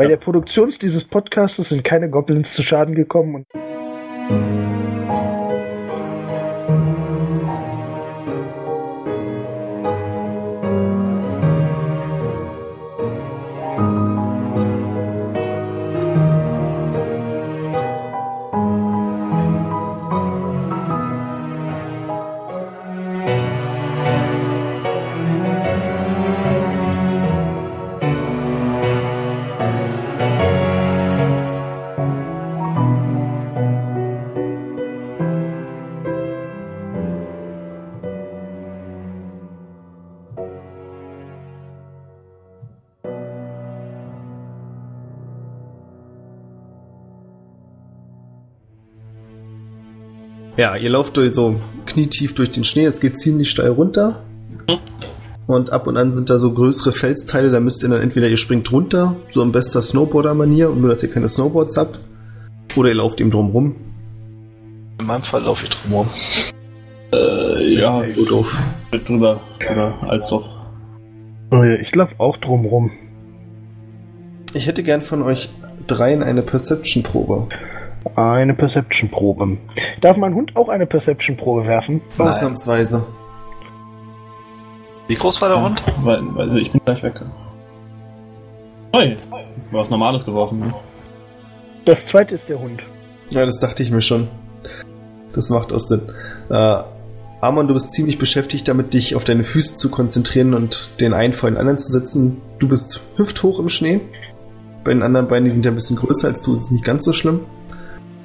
Bei der Produktion dieses Podcasts sind keine Goblins zu Schaden gekommen und Ja, ihr lauft durch so knietief durch den Schnee, es geht ziemlich steil runter. Und ab und an sind da so größere Felsteile, da müsst ihr dann entweder ihr springt runter, so in bester Snowboarder-Manier, nur dass ihr keine Snowboards habt, oder ihr lauft ihm drum rum. In meinem Fall laufe ich drum rum. Äh, ja, gut auf. Drüber, drüber, als doch. Oh ja, ich laufe auch drum rum. Ich hätte gern von euch dreien eine Perception-Probe. Eine Perception-Probe. Darf mein Hund auch eine Perception-Probe werfen? Ausnahmsweise. Wie groß war der Hund? Weil, also ich bin gleich weg. Hey, was Normales geworfen. Ne? Das zweite ist der Hund. Ja, das dachte ich mir schon. Das macht auch Sinn. Äh, Amon, du bist ziemlich beschäftigt damit, dich auf deine Füße zu konzentrieren und den einen vor den anderen zu setzen. Du bist hüfthoch im Schnee. Bei den anderen beiden, die sind ja ein bisschen größer als du, ist es nicht ganz so schlimm.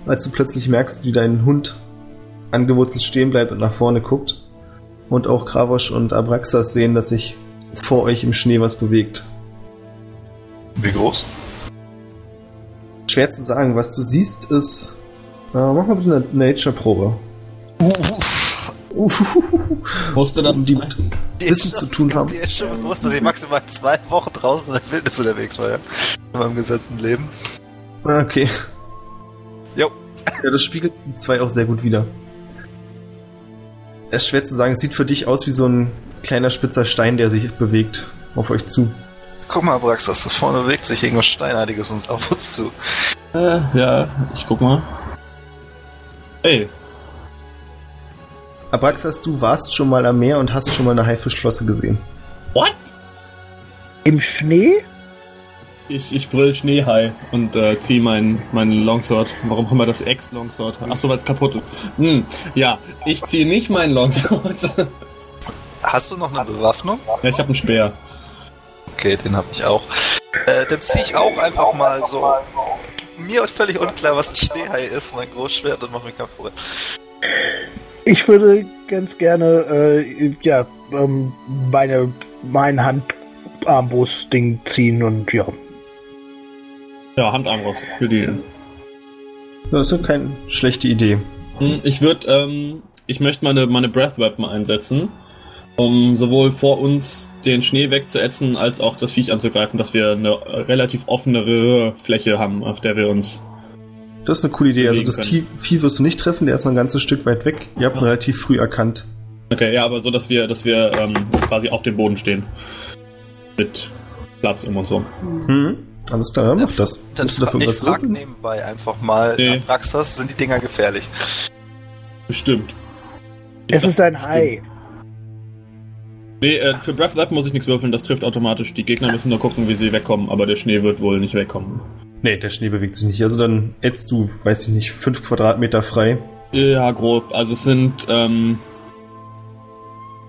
Als du plötzlich merkst, wie dein Hund angewurzelt stehen bleibt und nach vorne guckt. Und auch Kravosch und Abraxas sehen, dass sich vor euch im Schnee was bewegt. Wie groß? Schwer zu sagen. Was du siehst, ist. Äh, mach mal bitte eine Nature-Probe. Wusste das? Um die mit Wissen zu tun haben. Dir ist schon bewusst, dass ich maximal zwei Wochen draußen in der Wildnis unterwegs war, ja. In meinem gesamten Leben. Ah, Okay. Jo. Ja, das spiegelt die zwei auch sehr gut wider. Es ist schwer zu sagen, es sieht für dich aus wie so ein kleiner spitzer Stein, der sich bewegt auf euch zu. Guck mal, Braxas, da vorne bewegt sich irgendwas Steinartiges uns auf uns zu. Äh, ja, ich guck mal. Hey, Abraxas, du warst schon mal am Meer und hast schon mal eine Haifischflosse gesehen. what? Im Schnee? Ich, ich brüll Schneehai und äh, zieh meinen mein Longsword. Warum haben wir das Ex-Longsword? Achso, weil es kaputt ist. Hm, ja, ich ziehe nicht meinen Longsword. Hast du noch eine Bewaffnung? ja, ich habe einen Speer. Okay, den habe ich auch. Äh, dann zieh ich auch einfach mal so. Mir ist völlig unklar, was ein Schneehai ist, mein Großschwert und mach mich kaputt. Ich würde ganz gerne, äh, ja, ähm, meine, mein Handarmbrust-Ding ziehen und ja. Ja, Handarmbrust für die. Das ist ja keine schlechte Idee. Hm, Ich würde, ähm, ich möchte meine, meine Breath Weapon einsetzen, um sowohl vor uns den Schnee wegzuätzen, als auch das Viech anzugreifen, dass wir eine relativ offenere Fläche haben, auf der wir uns. Das ist eine coole Idee. Also das Tie- Vieh wirst du nicht treffen, der ist noch ein ganzes Stück weit weg. Ihr habt ihn Ja. relativ früh erkannt. Okay, ja, aber so, dass wir, dass wir ähm, quasi auf dem Boden stehen. Mit Platz um uns rum. Hm? Alles klar, mach das. Dann Musst du dafür was frag wissen? nebenbei einfach mal, Nee. Abraxas, sind die Dinger gefährlich? Bestimmt. Ich Es ist ein bestimmt. Hai. Nee, äh, für Breath Weapon muss ich nichts würfeln, das trifft automatisch. Die Gegner müssen nur gucken, wie sie wegkommen, aber der Schnee wird wohl nicht wegkommen. Nee, der Schnee bewegt sich nicht. Also dann ätzt du, weiß ich nicht, fünf Quadratmeter frei. Ja, grob. Also es sind ähm,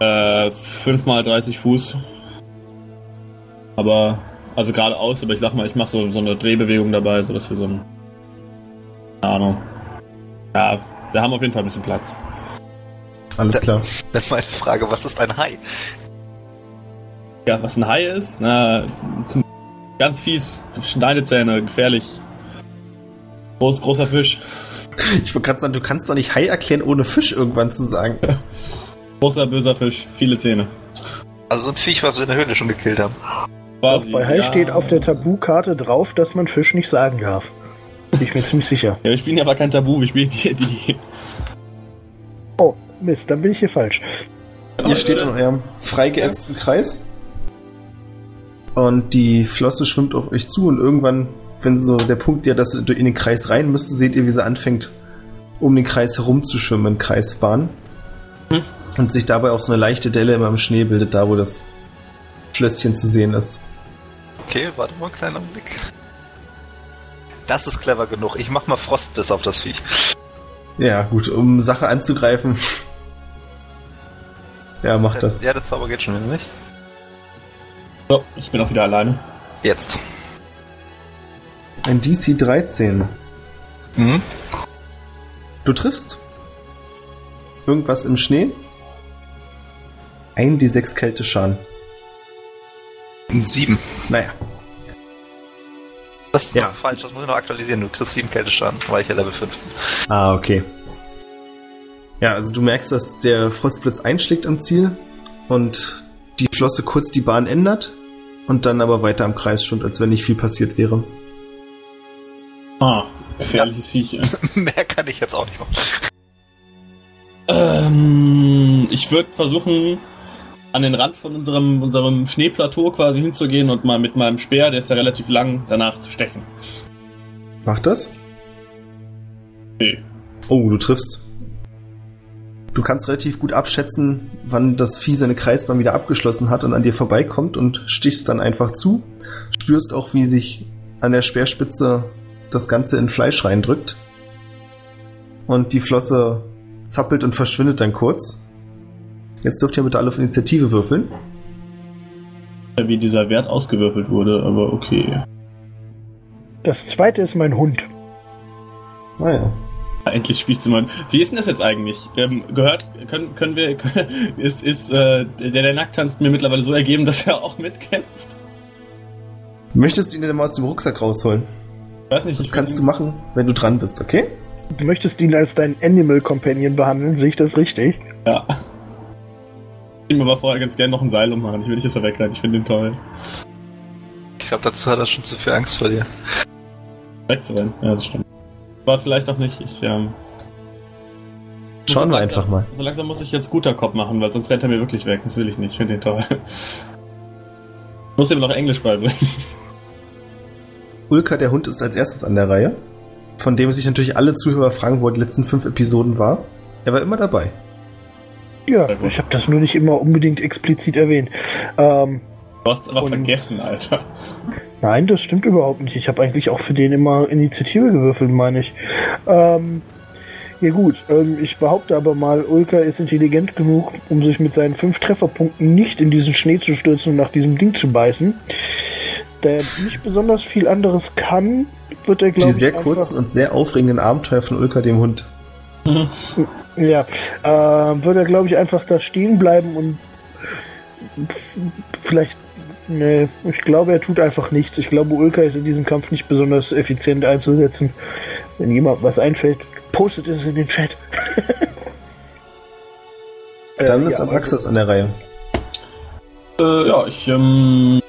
äh, 5 mal 30 Fuß. Aber, also geradeaus, aber ich sag mal, ich mache so, so eine Drehbewegung dabei, sodass wir so ein. Keine Ahnung. Ja, wir haben auf jeden Fall ein bisschen Platz. Alles klar. Dann meine Frage, was ist ein Hai? Ja, was ein Hai ist? Na, ganz fies, Schneidezähne, gefährlich. Groß, großer Fisch. Ich wollte gerade sagen, du kannst doch nicht Hai erklären, ohne Fisch irgendwann zu sagen. Großer, böser Fisch, viele Zähne. Also so ein Viech, was wir in der Höhle schon gekillt haben. Quasi. Bei Hai ja. steht auf der Tabukarte drauf, dass man Fisch nicht sagen darf. Bin ich mir ziemlich sicher. Ja, wir spielen ja aber kein Tabu, wir spielen die. die Oh, Mist, dann bin ich hier falsch. Ihr steht in eurem freigeätzten Kreis Und die Flosse schwimmt auf euch zu und irgendwann, wenn so der Punkt wäre, dass ihr in den Kreis rein müsst, seht ihr, wie sie anfängt, um den Kreis herumzuschwimmen Kreisbahn. Hm. Und sich dabei auch so eine leichte Delle immer im Schnee bildet, da wo das Flösschen zu sehen ist. Okay, warte mal einen kleinen Augenblick. Das ist clever genug. Ich mach mal Frostbiss auf das Viech. Ja, gut, um Sache anzugreifen. ja, mach das. Ja, der Zauber geht schon wieder nicht. So, ich bin auch wieder alleine. Jetzt. Ein DC 13. Mhm. Du triffst. Irgendwas im Schnee. Ein D6 Kälteschaden. Sieben. Naja. Das ist Ja. noch falsch, das muss ich noch aktualisieren. Du kriegst sieben Kälteschaden, weil ich ja Level 5 bin. Ah, okay. Ja, also du merkst, dass der Frostblitz einschlägt am Ziel und die Flosse kurz die Bahn ändert und dann aber weiter am Kreis schwimmt, als wenn nicht viel passiert wäre. Ah, gefährliches Viech. Mehr kann ich jetzt auch nicht machen. ähm, ich würde versuchen, an den Rand von unserem, unserem Schneeplateau quasi hinzugehen und mal mit meinem Speer, der ist ja relativ lang, danach zu stechen. Mach das? Okay. Oh, du triffst. Du kannst relativ gut abschätzen, wann das Vieh seine Kreisbahn wieder abgeschlossen hat und an dir vorbeikommt und stichst dann einfach zu. Spürst auch, wie sich an der Speerspitze das Ganze in Fleisch reindrückt. Und die Flosse zappelt und verschwindet dann kurz. Jetzt dürft ihr bitte alle auf Initiative würfeln. Wie dieser Wert ausgewürfelt wurde, aber okay. Das zweite ist mein Hund. Naja. Endlich spielt sie mal. Wie ist denn das jetzt eigentlich? Ähm, gehört, können, können wir, ist, ist äh, der, der Nackttanz mir mittlerweile so ergeben, dass er auch mitkämpft? Möchtest du ihn denn mal aus dem Rucksack rausholen? Ich weiß nicht. Das kannst du machen, wenn du dran bist, okay? Du möchtest ihn als deinen Animal Companion behandeln, sehe ich das richtig? Ja. Ich will mir aber vorher ganz gerne noch ein Seil ummachen. Ich will nicht, dass er wegrennt. Ich finde ihn toll. Ich glaube, dazu hat er schon zu viel Angst vor dir. Wegzurennen. Ja, das stimmt. War vielleicht auch nicht. Ich, ähm, Schauen wir einfach mal. So langsam muss ich jetzt guter Kopf machen, weil sonst rennt er mir wirklich weg. Das will ich nicht. Ich finde ihn toll. Ich muss ihm noch Englisch beibringen. Ulka, der Hund, ist als erstes an der Reihe. Von dem sich natürlich alle Zuhörer fragen, wo er die letzten fünf Episoden war. Er war immer dabei. Ja, Sehr ich habe das nur nicht immer unbedingt explizit erwähnt. Ähm, Du hast aber Und- vergessen, Alter. nein, das stimmt überhaupt nicht. Ich habe eigentlich auch für den immer Initiative gewürfelt, meine ich. Ähm, ja gut, ähm, ich behaupte aber mal, Ulka ist intelligent genug, um sich mit seinen fünf Trefferpunkten nicht in diesen Schnee zu stürzen und nach diesem Ding zu beißen. Da er nicht besonders viel anderes kann, wird er, Die glaube ich, sehr einfach- kurzen und sehr aufregenden Abenteuer von Ulka, dem Hund. Ja, äh, würde er, glaube ich, einfach da stehen bleiben und vielleicht. Nee, ich glaube, er tut einfach nichts. Ich glaube, Ulka ist in diesem Kampf nicht besonders effizient einzusetzen. Wenn jemand was einfällt, postet es in den Chat. Dann Äh, ist ja, Abraxas an der Reihe. Äh, ja, ich ähm,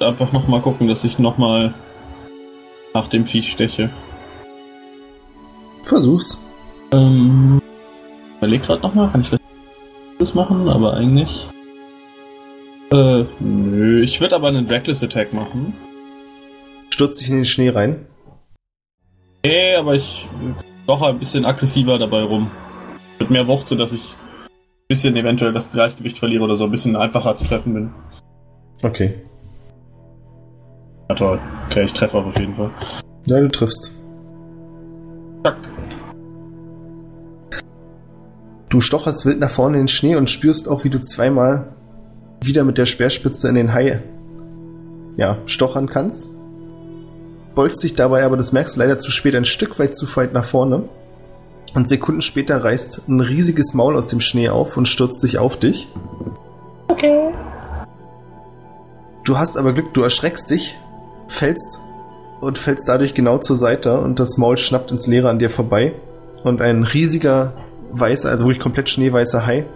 einfach noch mal gucken, dass ich noch mal nach dem Viech steche. Versuch's. Ähm, überleg gerade noch mal, kann ich vielleicht das machen, aber eigentlich. Äh, nö, ich würde aber einen Reckless Attack machen. Stürzt sich in den Schnee rein. Nee, aber ich doch ein bisschen aggressiver dabei rum. Mit mehr Wucht, sodass ich ein bisschen eventuell das Gleichgewicht verliere oder so, ein bisschen einfacher zu treffen bin. Okay. Ja, toll. Okay, ich treffe auf jeden Fall. Ja, du triffst. Zack. Du stocherst wild nach vorne in den Schnee und spürst auch, wie du zweimal wieder mit der Speerspitze in den Hai ja, stochern kannst. Beugst dich dabei, aber das merkst du leider zu spät, ein Stück weit zu weit nach vorne. Und Sekunden später reißt ein riesiges Maul aus dem Schnee auf und stürzt sich auf dich. Okay. Du hast aber Glück, du erschreckst dich, fällst und fällst dadurch genau zur Seite und das Maul schnappt ins Leere an dir vorbei. Und ein riesiger weißer, also wirklich komplett schneeweißer Hai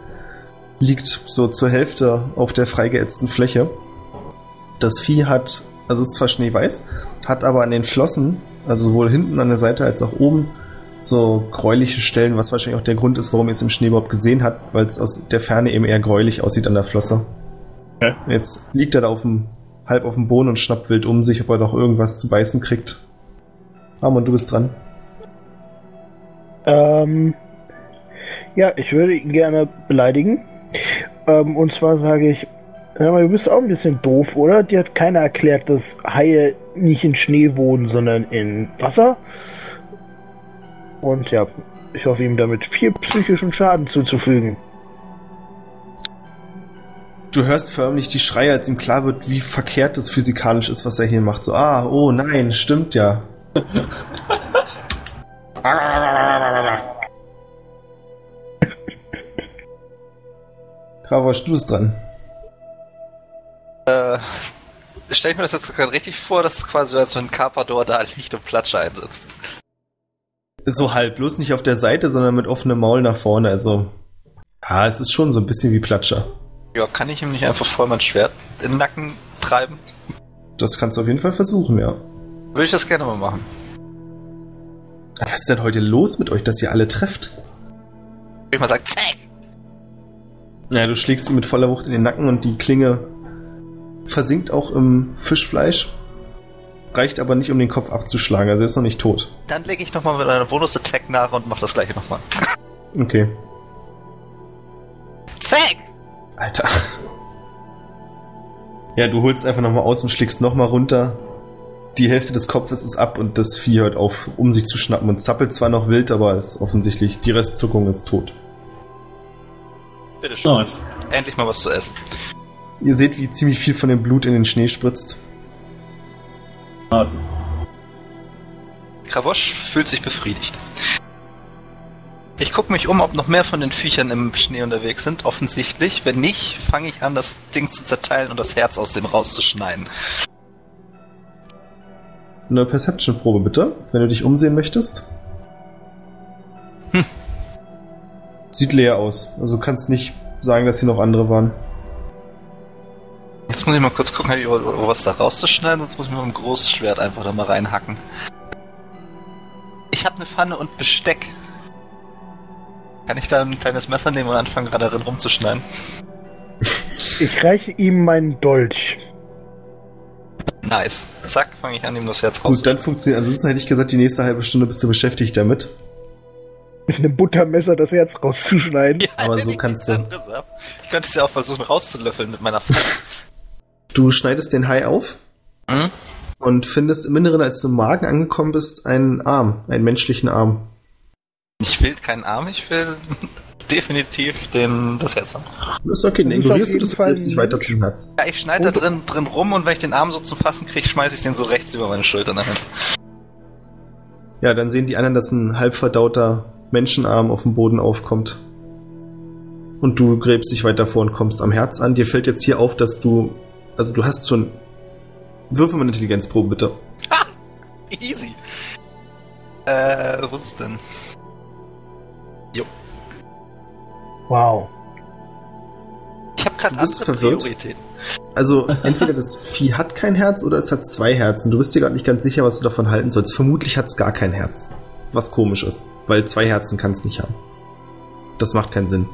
liegt so zur Hälfte auf der freigeätzten Fläche. Das Vieh hat, also ist zwar schneeweiß, hat aber an den Flossen, also sowohl hinten an der Seite als auch oben, so gräuliche Stellen, was wahrscheinlich auch der Grund ist, warum ihr es im Schnee überhaupt gesehen habt, weil es aus der Ferne eben eher gräulich aussieht an der Flosse. Okay. Jetzt liegt er da auf dem halb auf dem Boden und schnappt wild um sich, ob er noch irgendwas zu beißen kriegt. Amon, du bist dran. Ähm, ja, ich würde ihn gerne beleidigen. Ähm, und zwar sage ich, hör mal, du bist auch ein bisschen doof, oder? Dir hat keiner erklärt, dass Haie nicht in Schnee wohnen, sondern in Wasser. Und ja, ich hoffe ihm damit viel psychischen Schaden zuzufügen. Du hörst förmlich die Schreie, als ihm klar wird, wie verkehrt das physikalisch ist, was er hier macht. So, ah, oh nein, stimmt ja. Kravosch, du bist dran. Äh, stell ich mir das jetzt gerade richtig vor, dass es quasi so, als wenn Carpador da liegt und Platsche einsetzt. So halb, bloß nicht auf der Seite, sondern mit offenem Maul nach vorne. Also, ja, es ist schon so ein bisschen wie Platscher. Ja, kann ich ihm nicht einfach voll mein Schwert in den Nacken treiben? Das kannst du auf jeden Fall versuchen, ja. Würde ich das gerne mal machen. Was ist denn heute los mit euch, dass ihr alle trefft? Würde ich mal sagen, zack! Ja, du schlägst ihn mit voller Wucht in den Nacken und die Klinge versinkt auch im Fischfleisch. Reicht aber nicht, um den Kopf abzuschlagen, also er ist noch nicht tot. Dann lege ich nochmal mit einer Bonus-Attack nach und mach das gleiche nochmal. Okay. Zack! Alter. Ja, du holst einfach nochmal aus und schlägst nochmal runter. Die Hälfte des Kopfes ist ab und das Vieh hört auf, um sich zu schnappen und zappelt zwar noch wild, aber ist offensichtlich, die Restzuckung ist tot. Bitteschön. Nice. Endlich mal was zu essen. Ihr seht, wie ziemlich viel von dem Blut in den Schnee spritzt. Kravosch fühlt sich befriedigt. Ich gucke mich um, ob noch mehr von den Viechern im Schnee unterwegs sind. Offensichtlich. Wenn nicht, fange ich an, das Ding zu zerteilen und das Herz aus dem rauszuschneiden. Eine Perception-Probe bitte, wenn du dich umsehen möchtest. Sieht leer aus. Also du kannst nicht sagen, dass hier noch andere waren. Jetzt muss ich mal kurz gucken, habe ich über- über was da rauszuschneiden, sonst muss ich mit dem Großschwert einfach da mal reinhacken. Ich habe eine Pfanne und Besteck. Kann ich da ein kleines Messer nehmen und anfangen, gerade darin rumzuschneiden? Ich reiche ihm meinen Dolch. Nice. Zack, fange ich an, ihm das Herz Gut, raus. dann funktioniert. Ansonsten hätte ich gesagt, die nächste halbe Stunde bist du beschäftigt damit. Mit einem Buttermesser das Herz rauszuschneiden. Ja, aber so kannst du-. Ich könnte es ja auch versuchen rauszulöffeln mit meiner Pfanne. Du schneidest den Hai auf Hm? und findest im Inneren, als du im Magen angekommen bist, einen Arm, einen menschlichen Arm. Ich will keinen Arm, ich will definitiv den, das Herz haben. Das ist okay, dann ignorierst du das Fall nicht weiter zum Herz. Ja, ich schneide da drin, drin rum und wenn ich den Arm so zum Fassen kriege, schmeiße ich den so rechts über meine Schulter nach hinten. Ja, dann sehen die anderen, dass ein halb verdauter Menschenarm auf dem Boden aufkommt. Und du gräbst dich weiter vor und kommst am Herz an. Dir fällt jetzt hier auf, dass du. Also du hast schon. Würfel mal eine Intelligenzprobe, bitte. Easy. Äh, wo ist es denn? Wow. Ich habe gerade andere verwirrt? Prioritäten. Also entweder das Vieh hat kein Herz oder es hat zwei Herzen. Du bist dir gerade nicht ganz sicher, was du davon halten sollst. Vermutlich hat es gar kein Herz. Was komisch ist, weil zwei Herzen kann es nicht haben. Das macht keinen Sinn.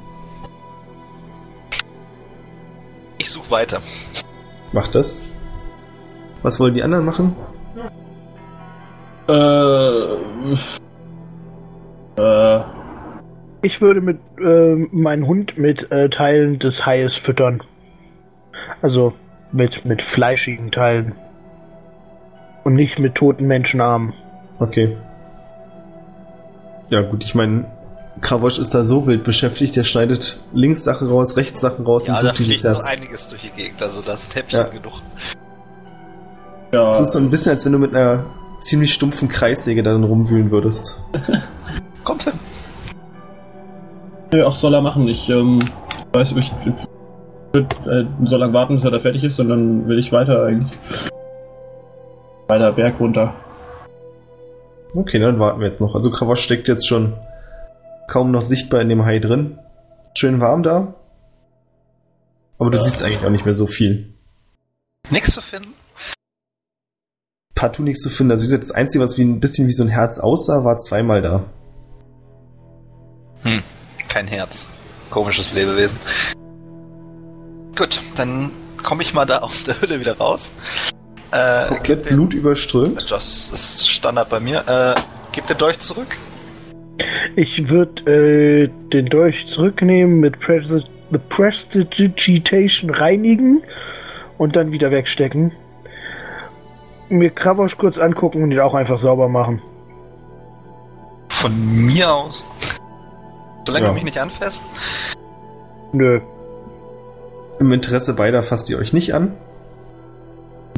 Ich suche weiter. Macht das? Was wollen die anderen machen? Äh. Äh. Ich würde mit äh, meinen Hund mit äh, Teilen des Haies füttern. Also mit, mit fleischigen Teilen. Und nicht mit toten Menschenarmen. Okay. Ja, gut, ich meine, Kravosch ist da so wild beschäftigt, der schneidet links Sachen raus, rechts Sachen raus Ja, und da sucht dieses fliegt so Herz. einiges durch die Gegend, also da sind Häppchen Ja. genug. Ja. Es ist so ein bisschen, als wenn du mit einer ziemlich stumpfen Kreissäge da drin rumwühlen würdest. Kommt hin. Nö, auch soll er machen. Ich ähm, weiß, ich, ich würde äh, so lange warten, bis er da fertig ist, und dann will ich weiter eigentlich. Weiter Berg runter. Okay, dann warten wir jetzt noch. Also Kravosch steckt jetzt schon kaum noch sichtbar in dem Hai drin. Schön warm da. Aber du Ja. siehst eigentlich auch nicht mehr so viel. Nix zu finden? Partout nichts zu finden. Also wie gesagt, das Einzige, was wie ein bisschen wie so ein Herz aussah, war zweimal da. Kein Herz. Komisches Lebewesen. Gut, dann komme ich mal da aus der Hülle wieder raus. Äh, Komplett Blut überströmt. Das ist Standard bei mir. Äh, gib den Dolch zurück. Ich würde äh, den Dolch zurücknehmen, mit Prestidigitation reinigen und dann wieder wegstecken. Mir Kravosch kurz angucken und ihn auch einfach sauber machen. Von mir aus? Solange ja. du mich nicht anfasst? Nö. Im Interesse beider fasst ihr euch nicht an.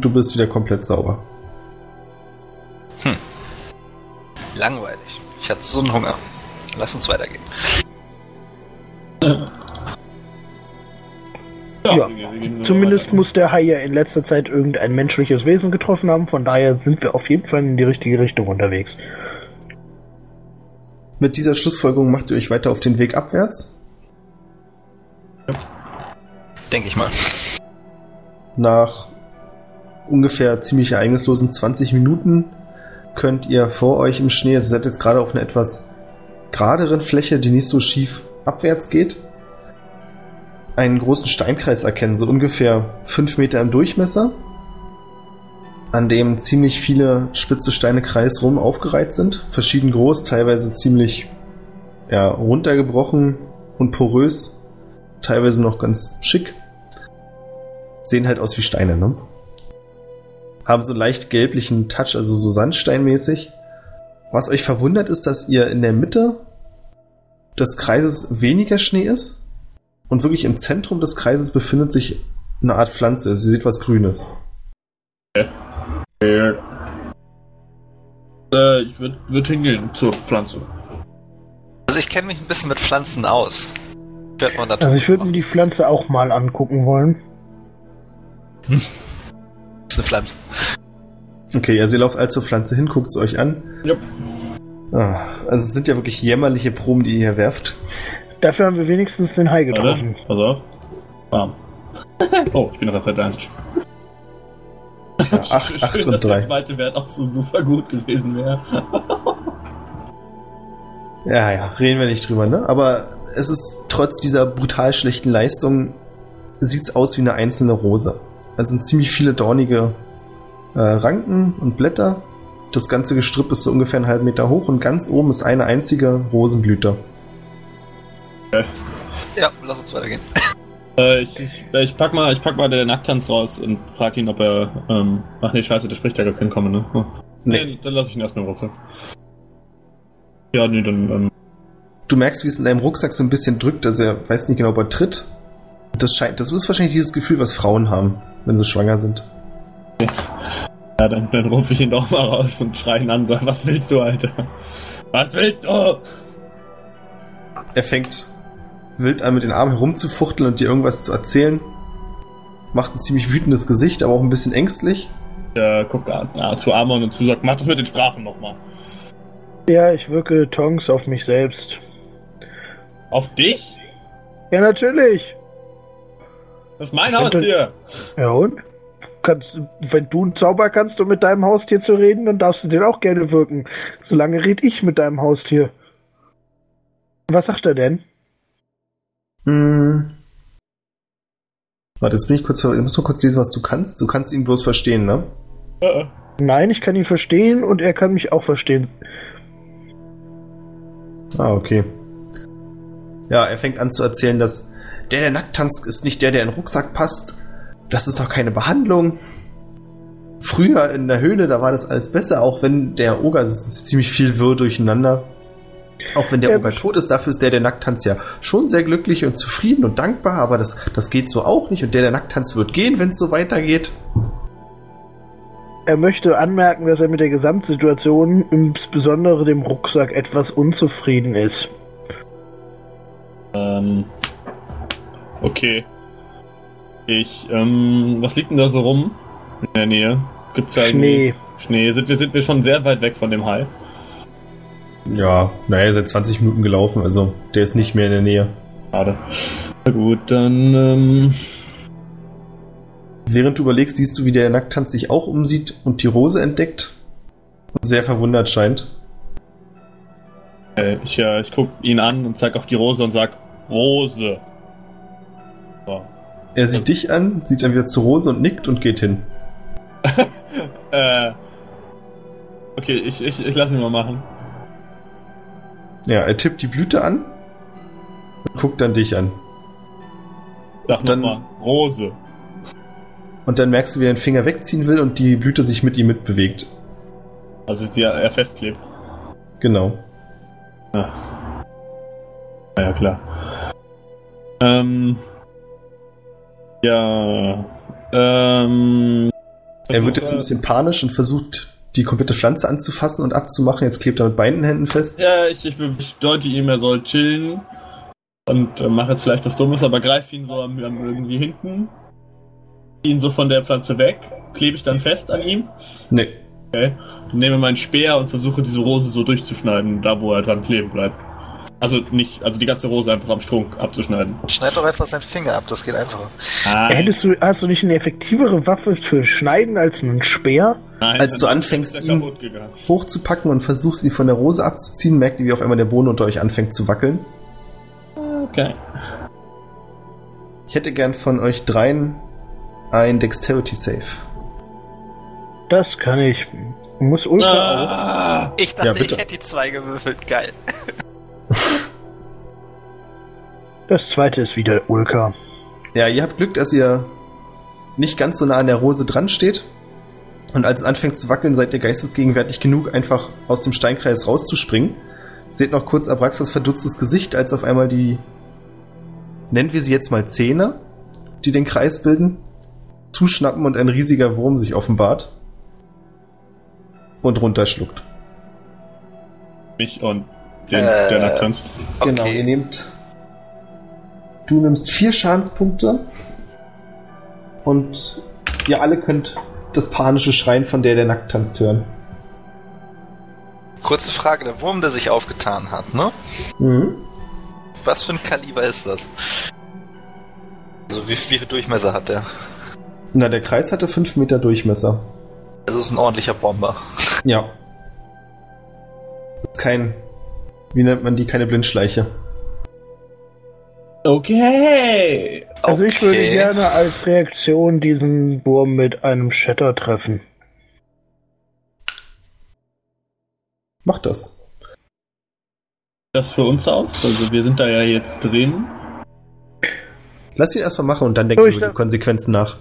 Du bist wieder komplett sauber. Hm. Langweilig. Ich hatte so einen Hunger. Lass uns weitergehen. Ja, ja. zumindest muss der Hai ja in letzter Zeit irgendein menschliches Wesen getroffen haben. Von daher sind wir auf jeden Fall in die richtige Richtung unterwegs. Mit dieser Schlussfolgerung macht ihr euch weiter auf den Weg abwärts. Denke ich mal. Nach ungefähr ziemlich ereignislosen 20 Minuten könnt ihr vor euch im Schnee, also ihr seid jetzt gerade auf einer etwas geraderen Fläche, die nicht so schief abwärts geht, einen großen Steinkreis erkennen, so ungefähr 5 Meter im Durchmesser, an dem ziemlich viele spitze Steine kreisrum aufgereiht sind, verschieden groß, teilweise ziemlich ja, runtergebrochen und porös, teilweise noch ganz schick. Sehen halt aus wie Steine, ne? Haben so leicht gelblichen Touch, also so Sandsteinmäßig. Was euch verwundert ist, dass ihr in der Mitte des Kreises weniger Schnee ist und wirklich im Zentrum des Kreises befindet sich eine Art Pflanze. Also ihr seht was Grünes. Äh, ich würde würd hingehen zur Pflanze. Also ich kenne mich ein bisschen mit Pflanzen aus. Also ich würde mir die Pflanze auch mal angucken wollen. Hm eine Pflanze. Okay, also ihr lauft also zur Pflanze hin, guckt es euch an. Ja. Ah, also es sind ja wirklich jämmerliche Proben, die ihr hier werft. Dafür haben wir wenigstens den Hai getroffen. Pass auf. Warm. Oh, ich bin noch verdammt. Ja, 8, 8 und 3. Der zweite Wert auch so super gut gewesen wäre. ja, ja, reden wir nicht drüber, ne? Aber es ist trotz dieser brutal schlechten Leistung, sieht es aus wie eine einzelne Rose. Es sind ziemlich viele dornige äh, Ranken und Blätter. Das ganze Gestrüpp ist so ungefähr einen halben Meter hoch und ganz oben ist eine einzige Rosenblüte. Okay. Ja, lass uns weitergehen. Äh, ich, ich, ich, pack mal, ich pack mal den Nacktanz raus und frag ihn, ob er. Ähm, ach nee, scheiße, der spricht ja gar keinen Kommen, ne? Oh. Nee. nee. Dann lass ich ihn erstmal im Rucksack. Ja, nee, dann. Ähm. Du merkst, wie es in deinem Rucksack so ein bisschen drückt, dass er weiß nicht genau, ob er tritt. Das scheint, das ist wahrscheinlich dieses Gefühl, was Frauen haben wenn sie schwanger sind. Ja, dann, dann rufe ich ihn doch mal raus und schreie ihn an, sag, was willst du, Alter? Was willst du? Er fängt wild an, mit den Armen herumzufuchteln und dir irgendwas zu erzählen. Macht ein ziemlich wütendes Gesicht, aber auch ein bisschen ängstlich. Ja, guckt äh, zu Amon und zu sagt, mach das mit den Sprachen nochmal. Ja, ich wirke Tongs auf mich selbst. Auf dich? Ja, natürlich. Das ist mein Haustier. Ja und? Kannst, wenn du ein Zauber kannst, um mit deinem Haustier zu reden, dann darfst du den auch gerne wirken. Solange red ich mit deinem Haustier. Was sagt er denn? Hm. Warte, jetzt bin ich kurz, ich muss nur kurz lesen, was du kannst. Du kannst ihn bloß verstehen, ne? Uh Nein, ich kann ihn verstehen und er kann mich auch verstehen. Ah, okay. Ja, er fängt an zu erzählen, dass der, der nackt tanzt, ist nicht der, der in den Rucksack passt. Das ist doch keine Behandlung. Früher in der Höhle, da war das alles besser, auch wenn der Oger, es ist ziemlich viel Wirr durcheinander. Auch wenn der ja, Oger tot ist, dafür ist der, der nackt tanzt, ja schon sehr glücklich und zufrieden und dankbar, aber das, das geht so auch nicht und der, der nackt tanzt, wird gehen, wenn es so weitergeht. Er möchte anmerken, dass er mit der Gesamtsituation, insbesondere dem Rucksack, etwas unzufrieden ist. Ähm, Okay. Ich, ähm, was liegt denn da so rum in der Nähe? Gibt's da Schnee. Schnee. Sind wir, sind wir schon sehr weit weg von dem Hai? Ja, naja, seit 20 Minuten gelaufen, also der ist nicht mehr in der Nähe. Schade. Na gut, dann, ähm. Während du überlegst, siehst du, wie der Nacktanz sich auch umsieht und die Rose entdeckt und sehr verwundert scheint. Äh, ich, äh, ich guck ihn an und zeig auf die Rose und sag, Rose. Er sieht dich an, sieht dann wieder zu Rose und nickt und geht hin. Äh. Okay, ich, ich, ich lasse ihn mal machen. Ja, er tippt die Blüte an und guckt dann dich an. Sag Dann- nochmal. Rose. Und dann merkst du, wie er den Finger wegziehen will und die Blüte sich mit ihm mitbewegt. Also die er festklebt. Genau. Ja. Ja, klar. Ähm. Ja. Ähm. Er wird jetzt ein bisschen panisch und versucht, die komplette Pflanze anzufassen und abzumachen. Jetzt klebt er mit beiden Händen fest. Ja, ich, ich, ich deute ihm, er soll chillen. Und äh, mache jetzt vielleicht was Dummes, aber greif ihn so am, am irgendwie hinten. Ihn so von der Pflanze weg. Klebe ich dann fest an ihm. Nee. Okay. Nehme meinen Speer und versuche diese Rose so durchzuschneiden, da wo er dran kleben bleibt. Also nicht, also die ganze Rose einfach am Strunk abzuschneiden. Schneid doch einfach seinen Finger ab, das geht einfacher. Nein, Hättest du, hast du nicht eine effektivere Waffe für Schneiden als einen Speer? nein, als du anfängst, ihn-. Hochzupacken und versuchst, ihn von der Rose abzuziehen, merkt ihr, wie auf einmal der Boden unter euch anfängt zu wackeln. Okay. Ich hätte gern von euch dreien ein Dexterity Save. Das kann ich. Muss Ultra auch. Ah, Ich dachte, Ja, ich hätte die zwei gewürfelt. Geil. Das zweite ist wieder Ulka. Ja, ihr habt Glück, dass ihr nicht ganz so nah an der Rose dran steht. Und als es anfängt zu wackeln, seid ihr geistesgegenwärtig genug, einfach aus dem Steinkreis rauszuspringen. Seht noch kurz Abraxas verdutztes Gesicht, als auf einmal die, nennen wir sie jetzt mal Zähne, die den Kreis bilden, zuschnappen und ein riesiger Wurm sich offenbart und runterschluckt. mich und den, Äh, der nackt tanzt. Genau, ihr nehmt. Du nimmst vier Schadenspunkte und ihr alle könnt das panische Schreien von der, der nackt tanzt, hören. Kurze Frage, der Wurm, der sich aufgetan hat, ne? Mhm. Was für ein Kaliber ist das? Also wie, wie viel Durchmesser hat der? Na, der Kreis hatte 5 Meter Durchmesser. Also ist ein ordentlicher Bomber. Ja. Kein. Wie nennt man die? Keine Blindschleiche. Okay. Also ich würde Okay. gerne als Reaktion diesen Wurm mit einem Shatter treffen. Mach das. Das für uns aus? Also wir sind da ja jetzt drin. Lass ihn erstmal machen und dann denken wir ich über die Konsequenzen nach.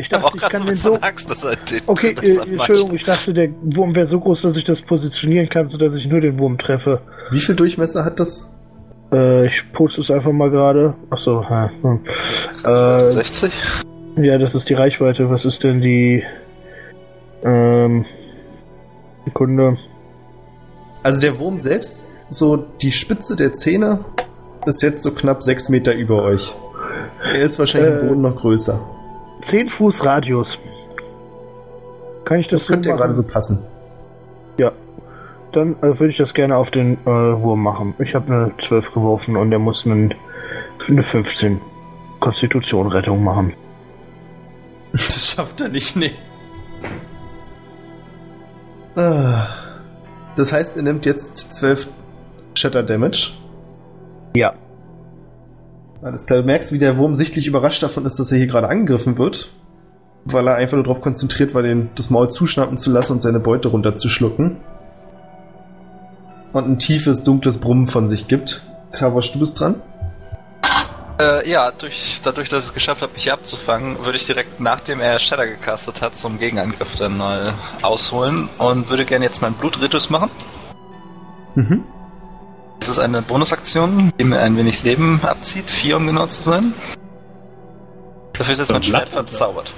Ich dachte, auch ich gerade so kann ein den so. Angst, dass er den Okay, äh. Entschuldigung, ich dachte, der Wurm wäre so groß, dass ich das positionieren kann, sodass ich nur den Wurm treffe. Wie viel Durchmesser hat das? Äh, ich poste es einfach mal gerade. Achso, hm. äh, 60? ja, das ist die Reichweite. Was ist denn die ähm, Sekunde? Also der Wurm selbst, so die Spitze der Zähne, ist jetzt so knapp 6 Meter über euch. Er ist wahrscheinlich Äh, im Boden noch größer. 10 Fuß Radius. Kann ich das, Das könnte ja gerade so passen. Ja. Dann äh, würde ich das gerne auf den äh, Wurm machen. Ich habe eine 12 geworfen und der muss einen, eine 15 Konstitution Rettung machen. Das schafft er nicht, nee. Ah. Das heißt, er nimmt jetzt 12 Shatter Damage. Ja. Alles klar, du merkst, wie der Wurm sichtlich überrascht davon ist, dass er hier gerade angegriffen wird. Weil er einfach nur darauf konzentriert war, den, das Maul zuschnappen zu lassen und seine Beute runterzuschlucken. Und ein tiefes, dunkles Brummen von sich gibt. Kavasch, du bist dran? Äh, ja, durch, dadurch, dass ich es geschafft habe, mich hier abzufangen, würde ich direkt nachdem er Shatter gecastet hat, zum Gegenangriff dann mal ausholen und würde gerne jetzt meinen Blutritus machen. Mhm. Das ist eine Bonusaktion, die mir ein wenig Leben abzieht, vier um genau zu sein. Dafür ist jetzt mein Schwert Lappen. verzaubert.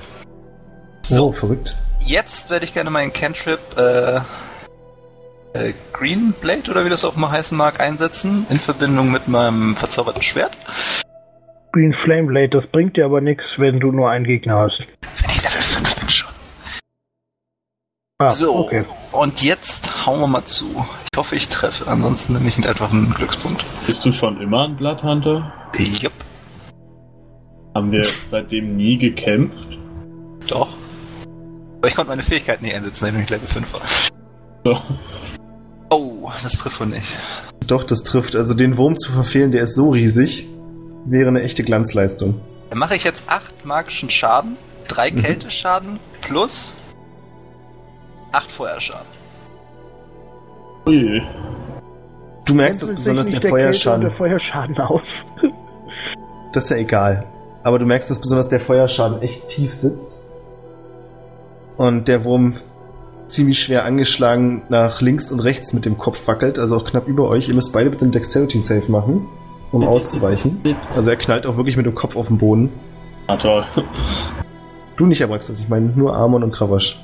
So, verrückt. Jetzt werde ich gerne meinen Cantrip äh, äh, Green Blade oder wie das auch mal heißen mag, einsetzen, in Verbindung mit meinem verzauberten Schwert. Green Flame Blade, das bringt dir aber nichts, wenn du nur einen Gegner hast. Wenn ich Level 5 bin schon. Ah, So, okay. Und jetzt hauen wir mal zu. Ich hoffe, ich treffe. Ansonsten nehme ich ihn einfach einen Glückspunkt. Bist du schon immer ein Bloodhunter? Jupp, Haben wir seitdem nie gekämpft? doch. Aber ich konnte meine Fähigkeiten nicht einsetzen, wenn ich Level 5 war. So. Oh, das trifft wohl nicht. Doch, das trifft. Also den Wurm zu verfehlen, der ist so riesig, wäre eine echte Glanzleistung. Dann mache ich jetzt 8 magischen Schaden, 3 Mhm. Kälteschaden plus 8 Feuerschaden. Ui. Du merkst, dass besonders der und Feuerschaden. der Feuerschaden aus. Das ist ja egal. Aber du merkst, dass besonders der Feuerschaden echt tief sitzt. Und der Wurm ziemlich schwer angeschlagen nach links und rechts mit dem Kopf wackelt, also auch knapp über euch. Ihr müsst beide bitte einen Dexterity Save machen, um auszuweichen. Also er knallt auch wirklich mit dem Kopf auf den Boden. Ah, toll. Du nicht, Abraxas, ich meine nur Amon und Kravasch.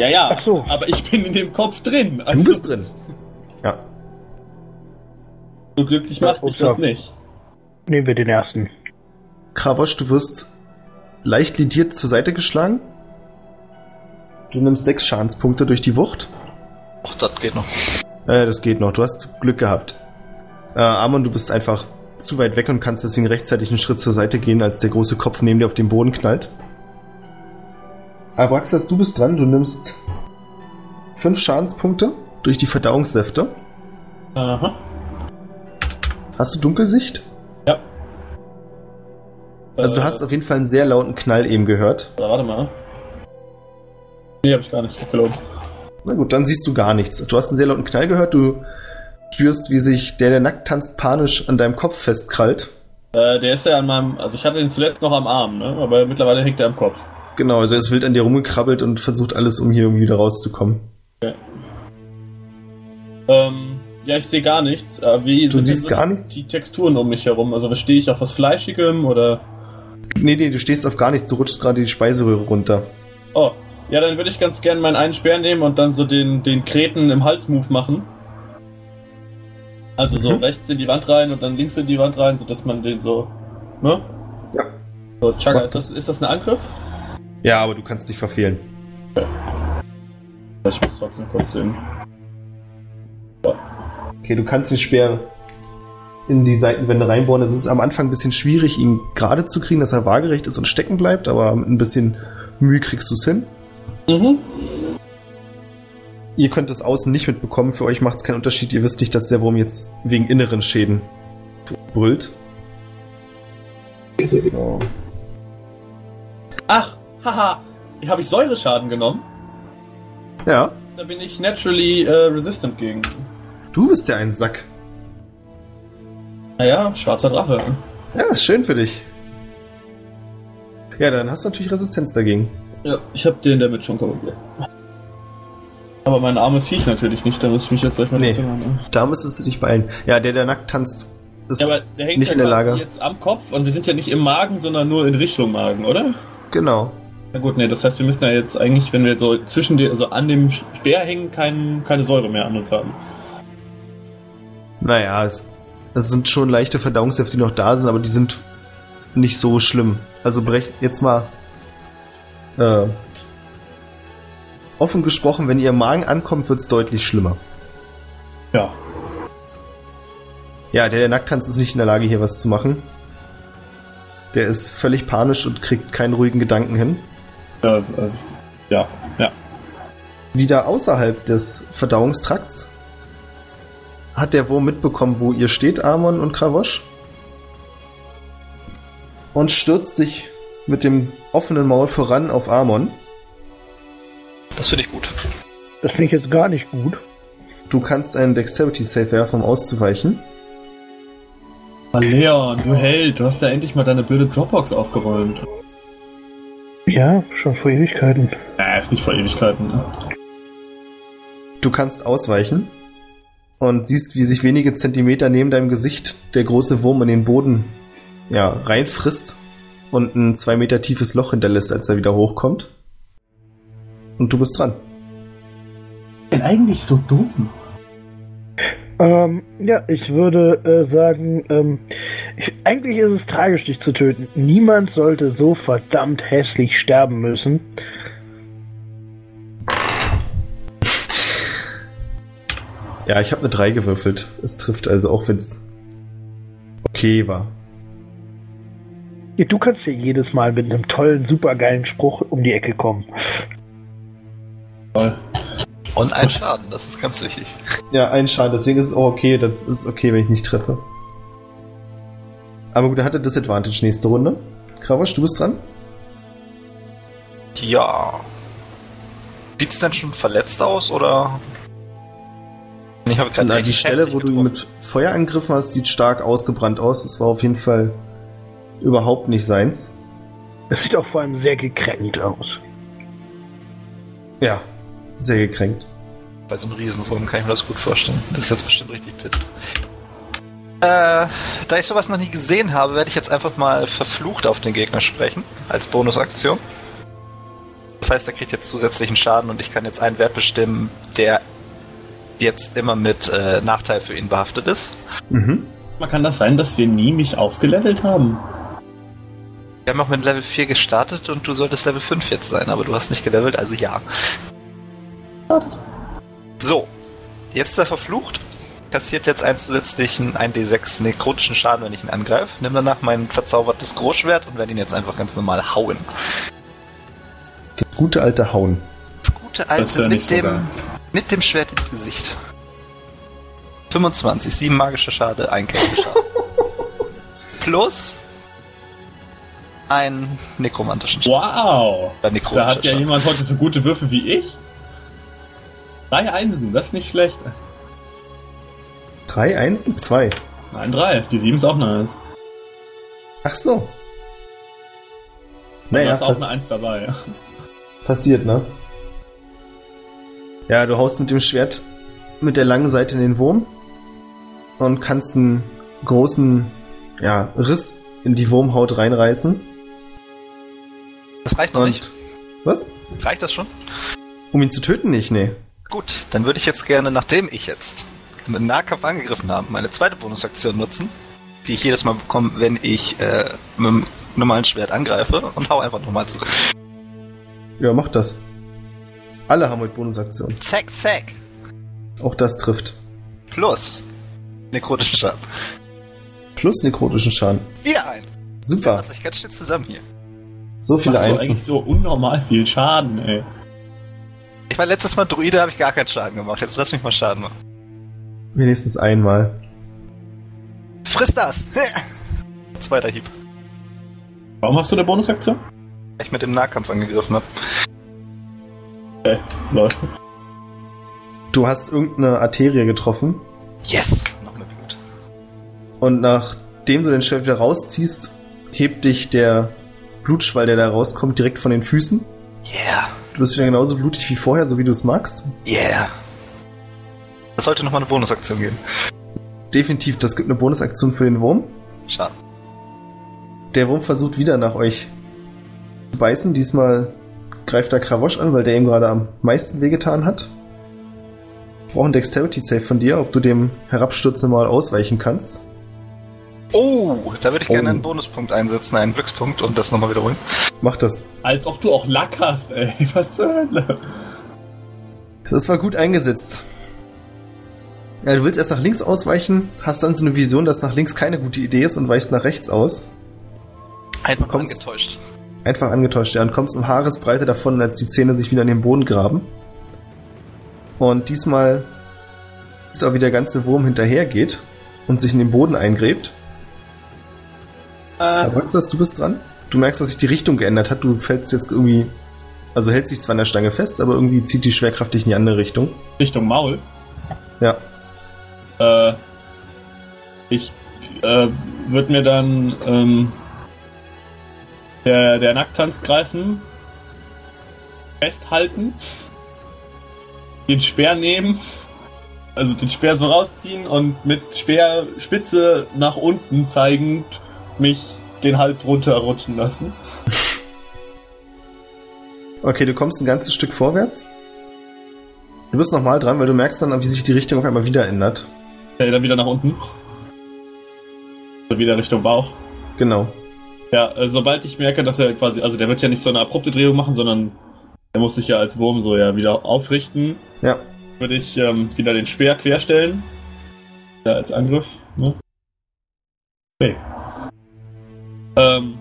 Ja, ja. Ach so. Aber ich bin in dem Kopf drin. Also, Du bist drin. Ja. So glücklich macht mich Ja, das nicht. Nehmen wir den ersten. Kravosch, du wirst leicht lidiert zur Seite geschlagen. Du nimmst sechs Schadenspunkte durch die Wucht. Och, das geht noch. Äh, das geht noch. Du hast Glück gehabt. Äh, Amon, du bist einfach zu weit weg und kannst deswegen rechtzeitig einen Schritt zur Seite gehen, als der große Kopf neben dir auf den Boden knallt. Abraxas, du bist dran. Du nimmst fünf Schadenspunkte durch die Verdauungssäfte. Aha. Hast du Dunkelsicht? Ja. Also du Äh, hast auf jeden Fall einen sehr lauten Knall eben gehört. Oder warte mal. Nee, hab ich gar nicht. Ich gelogen. Na gut, dann siehst du gar nichts. Du hast einen sehr lauten Knall gehört. Du spürst, wie sich der, der nackt tanzt, panisch an deinem Kopf festkrallt. Äh, der ist ja an meinem. Also ich hatte den zuletzt noch am Arm, ne? Aber mittlerweile hängt er am Kopf. Genau, also er ist wild an dir rumgekrabbelt und versucht alles, um hier irgendwie wieder rauszukommen. Ähm, ja, ich sehe gar nichts. Äh, wie Du siehst gar nichts? Die Texturen um mich herum. Also stehe ich auf was Fleischigem oder. Nee, nee, du stehst auf gar nichts, du rutschst gerade die Speiseröhre runter. Oh, ja, dann würde ich ganz gern meinen einen Speer nehmen und dann so den, den Kreten im Hals-Move machen. Also so Mhm. rechts in die Wand rein und dann links in die Wand rein, sodass man den so. Ne? Ja. So, Mach ist das, ist das ein Angriff? Ja, aber du kannst nicht verfehlen. Ich muss trotzdem kurz den. Okay, du kannst den Speer in die Seitenwände reinbohren. Es ist am Anfang ein bisschen schwierig, ihn gerade zu kriegen, dass er waagerecht ist und stecken bleibt, aber mit ein bisschen Mühe kriegst du es hin. Mhm. Ihr könnt es außen nicht mitbekommen, für euch macht es keinen Unterschied. Ihr wisst nicht, dass der Wurm jetzt wegen inneren Schäden brüllt. So. Ach, haha, habe ich Säureschaden genommen? Ja, Da bin ich naturally äh, resistant gegen. du bist ja ein Sack. Naja, schwarzer Drache. Ja, schön für dich. Ja, dann hast du natürlich Resistenz dagegen. Ja, ich habe den damit schon korrigiert. Aber mein armes Viech natürlich nicht, da muss ich mich jetzt gleich mal Nee. kümmern. ne? Da müsstest du dich beeilen. Ja, der, der nackt tanzt, ist Ja, aber der hängt nicht ja in der Lage. jetzt am Kopf und wir sind ja nicht im Magen, sondern nur in Richtung Magen, oder? Genau. Na gut, nee, das heißt, wir müssen ja jetzt eigentlich, wenn wir so zwischen den, also an dem Speer hängen, kein, keine Säure mehr an uns haben. Naja, es, es sind schon leichte Verdauungssäfte, die noch da sind, aber die sind nicht so schlimm. Also brech jetzt mal äh, offen gesprochen, wenn ihr im Magen ankommt, wird es deutlich schlimmer. Ja. Ja, der, der Nacktanz ist nicht in der Lage, hier was zu machen. Der ist völlig panisch und kriegt keinen ruhigen Gedanken hin. Äh, äh, ja, ja. Wieder außerhalb des Verdauungstrakts hat der Wurm mitbekommen, wo ihr steht, Amon und Kravosch. Und stürzt sich mit dem offenen Maul voran auf Amon. Das finde ich gut. Das finde ich jetzt gar nicht gut. Du kannst einen Dexterity Save werfen, um auszuweichen. Ah, Leon, du Held, du hast ja endlich mal deine blöde Dropbox aufgeräumt. Ja, schon vor Ewigkeiten. Ja, ist nicht vor Ewigkeiten, ne? Du kannst ausweichen und siehst, wie sich wenige Zentimeter neben deinem Gesicht der große Wurm in den Boden ja, reinfrisst und ein zwei Meter tiefes Loch hinterlässt, als er wieder hochkommt. Und du bist dran. denn eigentlich so dumm? Ähm, ja, ich würde äh, sagen, ähm, ich, eigentlich ist es tragisch, dich zu töten. Niemand sollte so verdammt hässlich sterben müssen. Ja, ich habe eine 3 gewürfelt. Es trifft also auch, wenn es okay war. Ja, du kannst ja jedes Mal mit einem tollen, supergeilen Spruch um die Ecke kommen. Und ein Schaden, das ist ganz wichtig. Ja, ein Schaden, deswegen ist es auch okay. Das ist okay, wenn ich nicht treffe. Aber gut, er hatte Disadvantage nächste Runde. Kravosch, du bist dran? Ja. Sieht's denn schon verletzt aus oder? Ich habe gerade Na, die Stelle, wo du ihn getroffen. mit Feuer angegriffen hast, sieht stark ausgebrannt aus. Das war auf jeden Fall überhaupt nicht seins. Es sieht auch vor allem sehr gekränkt aus. Ja, sehr gekränkt. Bei so einem Riesenwurm kann ich mir das gut vorstellen. Das ist jetzt bestimmt richtig pisst. Äh, da ich sowas noch nie gesehen habe, werde ich jetzt einfach mal verflucht auf den Gegner sprechen, als Bonusaktion. Das heißt, er kriegt jetzt zusätzlichen Schaden und ich kann jetzt einen Wert bestimmen, der jetzt immer mit äh, Nachteil für ihn behaftet ist. Mhm. Man kann das sein, dass wir nie mich aufgelevelt haben. Wir haben auch mit Level 4 gestartet und du solltest Level 5 jetzt sein, aber du hast nicht gelevelt, also ja. So, jetzt ist er verflucht. Kassiert jetzt einen zusätzlichen 1d6 nekrotischen Schaden, wenn ich ihn angreife. Nimm danach mein verzaubertes Großschwert und werde ihn jetzt einfach ganz normal hauen. Das gute alte Hauen. Das gute Das alte ja mit, dem, mit dem Schwert ins Gesicht. 25, 7 magische Schade, 1 Schaden. Plus einen nekromantischen Schaden. Wow! Da hat ja Schaden. jemand heute so gute Würfe wie ich. Drei Einsen, das ist nicht schlecht. Drei Einsen, zwei. Nein, drei. Die sieben ist auch eine Eins. Ach so. Da Naja, ist auch eine Eins dabei. ja. passiert, ne? Ja, du haust mit dem Schwert mit der langen Seite in den Wurm und kannst einen großen ja, Riss in die Wurmhaut reinreißen. Das reicht noch Und nicht. was? Reicht das schon? Um ihn zu töten nicht, nee. Gut, dann würde ich jetzt gerne, nachdem ich jetzt mit Nahkampf angegriffen habe, meine zweite Bonusaktion nutzen, die ich jedes Mal bekomme, wenn ich äh, mit dem normalen Schwert angreife und hau einfach nochmal zu. Ja, mach das. Alle haben heute Bonusaktionen. Zack, zack. Auch das trifft. Plus nekrotischen Schaden. Plus nekrotischen Schaden. Wieder ein. Super. Hat sich ganz schön zusammen hier. So viele Machst Einsen. eigentlich so unnormal viel Schaden, ey. Ich war letztes Mal Druide, habe ich gar keinen Schaden gemacht. Jetzt lass mich mal Schaden machen. Wenigstens einmal. Friss das! Zweiter Hieb. Warum hast du eine Bonusaktion? weil Ich mit dem Nahkampf angegriffen habe. Okay, läuft. Du hast irgendeine Arterie getroffen Yes! Noch mehr Blut. und nachdem du den Schwert wieder rausziehst, hebt dich der Blutschwall, der da rauskommt, direkt von den Füßen. Yeah! Du bist wieder genauso blutig wie vorher, so wie du es magst. Yeah! Das sollte nochmal eine Bonusaktion geben. Definitiv, das gibt eine Bonusaktion für den Wurm. Schade. Der Wurm versucht wieder nach euch zu beißen. Diesmal greift er Kravosch an, weil der ihm gerade am meisten wehgetan hat. Ich brauche einen Dexterity Save von dir, ob du dem Herabstürzen mal ausweichen kannst. Oh, da würde ich gerne Oh. einen Bonuspunkt einsetzen, einen Glückspunkt und das nochmal wiederholen. Mach das. Als ob du auch Lack hast, ey. Was zur Hölle? Das war gut eingesetzt. Ja, du willst erst nach links ausweichen, hast dann so eine Vision, dass nach links keine gute Idee ist und weichst nach rechts aus. Einfach Kommst- angetäuscht. Einfach angetäuscht, ja, und kommst um Haaresbreite davon, als die Zähne sich wieder in den Boden graben. Und diesmal ist auch wie der ganze Wurm hinterhergeht und sich in den Boden eingräbt. Äh, Roxas, du bist dran. Du merkst, dass sich die Richtung geändert hat. Du fällst jetzt irgendwie. Also hält sich zwar an der Stange fest, aber irgendwie zieht die Schwerkraft dich in die andere Richtung. Richtung Maul. Ja. Äh, ich äh, würde mir dann ähm, der, der Nacktanz greifen, festhalten, den Speer nehmen, also den Speer so rausziehen und mit Speerspitze nach unten zeigend mich den Hals runterrutschen lassen. Okay, du kommst ein ganzes Stück vorwärts. Du bist nochmal dran, weil du merkst dann, wie sich die Richtung auf einmal wieder ändert. Äh, dann wieder nach unten. Wieder Richtung Bauch. Genau. Ja, äh, sobald ich merke, dass er quasi, also der wird ja nicht so eine abrupte Drehung machen, sondern er muss sich ja als Wurm so ja wieder aufrichten, Ja. würde ich ähm, wieder den Speer querstellen. Ja, als Angriff. Ne? Okay. Ähm,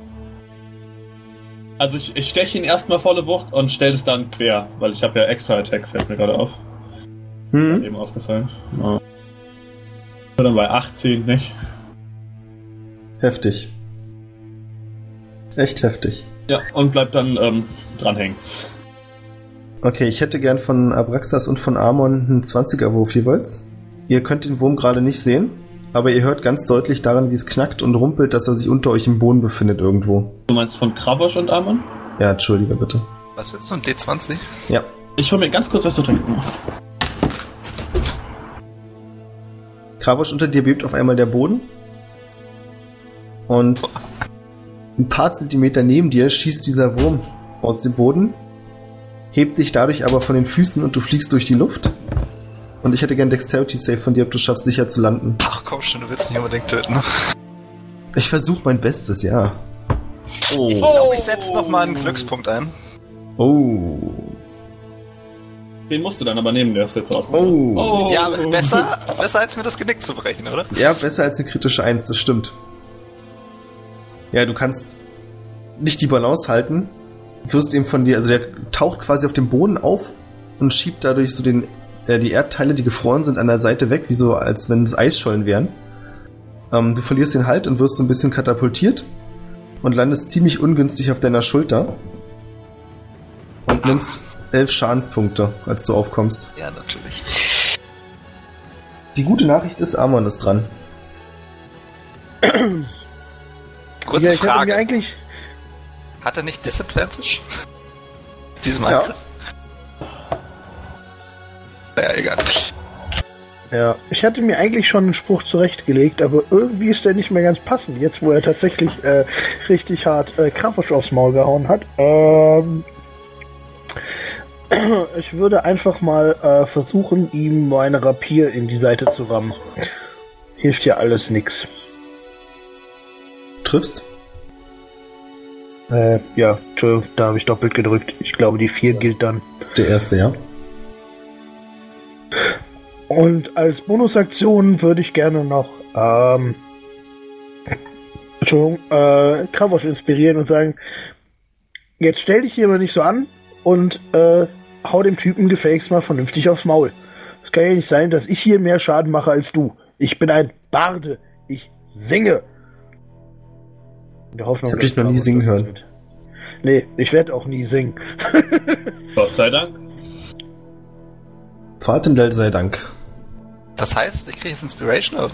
also ich, ich steche ihn erstmal volle Wucht und stelle es dann quer, weil ich habe ja extra Attack, fällt mir gerade auf. Hm. Eben aufgefallen. Ja. Dann bei 18, nicht? Heftig. Echt heftig. Ja, und bleibt dann ähm, dranhängen. Okay, ich hätte gern von Abraxas und von Amon einen 20er-Wurf jeweils. Ihr könnt den Wurm gerade nicht sehen, aber ihr hört ganz deutlich daran, wie es knackt und rumpelt, dass er sich unter euch im Boden befindet irgendwo. Du meinst von Kravosch und Amon? Ja, entschuldige bitte. Was willst du? Ein D20? Ja. Ich hol mir ganz kurz was zu trinken. Kravosch, unter dir bebt auf einmal der Boden. Und ein paar Zentimeter neben dir schießt dieser Wurm aus dem Boden, hebt dich dadurch aber von den Füßen und du fliegst durch die Luft. Und ich hätte gern Dexterity Save von dir, ob du schaffst, sicher zu landen. Ach komm schon, du willst mich unbedingt töten. Ich versuche mein Bestes, ja. Ich glaube, ich setze nochmal einen Glückspunkt ein. Oh. Den musst du dann aber nehmen, der ist jetzt aus. Oh. Ja, aber besser, besser als mir das Genick zu brechen, oder? Ja, besser als eine kritische Eins, das stimmt. Ja, du kannst nicht die Balance halten, wirst eben von dir, also der taucht quasi auf dem Boden auf und schiebt dadurch so den, äh, die Erdteile, die gefroren sind, an der Seite weg, wie so, als wenn es Eisschollen wären. Ähm, du verlierst den Halt und wirst so ein bisschen katapultiert und landest ziemlich ungünstig auf deiner Schulter und nimmst elf Schadenspunkte, als du aufkommst. Ja, natürlich. Die gute Nachricht ist, Amon ist dran. Kurze ja, Frage. eigentlich. Hat er nicht Disadvantage? Diesem Ja. Angriff? Ja, egal. Ja, ich hatte mir eigentlich schon einen Spruch zurechtgelegt, aber irgendwie ist der nicht mehr ganz passend. Jetzt, wo er tatsächlich äh, richtig hart äh, Krampfisch aufs Maul gehauen hat. Ähm, ich würde einfach mal äh, versuchen, ihm meine Rapier in die Seite zu rammen. Hilft ja alles nix. Triffst? Äh, ja, Entschuldigung, da habe ich doppelt gedrückt. Ich glaube, die 4 gilt dann. Der erste, ja. Und als Bonusaktion würde ich gerne noch ähm, Entschuldigung, äh, Kravosch inspirieren und sagen, jetzt stell dich hier aber nicht so an und äh, hau dem Typen gefälligst mal vernünftig aufs Maul. Es kann ja nicht sein, dass ich hier mehr Schaden mache als du. Ich bin ein Barde. Ich singe. In der Hoffnung, Ich hab dass dich noch nie singen hören. wird. Nee, ich werde auch nie singen. Gott sei Dank. Fatendell sei Dank. Das heißt, ich kriege jetzt Inspiration? Oder?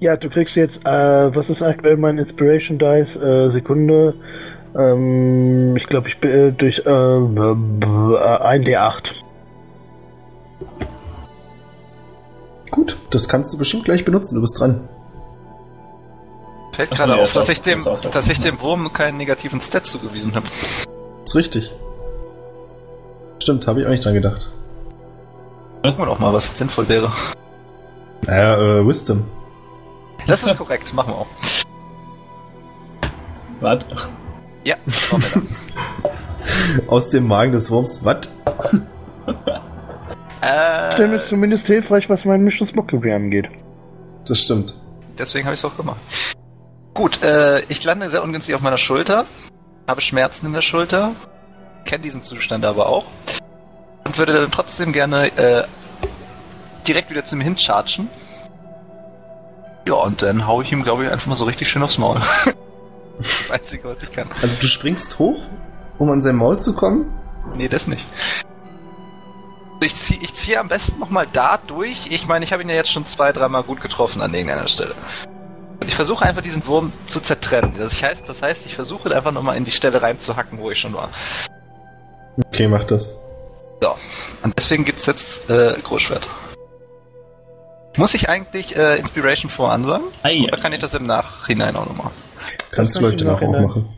Ja, du kriegst jetzt, äh, was ist aktuell mein Inspiration Dice? Äh, Sekunde. Ähm, ich glaube, ich bin äh, durch äh, b- b- äh, ein D8. Gut, das kannst du bestimmt gleich benutzen, du bist dran. Fällt gerade auf, das dass ich, dem, dass ich dem Wurm keinen negativen Stat zugewiesen habe. Ist richtig. Stimmt, habe ich auch nicht dran gedacht. Gucken wir doch mal, was jetzt sinnvoll wäre. Naja, äh, Wisdom. Das ist korrekt, machen wir auch. Was? Ja, dann. Aus dem Magen des Wurms. Was? Das wäre mir Äh, zumindest hilfreich, was mein Mission Mockery angeht. Das stimmt. deswegen habe ich es auch gemacht. Gut, äh, ich lande sehr ungünstig auf meiner Schulter, habe Schmerzen in der Schulter, kenne diesen Zustand aber auch und würde dann trotzdem gerne äh, direkt wieder zu mir hinchargen. Ja, und dann hau ich ihm, glaube ich, einfach mal so richtig schön aufs Maul. das Einzige, was ich kann. Also du springst hoch, um an sein Maul zu kommen? Nee, das nicht. Ich ziehe ich zieh am besten nochmal da durch. Ich meine, ich habe ihn ja jetzt schon zwei, dreimal gut getroffen an irgendeiner Stelle. Und ich versuche einfach diesen Wurm zu zertrennen. Das heißt, das heißt ich versuche einfach nochmal in die Stelle reinzuhacken, wo ich schon war. Okay, mach das. So. Und deswegen gibt's jetzt äh, Großschwert. Muss ich eigentlich äh, Inspiration voransagen? Ei, Oder kann ich das im Nachhinein auch noch machen? Kannst du du danach auch machen.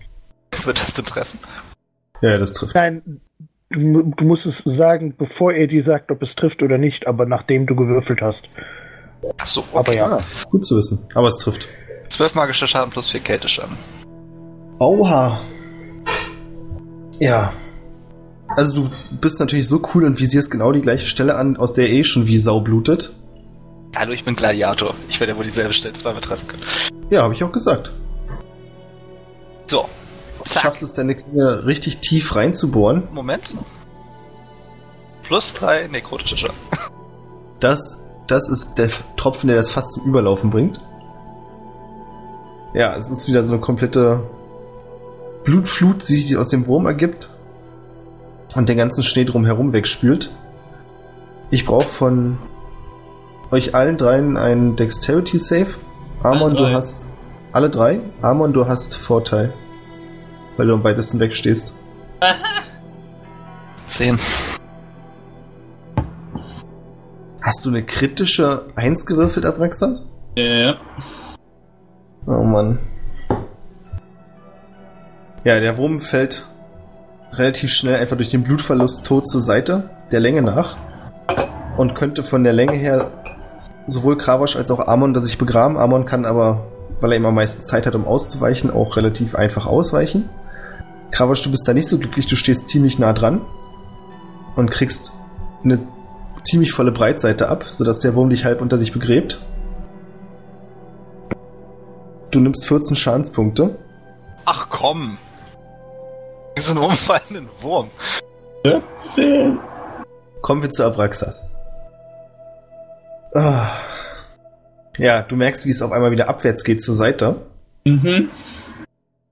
Wird das denn treffen? Ja, das trifft. Nein, du, mu- du musst es sagen, bevor er dir sagt, ob es trifft oder nicht, aber nachdem du gewürfelt hast. Ach so, Aber okay. ja. Ah, gut zu wissen. Aber es trifft. 12 magischer Schaden plus 4 Kälteschaden. Oha. Ja. Also du bist natürlich so cool und visierst genau die gleiche Stelle an, aus der er eh schon wie Sau blutet. Hallo, ich bin Gladiator. Ich werde ja wohl dieselbe Stelle zweimal treffen können. Ja, habe ich auch gesagt. So. Du Zack. schaffst es, deine Klinge richtig tief reinzubohren. Moment. Plus 3 nekrotische Schaden. Das, das ist der Tropfen, der das fast zum Überlaufen bringt. Ja, es ist wieder so eine komplette Blutflut sich aus dem Wurm ergibt und den ganzen Schnee drumherum wegspült. Ich brauche von euch allen dreien einen Dexterity Save. Amon, du drei. hast alle drei. Amon, du hast Vorteil, weil du am weitesten wegstehst. Zehn. Hast du eine kritische Eins gewürfelt, Abraxas? Ja. Oh Mann. Ja, der Wurm fällt relativ schnell einfach durch den Blutverlust tot zur Seite, der Länge nach. Und könnte von der Länge her sowohl Kravosch als auch Amon das sich begraben. Amon kann aber, weil er immer am meisten Zeit hat, um auszuweichen, auch relativ einfach ausweichen. Kravosch, du bist da nicht so glücklich, du stehst ziemlich nah dran und kriegst eine ziemlich volle Breitseite ab, sodass der Wurm dich halb unter dich begräbt. Du nimmst 14 Schadenspunkte. Ach komm. So einen umfallenden Wurm. 14. Kommen wir zu Abraxas. Ah. Ja, du merkst, wie es auf einmal wieder abwärts geht zur Seite. Mhm.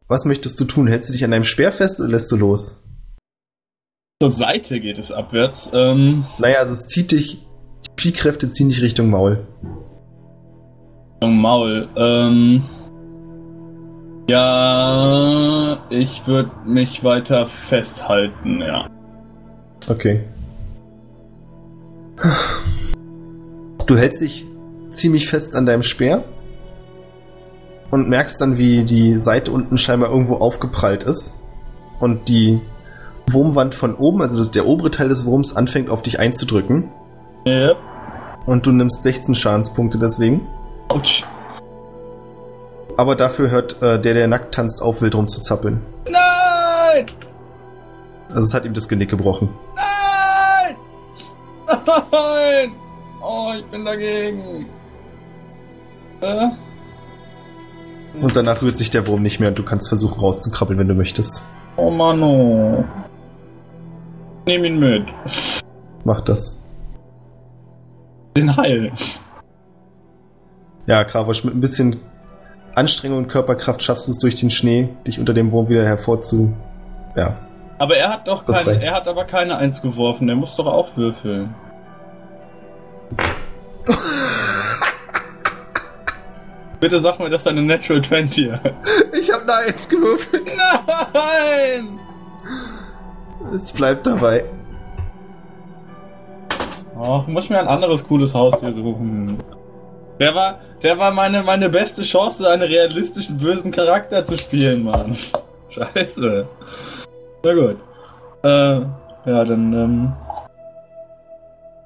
Was möchtest du tun? Hältst du dich an deinem Speer fest oder lässt du los? Zur Seite geht es abwärts. Ähm, Naja, also es zieht dich, die Fliehkräfte ziehen dich Richtung Maul. Richtung Maul. Ähm, ja, ich würde mich weiter festhalten, ja. Okay. Du hältst dich ziemlich fest an deinem Speer und merkst dann, wie die Seite unten scheinbar irgendwo aufgeprallt ist und die Wurmwand von oben, also der obere Teil des Wurms, anfängt auf dich einzudrücken Ja. und du nimmst 16 Schadenspunkte deswegen. Autsch. Aber dafür hört äh, der, der nackt tanzt, auf, wild rumzuzappeln. Nein! Also es hat ihm das Genick gebrochen. Nein! Nein! Oh, ich bin dagegen. Äh? Und danach rührt sich der Wurm nicht mehr und du kannst versuchen rauszukrabbeln, wenn du möchtest. Oh Mano. Nehm ihn mit. Mach das. Den heilen. Ja, Kravosch, mit ein bisschen Anstrengung und Körperkraft schaffst du es durch den Schnee, dich unter dem Wurm wieder hervorzu. Ja. Aber er hat doch keine, er hat aber keine Eins geworfen. Er muss doch auch würfeln. Bitte sag mir, dass er eine Natural 20 hat. Ich hab eine Eins gewürfelt. Nein! Es bleibt dabei. Ach, muss ich mir ein anderes cooles Haustier suchen. Der war, der war meine, meine beste Chance, einen realistischen bösen Charakter zu spielen, Mann. Scheiße. Na gut. Äh, ja, dann, ähm,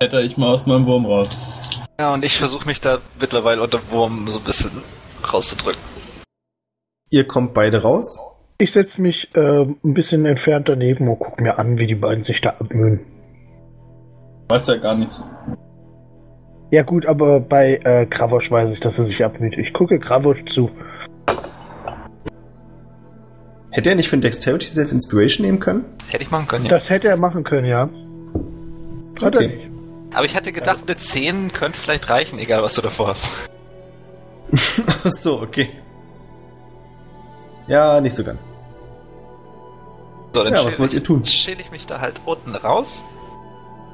hätte ich mal aus meinem Wurm raus. Ja, und ich versuche mich da mittlerweile unter Wurm so ein bisschen rauszudrücken. Ihr kommt beide raus. Ich setze mich äh, ein bisschen entfernt daneben und gucke mir an, wie die beiden sich da abmühen. Weiß ja gar nicht. Ja gut, aber bei äh, Kravosch weiß ich, dass er sich abmüht. Ich gucke Kravosch zu. Hätte er nicht für ein Dexterity Save Inspiration nehmen können? Hätte ich machen können, ja. Das hätte er machen können, ja. Hat er Okay. Aber ich hatte gedacht, eine 10 könnte vielleicht reichen, egal was du davor hast. Ach so, okay. Ja, nicht so ganz. So, dann Ja, was wollt ich, ihr tun? schäle ich mich da halt unten raus.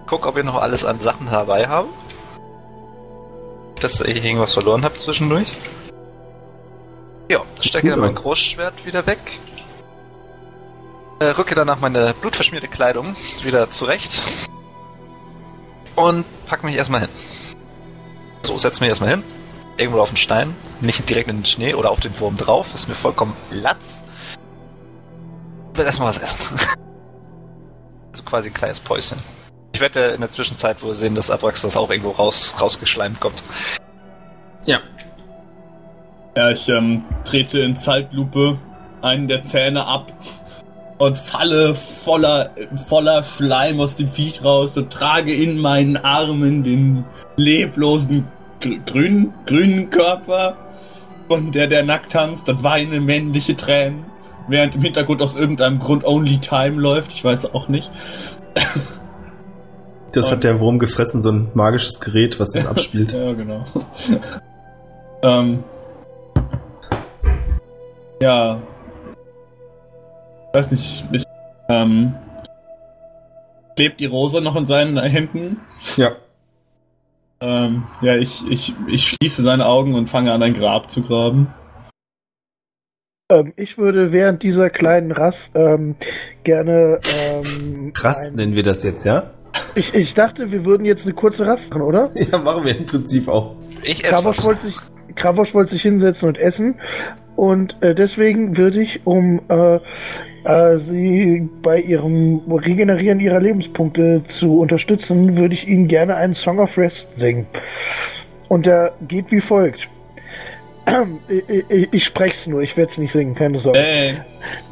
Guck, ob ihr noch alles an Sachen dabei habt. Dass ich irgendwas verloren habe zwischendurch. Ja, stecke dann mein aus. Großschwert wieder weg. Äh, rücke danach meine blutverschmierte Kleidung wieder zurecht. Und pack mich erstmal hin. So, setz mich erstmal hin. Irgendwo auf den Stein. Nicht direkt in den Schnee oder auf den Wurm drauf. Ist mir vollkommen latz. Ich will erstmal was essen. Also quasi ein kleines Päuschen. Ich werde in der Zwischenzeit wohl sehen, dass Abraxas auch irgendwo raus, rausgeschleimt kommt. Ja. Ja, ich ähm, trete in Zeitlupe einen der Zähne ab und falle voller, voller Schleim aus dem Viech raus und trage in meinen Armen den leblosen gr- grünen, grünen Körper von der der nackt tanzt und weine männliche Tränen, während im Hintergrund aus irgendeinem Grund Only Time läuft. Ich weiß auch nicht. Das Und- hat der Wurm gefressen, so ein magisches Gerät, was das abspielt. Ja, genau. ähm. Ja. Weiß nicht, ich, ähm, klebt die Rose noch in seinen Händen. Ja. Ähm, ja, ich, ich, ich schließe seine Augen und fange an, ein Grab zu graben. Ähm, ich würde während dieser kleinen Rast ähm, gerne. Ähm, Rast ein- nennen wir das jetzt, ja? ich, ich dachte, wir würden jetzt eine kurze Rast machen, oder? Ja, machen wir im Prinzip auch. Ich was. wollte sich, Kravosch wollte sich hinsetzen und essen. Und äh, deswegen würde ich, um äh, äh, sie bei ihrem Regenerieren ihrer Lebenspunkte zu unterstützen, würde ich ihnen gerne einen Song of Rest singen. Und der geht wie folgt. Ich, ich, ich spreche es nur, ich werde es nicht singen, keine Sorge. Äh,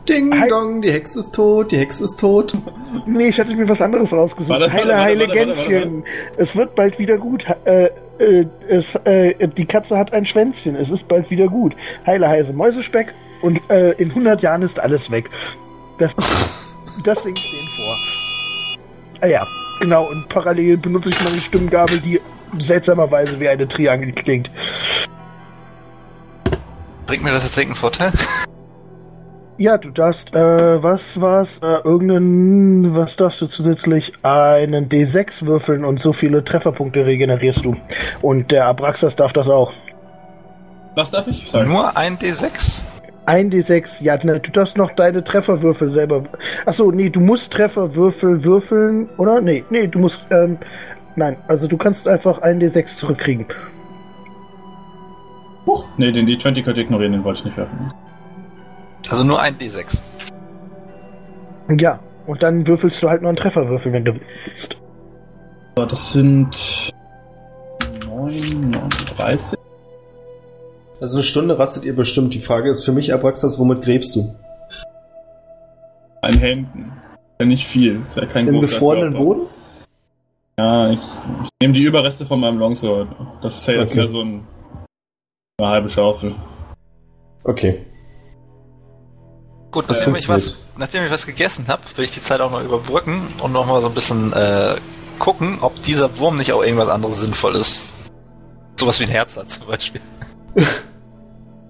Ding Hi- dong, die Hexe ist tot, die Hexe ist tot. Nee, ich hatte mir was anderes rausgesucht. Warte, warte, heile, warte, heile warte, warte, Gänschen. Es wird bald wieder gut. Äh, äh, es, äh, die Katze hat ein Schwänzchen. Es ist bald wieder gut. Heile, heise Mäusespeck. Und äh, in 100 Jahren ist alles weg. Das, das singt den vor. Ah ja, genau. Und parallel benutze ich meine Stimmgabel, die seltsamerweise wie eine Triangel klingt. Bringt mir das jetzt irgendeinen Vorteil? Ja, du darfst, äh, was war's? Äh, irgendeinen, was darfst du zusätzlich? Einen D6 würfeln und so viele Trefferpunkte regenerierst du. Und der Abraxas darf das auch. was darf ich? Sorry. Nur ein D6? Ein D6, ja, ne, du darfst noch deine Trefferwürfel selber. Achso, nee, du musst Trefferwürfel würfeln, oder? Nee, nee, du musst, ähm, nein, also du kannst einfach einen D6 zurückkriegen. Huch. Nee, den D20 könnt ihr ignorieren, den wollte ich nicht werfen. Also nur ein D6. Ja, und dann würfelst du halt noch einen Trefferwürfel, wenn du willst. So, das sind 9, 39. Also eine Stunde rastet ihr bestimmt. Die Frage ist für mich, Abraxas, womit gräbst du? Ein Händen. Ja, nicht viel. Ist ja kein Im gefrorenen. Boden? Ja, ich, ich nehme die Überreste von meinem Longsword. Das ist ja jetzt Okay. mehr so ein, eine halbe Schaufel. Okay. Gut, nachdem ich, was, nachdem ich was gegessen habe, will ich die Zeit auch noch überbrücken und noch mal so ein bisschen äh, gucken, ob dieser Wurm nicht auch irgendwas anderes Sinnvolles. Sowas wie ein Herz hat zum Beispiel.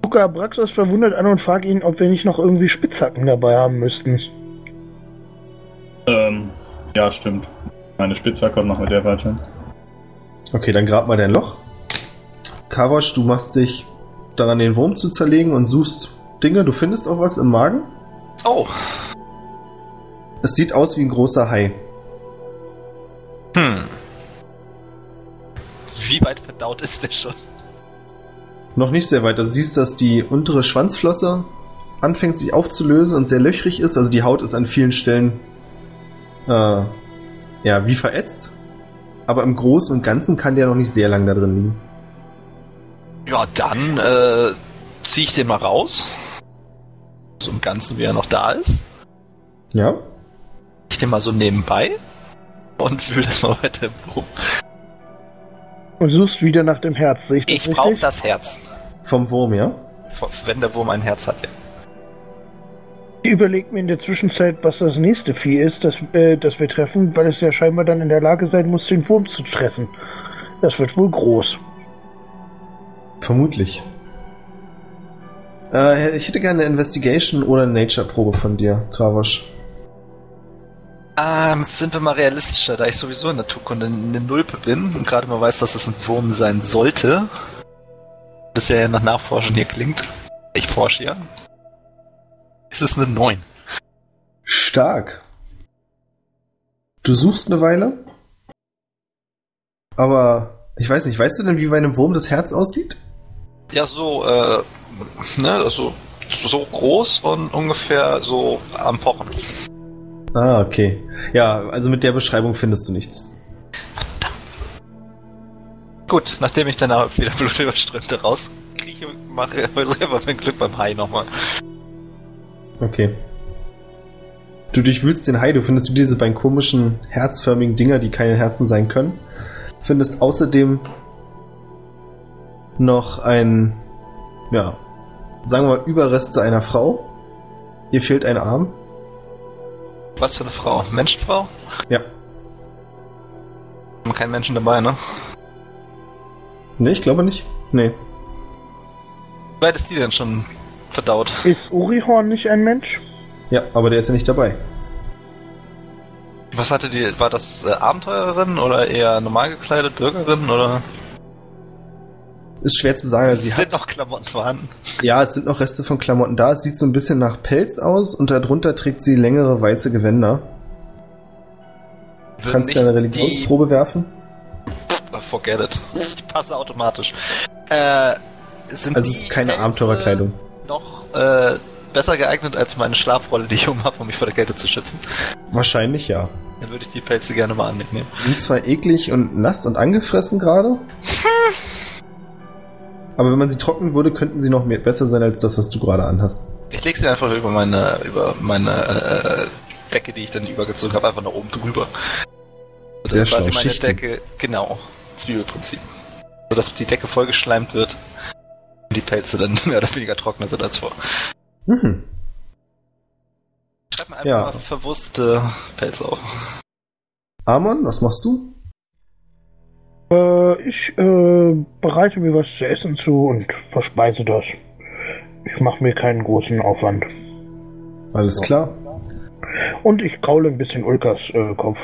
Luca Abraxas verwundert an und fragt ihn, ob wir nicht noch irgendwie Spitzhacken dabei haben müssten. Ähm, ja, stimmt. Meine Spitze kommt noch mit der weiter. Okay, dann grab mal dein Loch. Kavosch, du machst dich daran, den Wurm zu zerlegen und suchst Dinge. Du findest auch was im Magen. Oh, Es sieht aus wie ein großer Hai. hm. Wie weit verdaut ist der schon? Noch nicht sehr weit. Also du siehst, dass die untere Schwanzflosse anfängt sich aufzulösen und sehr löchrig ist. Also die Haut ist an vielen Stellen äh, ja wie verätzt. Aber im Großen und Ganzen kann der noch nicht sehr lang da drin liegen. Ja, dann äh, ziehe ich den mal raus. So im Ganzen, wie er noch da ist. Ja? Ich den mal so nebenbei und fühle das mal weiter im Wurm. Und suchst wieder nach dem Herz, sehe ich das Ich brauche das Herz. Vom Wurm, ja? Wenn der Wurm ein Herz hat, ja. Ich überlege mir in der Zwischenzeit, was das nächste Vieh ist, das, äh, das wir treffen, weil es ja scheinbar dann in der Lage sein muss, den Wurm zu treffen. Das wird wohl groß. Vermutlich. Äh, ich hätte gerne eine Investigation oder eine Nature-Probe von dir, Kravosch. Ähm, sind wir mal realistischer, da ich sowieso in Naturkunde eine Nulpe bin und gerade mal weiß, dass es ein Wurm sein sollte. Das ja nach Nachforschen hier klingt. Ich forsche ja. Es ist eine 9. Stark. Du suchst eine Weile. Aber ich weiß nicht, weißt du denn, wie bei einem Wurm das Herz aussieht? Ja, so, äh, ne, also so groß und ungefähr so am Pochen. Ah, okay. Ja, also mit der Beschreibung findest du nichts. Gut, nachdem ich danach wieder blutüberströmte rauskrieche, mache ich selber mein Glück beim Hai nochmal. Okay. Du durchwühlst den Hai, du findest wie diese beiden komischen, herzförmigen Dinger, die keine Herzen sein können. Findest außerdem noch ein, ja, sagen wir mal, Überreste einer Frau. Ihr fehlt ein Arm. Was für eine Frau? Menschenfrau? Ja. Haben keinen Menschen dabei, ne? Nee, ich glaube nicht. Nee. Wie weit ist die denn schon verdaut? Ist Orihorn nicht ein Mensch? Ja, aber der ist ja nicht dabei. Was hatte die, war das äh, Abenteurerin oder eher normal gekleidet, Bürgerin oder? Ist schwer zu sagen. Also sie sind hat, noch Klamotten vorhanden. ja, es sind noch Reste von Klamotten da. Es sieht so ein bisschen nach Pelz aus und darunter trägt sie längere weiße Gewänder. Würden Kannst du eine Religionsprobe werfen? Die, forget it. Ich passe automatisch. Äh, sind Also es ist keine Pelze Abenteuerkleidung. Noch äh, besser geeignet als meine Schlafrolle, die ich um habe, um mich vor der Kälte zu schützen. Wahrscheinlich ja. Dann würde ich die Pelze gerne mal an mich nehmen. Sind zwar eklig und nass und angefressen gerade. Aber wenn man sie trocknen würde, könnten sie noch mehr besser sein als das, was du gerade anhast. Ich lege sie einfach über meine über meine äh, Decke, die ich dann übergezogen habe, einfach nach oben drüber. Das Sehr ist quasi meine Schichten. Decke, genau, Zwiebelprinzip. So dass die Decke vollgeschleimt wird und die Pelze dann mehr oder weniger trockener sind als vor. Mhm. Schreib mir einfach Ja. mal verwurstete Pelze auf. Amon, was machst du? Äh, ich äh, bereite mir was zu essen zu und verspeise das. Ich mache mir keinen großen Aufwand. Alles klar. Und ich kraule ein bisschen Ulkas äh, Kopf.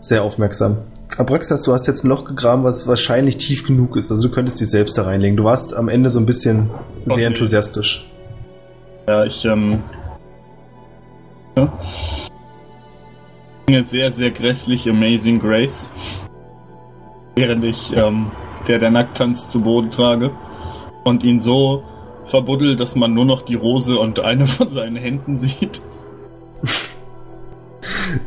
Sehr aufmerksam. Abraxas, du hast jetzt ein Loch gegraben, was wahrscheinlich tief genug ist. Also du könntest dich selbst da reinlegen. Du warst am Ende so ein bisschen sehr Okay. enthusiastisch. Ja, ich, ähm. Ja. Eine sehr, sehr grässlich Amazing Grace. Während ich, ähm, der der Nackttanz zu Boden trage. Und ihn so verbuddel, dass man nur noch die Rose und eine von seinen Händen sieht.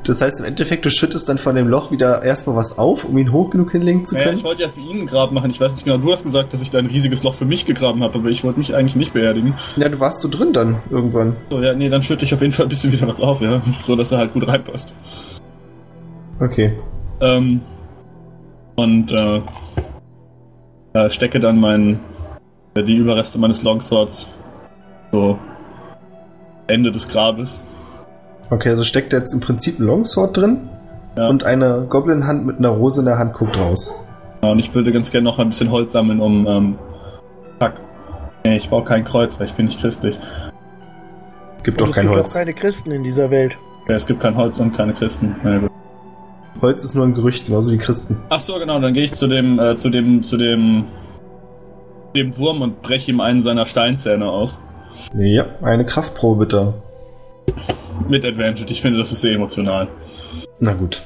Das heißt, im Endeffekt, du schüttest dann von dem Loch wieder erstmal was auf, um ihn hoch genug hinlegen zu Naja, können. ich wollte ja für ihn ein Grab machen. Ich weiß nicht genau, du hast gesagt, dass ich da ein riesiges Loch für mich gegraben habe, aber ich wollte mich eigentlich nicht beerdigen. Ja, du warst so drin dann irgendwann. So, ja, nee, dann schütte ich auf jeden Fall ein bisschen wieder was auf, ja. So, dass er halt gut reinpasst. Okay. Ähm, und äh, ja, stecke dann mein, äh, die Überreste meines Longswords so Ende des Grabes. Okay, also steckt jetzt im Prinzip ein Longsword drin Ja. und eine Goblin-Hand mit einer Rose in der Hand guckt raus. Ja, Und ich würde ganz gerne noch ein bisschen Holz sammeln, um ähm, fuck. Nee, ich brauche kein Kreuz, weil ich bin nicht christlich. Gibt doch es kein gibt Holz. auch keine Christen in dieser Welt. Ja, es gibt kein Holz und keine Christen. Ja, gut. Holz ist nur ein Gerücht, genauso wie Christen. Ach so, genau, dann gehe ich zu dem, äh, zu dem, zu dem, dem Wurm und breche ihm einen seiner Steinzähne aus. Ja, eine Kraftprobe bitte. Mit Advantage. Ich finde, das ist sehr emotional. Na gut.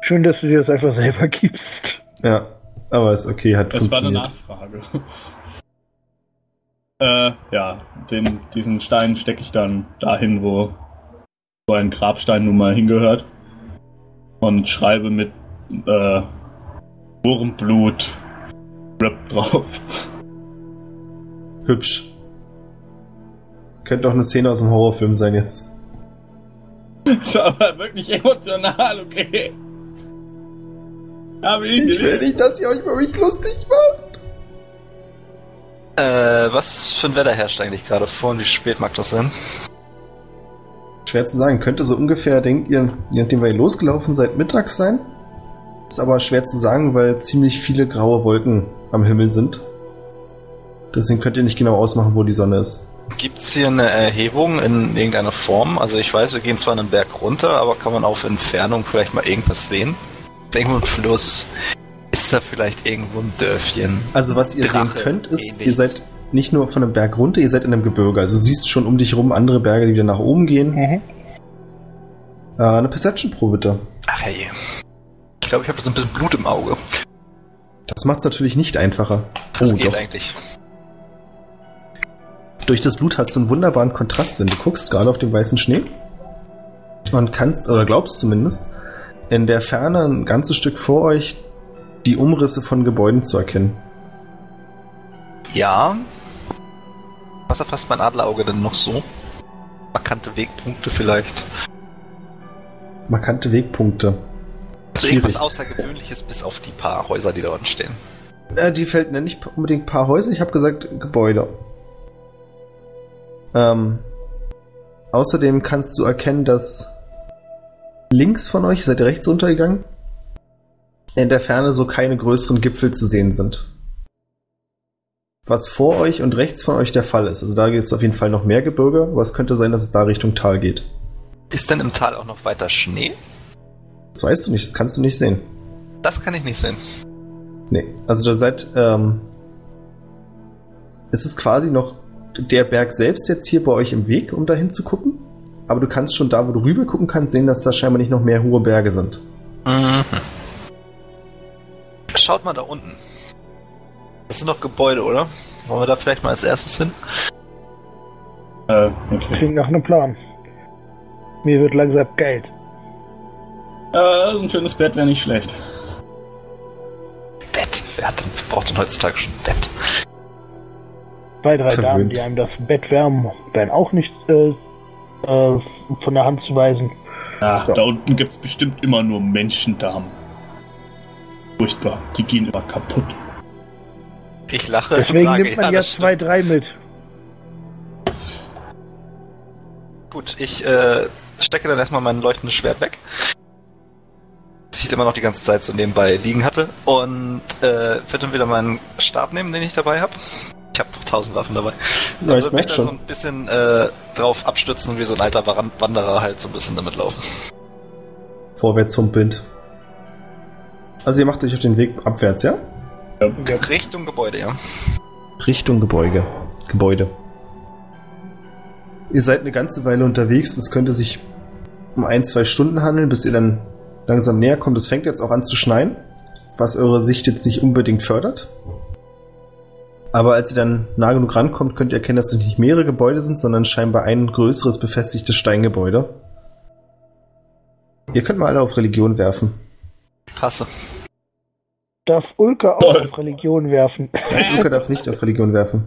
Schön, dass du dir das einfach selber gibst. Ja, aber ist okay, hat Das war eine funktioniert. Nachfrage. äh, ja, den, diesen Stein stecke ich dann dahin, wo so ein Grabstein nun mal hingehört. Und schreibe mit äh, Wurmblut Rip drauf. Hübsch. Könnte auch eine Szene aus dem Horrorfilm sein jetzt. ist aber wirklich emotional, okay. Habe ihn Ich will nicht, dass ihr euch über mich lustig macht. Äh, was für ein Wetter herrscht eigentlich gerade vor und wie spät mag das sein? Schwer zu sagen. Könnte so ungefähr, denkt ihr, je nachdem, weil ihr losgelaufen seid, mittags sein. Ist aber schwer zu sagen, weil ziemlich viele graue Wolken am Himmel sind. Deswegen könnt ihr nicht genau ausmachen, wo die Sonne ist. Gibt's hier eine Erhebung in irgendeiner Form? Also ich weiß, wir gehen zwar einen Berg runter, aber kann man auf Entfernung vielleicht mal irgendwas sehen? Irgendwo ein Fluss? Ist da vielleicht irgendwo ein Dörfchen? Also was ihr Drache, sehen könnt, ist, ähnlich. ihr seid nicht nur von einem Berg runter, ihr seid in einem Gebirge. Also du siehst schon um dich rum andere Berge, die wieder nach oben gehen. Mhm. Äh, eine Perception-Probe bitte. Ach hey. Ich glaube, ich habe so ein bisschen Blut im Auge. Das macht es natürlich nicht einfacher. Das oh, geht doch. eigentlich. Durch das Blut hast du einen wunderbaren Kontrast, wenn du guckst, gerade auf dem weißen Schnee. Und kannst, oder glaubst zumindest, in der Ferne ein ganzes Stück vor euch die Umrisse von Gebäuden zu erkennen. Ja. Was erfasst mein Adlerauge denn noch so? Markante Wegpunkte vielleicht. Markante Wegpunkte. Also irgendwas Außergewöhnliches bis auf die paar Häuser, die da unten stehen. Äh, die fällt ne, nicht unbedingt ein paar Häuser, ich habe gesagt Gebäude. Ähm, außerdem kannst du erkennen, dass links von euch, seid ihr rechts runtergegangen, in der Ferne so keine größeren Gipfel zu sehen sind. Was vor euch und rechts von euch der Fall ist. Also da gibt es auf jeden Fall noch mehr Gebirge, aber es könnte sein, dass es da Richtung Tal geht. Ist denn im Tal auch noch weiter Schnee? Das weißt du nicht, das kannst du nicht sehen. Das kann ich nicht sehen. Nee, also da seid, ähm, es ist quasi noch der Berg selbst jetzt hier bei euch im Weg, um da hinzugucken. Aber du kannst schon da, wo du rüber gucken kannst, sehen, dass da scheinbar nicht noch mehr hohe Berge sind. Mhm. Schaut mal da unten. Das sind doch Gebäude, oder? Wollen wir da vielleicht mal als erstes hin? Äh, okay. Klingt nach einem Plan. Mir wird langsam Geld. Äh, ein schönes Bett wäre nicht schlecht. Bett. Wer, hat denn, braucht denn heutzutage schon ein Bett? Zwei, drei Verwöhnt. Damen, die einem das Bett wärmen, wären auch nicht äh, äh, von der Hand zu weisen. Ja, Ja. da unten gibt's bestimmt immer nur Menschendamen. Furchtbar. Die gehen immer kaputt. Ich lache Deswegen und sage, nimmt man ja, ja zwei, drei mit. Gut, ich äh, stecke dann erstmal mein leuchtendes Schwert weg. Das ich immer noch die ganze Zeit so nebenbei liegen hatte. Und äh, werde dann wieder meinen Stab nehmen, den ich dabei habe. Ich habe tausend Waffen dabei. Ja, ich würde mich da so ein bisschen äh, drauf abstützen und wie so ein alter Wanderer halt so ein bisschen damit laufen. Vorwärts humpelnd. Also ihr macht euch auf den Weg abwärts, ja? Richtung Gebäude, ja. Richtung Gebäude. Gebäude. Ihr seid eine ganze Weile unterwegs. Es könnte sich um ein, zwei Stunden handeln, bis ihr dann langsam näher kommt. Es fängt jetzt auch an zu schneien, was eure Sicht jetzt nicht unbedingt fördert. Aber als ihr dann nah genug rankommt, könnt ihr erkennen, dass es nicht mehrere Gebäude sind, sondern scheinbar ein größeres befestigtes Steingebäude. Ihr könnt mal alle auf Religion werfen. Hasse. Darf Ulka auch Toll. auf Religion werfen? Luca darf nicht auf Religion werfen.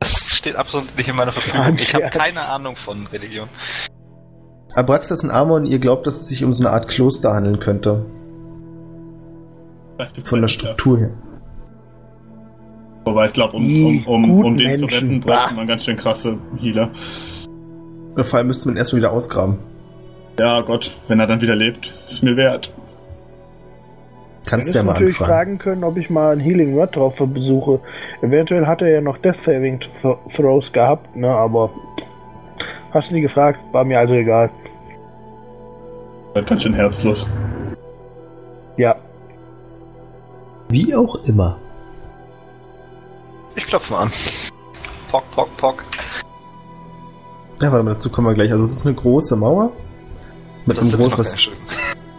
Das steht absolut nicht in meiner Verfügung. Ich habe keine Ahnung von Religion. Abraxas und Amon, ihr glaubt, dass es sich um so eine Art Kloster handeln könnte. Von der Struktur her. Wobei ich glaube, um, um, um, um den zu Menschen. retten, bräuchte Bah. man ganz schön krasse Healer. Vor allem müsste man erstmal wieder ausgraben. Ja Gott, wenn er dann wieder lebt, ist mir wert. Kannst Hättest ja mal natürlich anfragen. fragen können, ob ich mal ein Healing Word drauf besuche. Eventuell hat er ja noch Death Saving Th- Throws gehabt, ne, aber hast du nie gefragt, war mir also egal. Das ganz schön herzlos. Ja, Wie auch immer. Ich klopfe mal an. Pock, pock, pock. Ja, warte mal, dazu kommen wir gleich. Also es ist eine große Mauer. Mit einem sind wir großen was.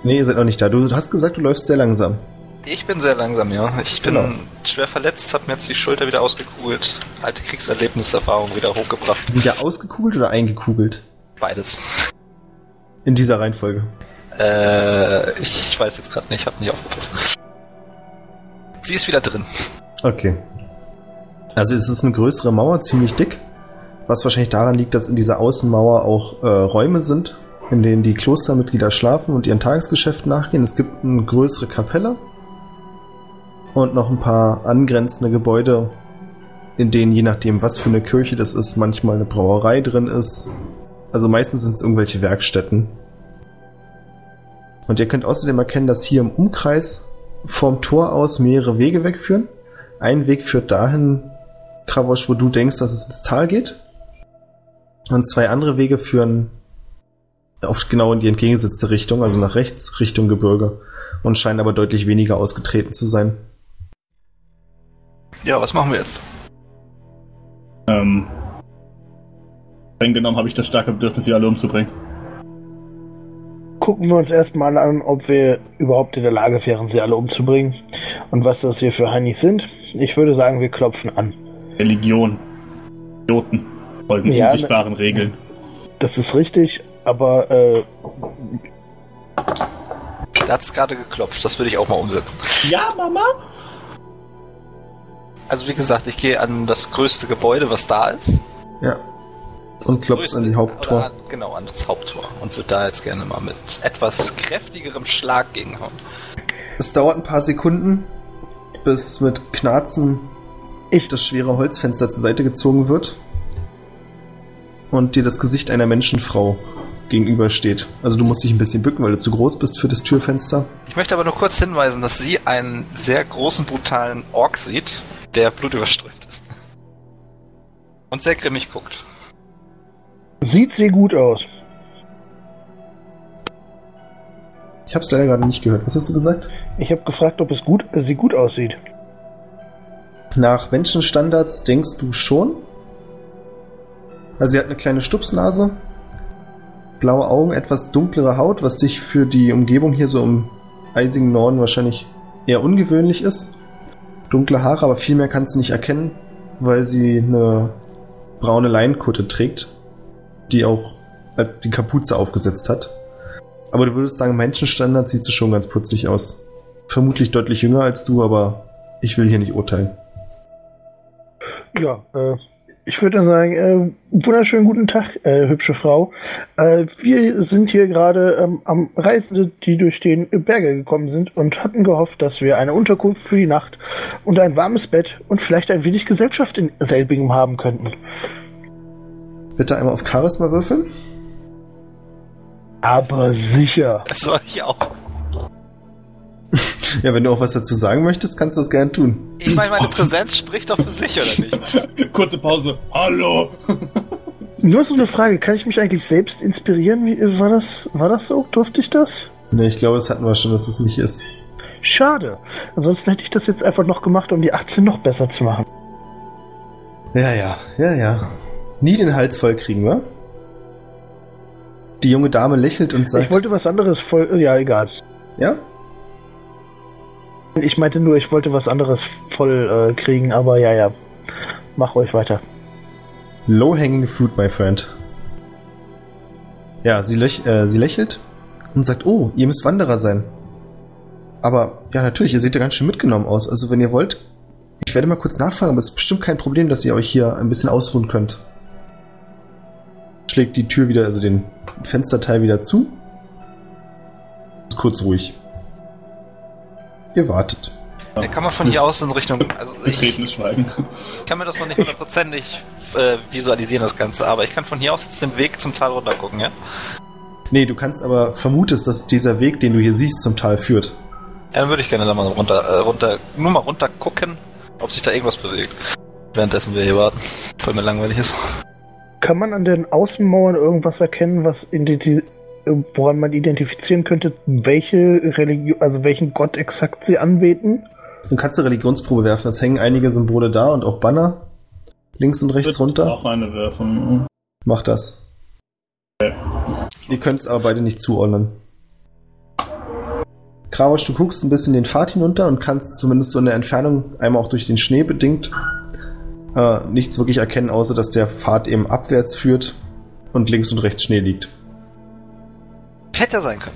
Nee, ihr seid noch nicht da. Du hast gesagt, du läufst sehr langsam. Ich bin sehr langsam, ja. Ich bin Genau. schwer verletzt, hab mir jetzt die Schulter wieder ausgekugelt, alte Kriegserlebniserfahrung wieder hochgebracht. Wieder ausgekugelt oder eingekugelt? Beides. In dieser Reihenfolge. Äh, ich, ich weiß jetzt gerade nicht, hab nicht aufgepasst. Sie ist wieder drin. Okay. Also es ist eine größere Mauer, ziemlich dick. Was wahrscheinlich daran liegt, dass in dieser Außenmauer auch äh, Räume sind, in denen die Klostermitglieder schlafen und ihren Tagesgeschäften nachgehen. Es gibt eine größere Kapelle und noch ein paar angrenzende Gebäude, in denen je nachdem, was für eine Kirche das ist, manchmal eine Brauerei drin ist. Also meistens sind es irgendwelche Werkstätten. Und ihr könnt außerdem erkennen, dass hier im Umkreis vom Tor aus mehrere Wege wegführen. Ein Weg führt dahin, Kravosch, wo du denkst, dass es ins Tal geht. Und zwei andere Wege führen oft genau in die entgegengesetzte Richtung, also nach rechts, Richtung Gebirge. Und scheinen aber deutlich weniger ausgetreten zu sein. Ja, was machen wir jetzt? Ähm, streng genommen habe ich das starke Bedürfnis, sie alle umzubringen. gucken wir uns erstmal an, ob wir überhaupt in der Lage wären, sie alle umzubringen. Und was das hier für Heinis sind. Ich würde sagen, wir klopfen an. Religion. Idioten. Folgen Ja, unsichtbaren Regeln. Das ist richtig, aber äh, Da hat's gerade geklopft, das würde ich auch mal umsetzen. Ja, Mama? Also wie gesagt, ich gehe an das größte Gebäude, was da ist. Ja. Und klopfst an die Haupttor. An, genau, an das Haupttor. Und würde da jetzt gerne mal mit etwas kräftigerem Schlag gegenhauen. Es dauert ein paar Sekunden, bis mit Knarzen Ich- das schwere Holzfenster zur Seite gezogen wird und dir das Gesicht einer Menschenfrau gegenübersteht. Also du musst dich ein bisschen bücken, weil du zu groß bist für das Türfenster. Ich möchte aber nur kurz hinweisen, dass sie einen sehr großen, brutalen Ork sieht, der blutüberströmt ist. Und sehr grimmig guckt. Sieht sehr gut aus. Ich hab's leider gerade nicht gehört. Was hast du gesagt? Ich habe gefragt, ob es gut, äh, sie gut aussieht. Nach Menschenstandards denkst du schon. Also sie hat eine kleine Stupsnase, blaue Augen, etwas dunklere Haut, was dich für die Umgebung hier so im eisigen Norden wahrscheinlich eher ungewöhnlich ist. Dunkle Haare, aber viel mehr kannst du nicht erkennen, weil sie eine braune Leinkutte trägt, die auch äh, die Kapuze aufgesetzt hat. Aber du würdest sagen, Menschenstandard sieht sie schon ganz putzig aus. Vermutlich deutlich jünger als du, aber ich will hier nicht urteilen. Ja, äh, ich würde dann sagen, äh, wunderschönen guten Tag, äh, hübsche Frau. Äh, wir sind hier gerade ähm, am Reisen, die durch den Berge gekommen sind und hatten gehofft, dass wir eine Unterkunft für die Nacht und ein warmes Bett und vielleicht ein wenig Gesellschaft in selbigem haben könnten. Bitte einmal auf Charisma würfeln. Aber sicher. Das soll ich auch. Ja, wenn du auch was dazu sagen möchtest, kannst du das gerne tun. Ich meine, meine Präsenz spricht doch für sich, oder nicht? Kurze Pause. Hallo! Nur so eine Frage, kann ich mich eigentlich selbst inspirieren? Wie, war, das, war das so? Durfte ich das? Ne, ich glaube, das hatten wir schon, dass es nicht ist. Schade. Ansonsten hätte ich das jetzt einfach noch gemacht, um die 18 noch besser zu machen. Ja, ja, ja, ja. Nie den Hals voll kriegen, wa? Die junge Dame lächelt und sagt. ich wollte was anderes voll. Ja, egal. ja? Ich meinte nur, ich wollte was anderes voll äh, kriegen, aber ja, ja. Mach ruhig weiter. Low-hanging fruit, my friend. Ja, sie, läch äh, sie lächelt und sagt, oh, ihr müsst Wanderer sein. Aber, ja, natürlich, ihr seht ja ganz schön mitgenommen aus. Also, wenn ihr wollt, ich werde mal kurz nachfragen, aber es ist bestimmt kein Problem, dass ihr euch hier ein bisschen ausruhen könnt. Schlägt die Tür wieder, also den Fensterteil wieder zu. Ist kurz ruhig. Ihr wartet. Ja, kann man von hier aus in Richtung. Also ich Schweigen. kann mir das noch nicht hundertprozentig äh, visualisieren, das Ganze, aber ich kann von hier aus jetzt den Weg zum Tal runter gucken, ja? Nee, du kannst aber vermutest, dass dieser Weg, den du hier siehst, zum Tal führt. Ja, dann würde ich gerne da mal runter, äh, runter, nur mal runter gucken, ob sich da irgendwas bewegt. Währenddessen wir hier warten, weil mir langweilig ist. Kann man an den Außenmauern irgendwas erkennen, was identi woran man identifizieren könnte, welche Religion, also welchen Gott exakt sie anbeten? Du kannst eine Religionsprobe werfen. Es hängen einige Symbole da und auch Banner. Links und rechts runter. Auch eine werfen. Mach das. Okay. Ihr könnt es aber beide nicht zuordnen. Kravosch, du guckst ein bisschen den Pfad hinunter und kannst zumindest so in der Entfernung, einmal auch durch den Schnee bedingt, äh, nichts wirklich erkennen, außer dass der Pfad eben abwärts führt und links und rechts Schnee liegt. Hätte ja sein können.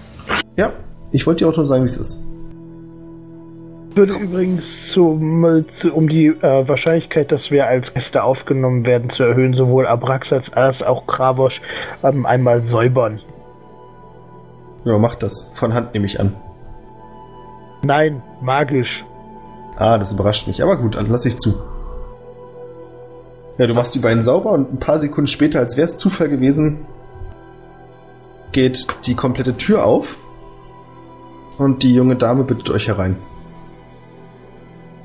Ja, ich wollte dir auch nur sagen, wie es ist. Ich würde übrigens zum, zu, um die äh, Wahrscheinlichkeit, dass wir als Gäste aufgenommen werden, zu erhöhen, sowohl Abraxas als auch Kravosch ähm, einmal säubern. Ja, mach das. Von Hand nehme ich an. Nein, magisch. Ah, das überrascht mich. Aber gut, dann lass ich zu. Ja, du machst die beiden sauber und ein paar Sekunden später, als wäre es Zufall gewesen, geht die komplette Tür auf und die junge Dame bittet euch herein.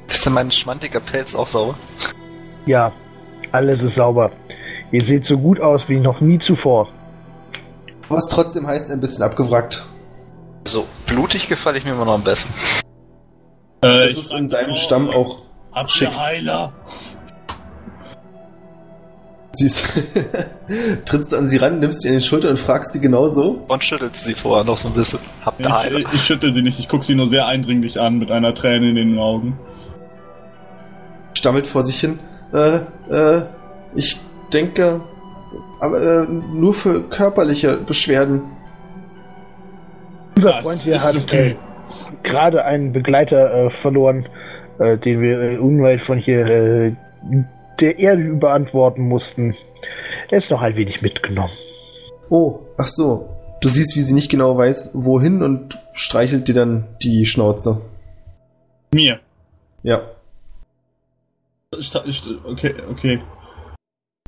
Ist denn mein schmantiger Pelz auch sauber? Ja, alles ist sauber. Ihr seht so gut aus wie noch nie zuvor. Was trotzdem heißt, ein bisschen abgewrackt. So, blutig gefalle ich mir immer noch am besten. Äh, Das ist in deinem Stamm auch Habt schick. Heiler? Siehst, trittst du an sie ran, nimmst sie in die Schulter und fragst sie genauso. Und schüttelt sie vorher noch so ein bisschen. Habt ihr Heile? Ich, ich schüttel sie nicht, ich gucke sie nur sehr eindringlich an mit einer Träne in den Augen. Stammelt vor sich hin. Äh, äh, ich denke, aber äh, nur für körperliche Beschwerden. Unser Freund hier hat okay. äh, gerade einen Begleiter äh, verloren, äh, den wir äh, unweit von hier äh, der Erde überantworten mussten. Er ist noch ein wenig mitgenommen. Oh, ach so. Du siehst, wie sie nicht genau weiß, wohin und streichelt dir dann die Schnauze. Mir. Ja. Sta- st- Okay, okay.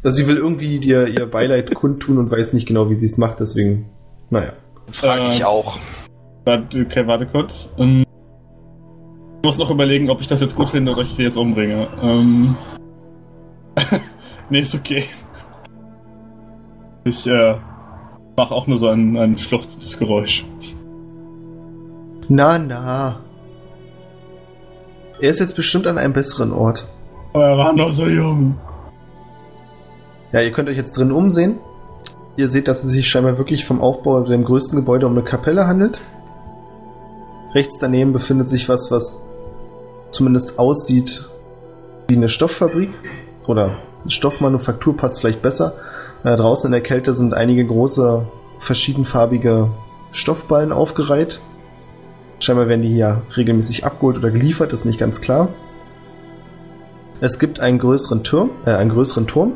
Also sie will irgendwie dir ihr Beileid kundtun und weiß nicht genau, wie sie es macht, deswegen, naja. Frage ich Äh, auch. Warte, okay, warte kurz. Ähm, Ich muss noch überlegen, ob ich das jetzt gut finde oder ich sie jetzt umbringe. Ähm. nee, ist okay. Ich äh, mache auch nur so ein, ein schluchzendes Geräusch. Na, na. Er ist jetzt bestimmt an einem besseren Ort. Aber er war noch so jung. Ja, ihr könnt euch jetzt drin umsehen. Ihr seht, dass es sich scheinbar wirklich vom Aufbau dem größten Gebäude um eine Kapelle handelt. Rechts daneben befindet sich was, was zumindest aussieht wie eine Stofffabrik. Oder Stoffmanufaktur passt vielleicht besser. Äh, draußen in der Kälte sind einige große, verschiedenfarbige Stoffballen aufgereiht. Scheinbar werden die hier regelmäßig abgeholt oder geliefert, ist nicht ganz klar. Es gibt einen größeren Turm, äh, einen größeren Turm.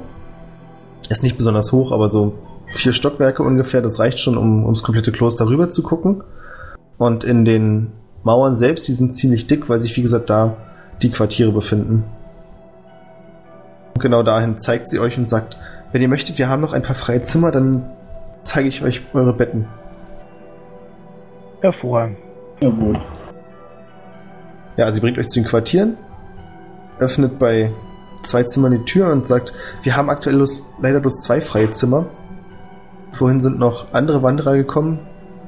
Ist nicht besonders hoch, aber so vier Stockwerke ungefähr. Das reicht schon, um ums komplette Kloster rüber zu gucken. Und in den Mauern selbst, die sind ziemlich dick, weil sich, wie gesagt, da die Quartiere befinden. Genau dahin zeigt sie euch und sagt, wenn ihr möchtet, wir haben noch ein paar freie Zimmer, dann zeige ich euch eure Betten. Hervorragend. Ja, gut. Ja, sie bringt euch zu den Quartieren, öffnet bei zwei Zimmern die Tür und sagt, wir haben aktuell bloß, leider bloß zwei freie Zimmer. Vorhin sind noch andere Wanderer gekommen.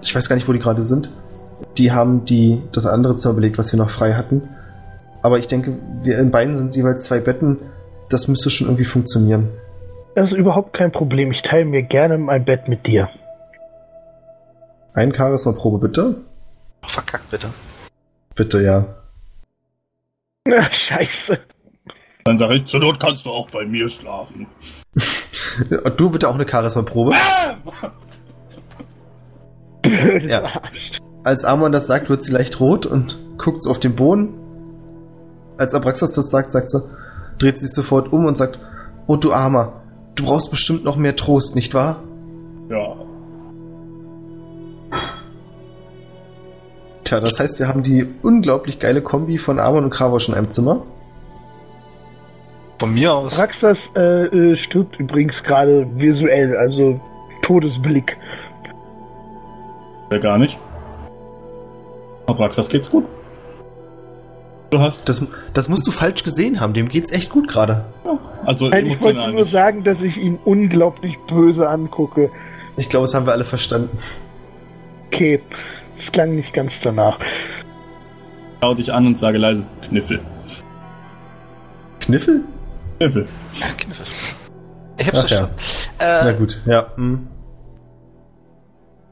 Ich weiß gar nicht, wo die gerade sind. Die haben die, das andere Zimmer belegt, was wir noch frei hatten. Aber ich denke, wir in beiden sind jeweils zwei Betten. Das müsste schon irgendwie funktionieren. Das ist überhaupt kein Problem. Ich teile mir gerne mein Bett mit dir. Ein Charisma-Probe, bitte. Oh, verkackt bitte. Bitte, ja. Ach, scheiße. Dann sage ich, zur Not kannst du auch bei mir schlafen. Und du bitte auch eine Charisma-Probe. Ja. Arsch. Als Amon das sagt, wird sie leicht rot und guckt auf den Boden. Als Abraxas das sagt, sagt sie, dreht sich sofort um und sagt, oh du Armer, du brauchst bestimmt noch mehr Trost, nicht wahr? Ja. Tja, das heißt, wir haben die unglaublich geile Kombi von Amon und Kravosch in einem Zimmer. Von mir aus. Raxas äh, äh, stirbt übrigens gerade visuell, also Todesblick. Ja, gar nicht. Abraxas geht's gut. Du hast. Das, das musst du falsch gesehen haben, dem geht's echt gut gerade. Also Nein, ich wollte nur sagen, dass ich ihn unglaublich böse angucke. Ich glaube, das haben wir alle verstanden. Okay, es klang nicht ganz danach. Schau dich an und sage leise Kniffel. Kniffel? Kniffel. Kniffel. Ich hab's Ach ja. verstanden. Na Äh, gut, ja. hm.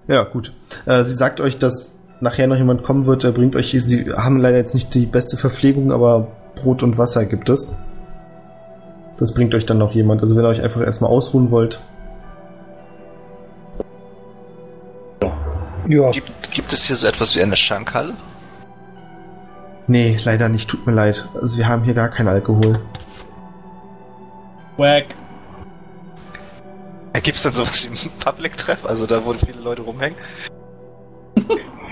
Ja, gut. Äh, sie sagt euch, dass nachher noch jemand kommen wird, der bringt euch. Sie haben leider jetzt nicht die beste Verpflegung, aber Brot und Wasser gibt es. Das bringt euch dann noch jemand. Also wenn ihr euch einfach erstmal ausruhen wollt. Ja, gibt, gibt es hier so etwas wie eine Schankhalle? Nee, leider nicht, tut mir leid. Also wir haben hier gar keinen Alkohol. Wack. Äh, Gibt es dann sowas wie einen Public-Treff? Also da, wo viele Leute rumhängen?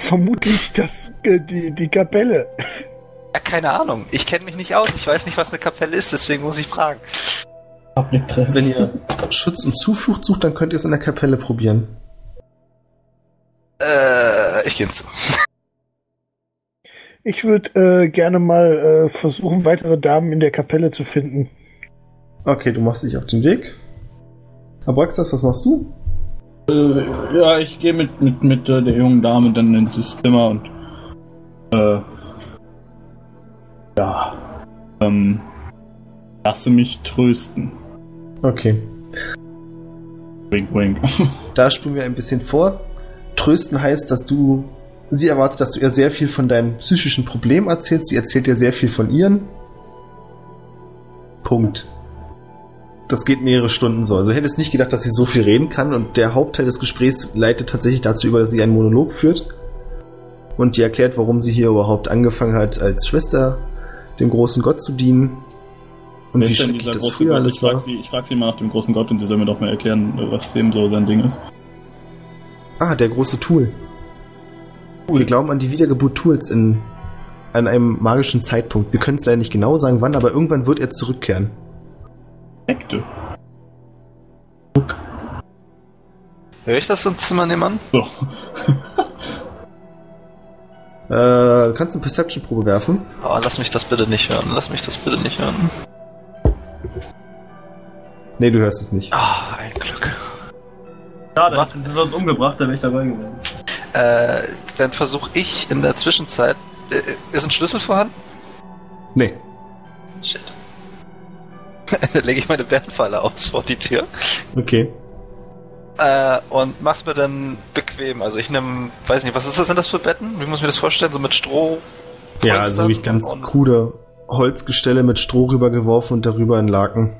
Vermutlich das, äh, die, die Kapelle. Ja, keine Ahnung. Ich kenne mich nicht aus. Ich weiß nicht, was eine Kapelle ist, deswegen muss ich fragen. Wenn ihr Schutz und Zuflucht sucht, dann könnt ihr es in der Kapelle probieren. Äh, ich gehe ins Zimmer. Ich würde äh, gerne mal äh, versuchen, weitere Damen in der Kapelle zu finden. Okay, du machst dich auf den Weg. Abraxas, was machst du? Äh, ja, ich gehe mit, mit, mit äh, der jungen Dame dann in das Zimmer und. Äh. Ja. Ähm. Lasse mich trösten. Okay. Wink, wink. Da springen wir ein bisschen vor. Trösten heißt, dass du. Sie erwartet, dass du ihr sehr viel von deinem psychischen Problem erzählst. Sie erzählt dir sehr viel von ihren. Punkt. Das geht mehrere Stunden so. Also ich hätte es nicht gedacht, dass sie so viel reden kann. Und der Hauptteil des Gesprächs leitet tatsächlich dazu über, dass sie einen Monolog führt. Und die erklärt, warum sie hier überhaupt angefangen hat, als Schwester dem großen Gott zu dienen. Und Wer wie schrecklich das früher Gott? alles Ich frage war. sie, ich frag sie mal nach dem großen Gott und sie soll mir doch mal erklären, was dem so sein Ding ist. Ah, der große Tool. Wir glauben an die Wiedergeburt Tools in, an einem magischen Zeitpunkt. Wir können es leider nicht genau sagen, wann, aber irgendwann wird er zurückkehren. Sekte. Höre ich das im Zimmer nehmen an? So. Äh, kannst du eine Perception-Probe werfen? Oh, lass mich das bitte nicht hören. Lass mich das bitte nicht hören. Nee, du hörst es nicht. Ah, ein Glück. Schade, hat sie sonst umgebracht, da wäre ich dabei gewesen. Äh, dann versuche ich in der Zwischenzeit. Äh, ist ein Schlüssel vorhanden? Nee. Shit. dann lege ich meine Bärenfalle aus vor die Tür. Okay. Äh, und mach's mir dann bequem. Also ich nehme, weiß nicht, was ist das, sind das für Betten? Wie muss ich mir das vorstellen? So mit Stroh? Ja, also Polstern ich ganz krude Holzgestelle mit Stroh rübergeworfen und darüber ein Laken.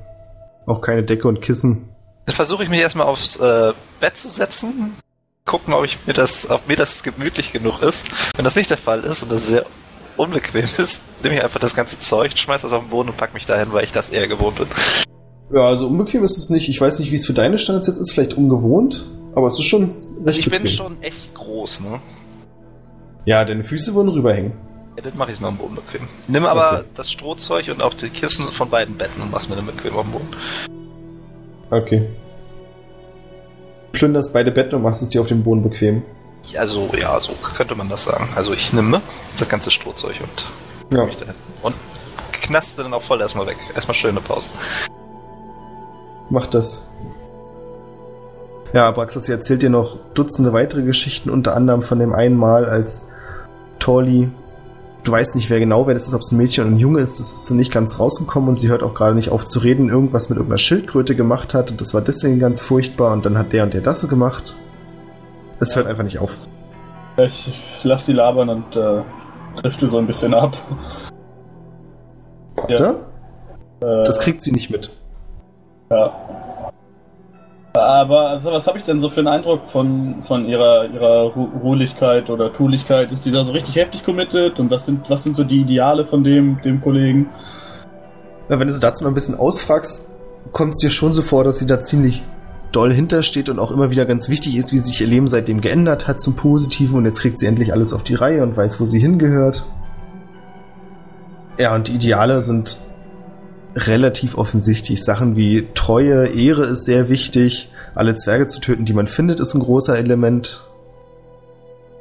Auch keine Decke und Kissen. Dann versuche ich mich erstmal aufs äh, Bett zu setzen. Gucken, ob ich mir das, ob mir das gemütlich genug ist. Wenn das nicht der Fall ist und das sehr unbequem ist, nehme ich einfach das ganze Zeug, schmeiß das auf den Boden und pack mich dahin, weil ich das eher gewohnt bin. Ja, also unbequem ist es nicht. Ich weiß nicht, wie es für deine Standards jetzt ist. Vielleicht ungewohnt. Aber es ist schon recht Also ich bin bequem. schon echt groß, ne? Ja, deine Füße würden rüberhängen. Ja, dann mache ich es mir am Boden bequem. Nimm aber Okay. das Strohzeug und auch die Kissen von beiden Betten und mach's mir dann bequem am Boden. Okay. Plünderst beide Betten und machst es dir auf dem Boden bequem. Also, ja, so könnte man das sagen. Also ich nehme das ganze Strohzeug und Ja. mich dahin. Und knaste dann auch voll erstmal weg. Erstmal schöne Pause. Mach das. Ja, Abraxas sie erzählt dir noch Dutzende weitere Geschichten, unter anderem von dem einen Mal, als Torli, du weißt nicht wer genau, wer das ist, ob es ein Mädchen oder ein Junge ist, das ist so nicht ganz rausgekommen und sie hört auch gerade nicht auf zu reden, irgendwas mit irgendeiner Schildkröte gemacht hat und das war deswegen ganz furchtbar und dann hat der und der das gemacht. Es hört einfach nicht auf. Ich, lass die labern und äh, drifte so ein bisschen ab. Warte, Äh, das kriegt sie nicht mit. Ja. Aber also, was habe ich denn so für einen Eindruck von, von ihrer, ihrer Ru Ruhigkeit oder Tulichkeit? Ist die da so richtig heftig committed? Und was sind, was sind so die Ideale von dem, dem Kollegen? Ja, wenn du sie dazu noch ein bisschen ausfragst, kommt es dir schon so vor, dass sie da ziemlich doll hintersteht und auch immer wieder ganz wichtig ist, wie sich ihr Leben seitdem geändert hat zum Positiven und jetzt kriegt sie endlich alles auf die Reihe und weiß, wo sie hingehört. Ja, und die Ideale sind relativ offensichtlich. Sachen wie Treue, Ehre ist sehr wichtig. Alle Zwerge zu töten, die man findet, ist ein großer Element.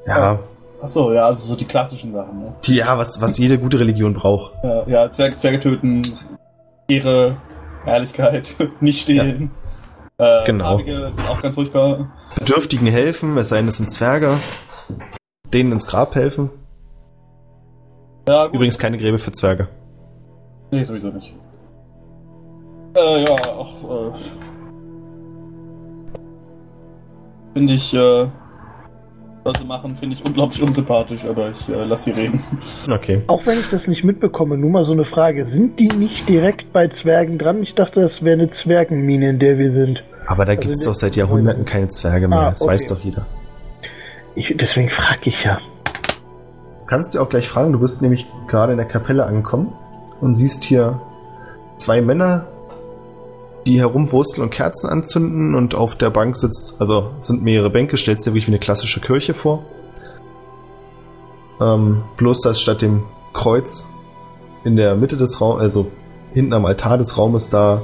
Ja, Achso, ja, also so die klassischen Sachen, ne? die, ja was, was jede gute Religion braucht. Ja, ja Zwerge, Zwerge töten, Ehre, Ehrlichkeit, nicht stehlen. Äh, Genau. Farbige sind auch ganz furchtbar. Bedürftigen helfen, es sei denn, es sind Zwerge. Denen ins Grab helfen. Ja, gut. Übrigens keine Gräbe für Zwerge. Nee, sowieso nicht. Äh, ja, auch, äh. Finde ich, äh. Was sie machen, finde ich unglaublich unsympathisch, aber ich äh, lass sie reden. Okay. Auch wenn ich das nicht mitbekomme, nur mal so eine Frage. Sind die nicht direkt bei Zwergen dran? Ich dachte, das wäre eine Zwergenmine, in der wir sind. Aber da Also gibt's die- doch seit Jahrhunderten keine Zwerge mehr. Ah, das okay. weiß doch jeder. Ich, deswegen frage ich ja. Das kannst du auch gleich fragen. Du bist nämlich gerade in der Kapelle angekommen und siehst hier zwei Männer, die herumwursteln und Kerzen anzünden und auf der Bank sitzt, also es sind mehrere Bänke, stellst dir wirklich wie eine klassische Kirche vor. Ähm, bloß dass statt dem Kreuz in der Mitte des Raums, also hinten am Altar des Raumes, da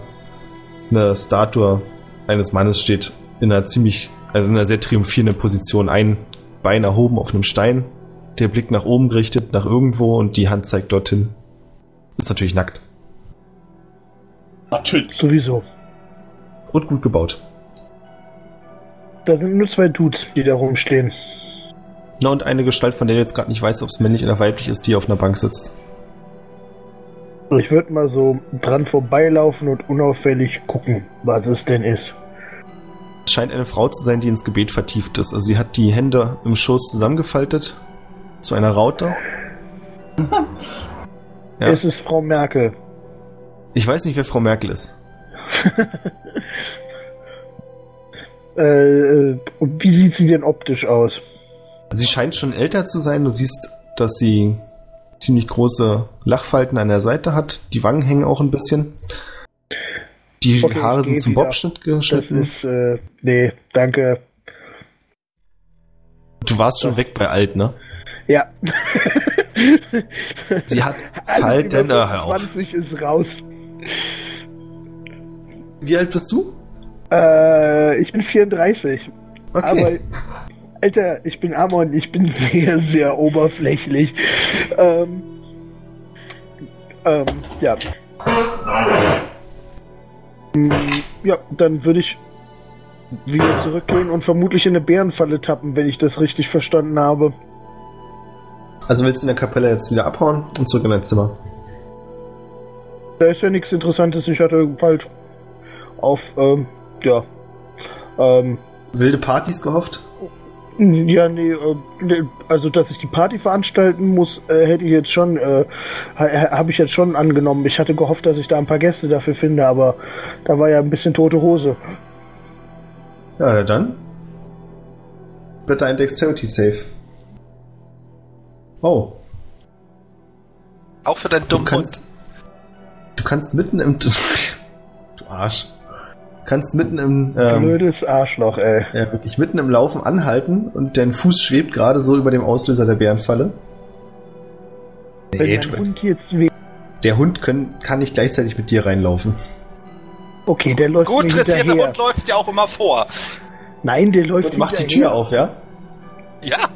eine Statue eines Mannes steht in einer ziemlich, also in einer sehr triumphierenden Position, ein Bein erhoben auf einem Stein, der Blick nach oben gerichtet, nach irgendwo und die Hand zeigt dorthin. Ist natürlich nackt Natürlich. Sowieso. und gut gebaut. Da sind nur zwei Dudes, die da rumstehen. Na und eine Gestalt, von der du jetzt gerade nicht weißt, ob es männlich oder weiblich ist, die auf einer Bank sitzt. Ich würde mal so dran vorbeilaufen und unauffällig gucken, was es denn ist. Es scheint eine Frau zu sein, die ins Gebet vertieft ist. Also sie hat die Hände im Schoß zusammengefaltet zu einer Raute. Ja. Es ist Frau Merkel. Ich weiß nicht, wer Frau Merkel ist. Äh, und wie sieht sie denn optisch aus? Sie scheint schon älter zu sein. Du siehst, dass sie ziemlich große Lachfalten an der Seite hat. Die Wangen hängen auch ein bisschen. Die Okay, Haare sind zum wieder. Bobschnitt Das geschnitten. ist, äh, nee, danke. Du warst schon weg bei alt, ne? Ja. Sie hat Falten. hör auf. 20 ist raus. Wie alt bist du? Äh, ich bin 34. Okay. Aber Alter, ich bin Amon, ich bin sehr, sehr oberflächlich. Ähm, ähm, ja. Mm, Ja, dann würde ich wieder zurückgehen und vermutlich in eine Bärenfalle tappen, wenn ich das richtig verstanden habe. Also willst du in der Kapelle jetzt wieder abhauen und zurück in dein Zimmer? Da ist ja nichts Interessantes. Ich hatte halt auf, ähm, ja, ähm, Wilde Partys gehofft? Ja, nee, äh, nee, also dass ich die Party veranstalten muss, äh, hätte ich jetzt schon, äh, ha, habe ich jetzt schon angenommen. Ich hatte gehofft, dass ich da ein paar Gäste dafür finde, aber da war ja ein bisschen tote Hose. Ja, dann. Bitte ein Dexterity Save. Oh, Auch für deinen du dummen kannst. Du kannst mitten im. Du Arsch. Du kannst mitten im. Ähm, Blödes Arschloch, ey. ja, wirklich mitten im Laufen anhalten und dein Fuß schwebt gerade so über dem Auslöser der Bärenfalle. Nee, Hund jetzt weh. der Hund können, kann nicht gleichzeitig mit dir reinlaufen. Okay, der läuft Gut dressierter. Hund läuft ja auch immer vor. Nein, der läuft Und macht die. Tür auf, ja? Ja.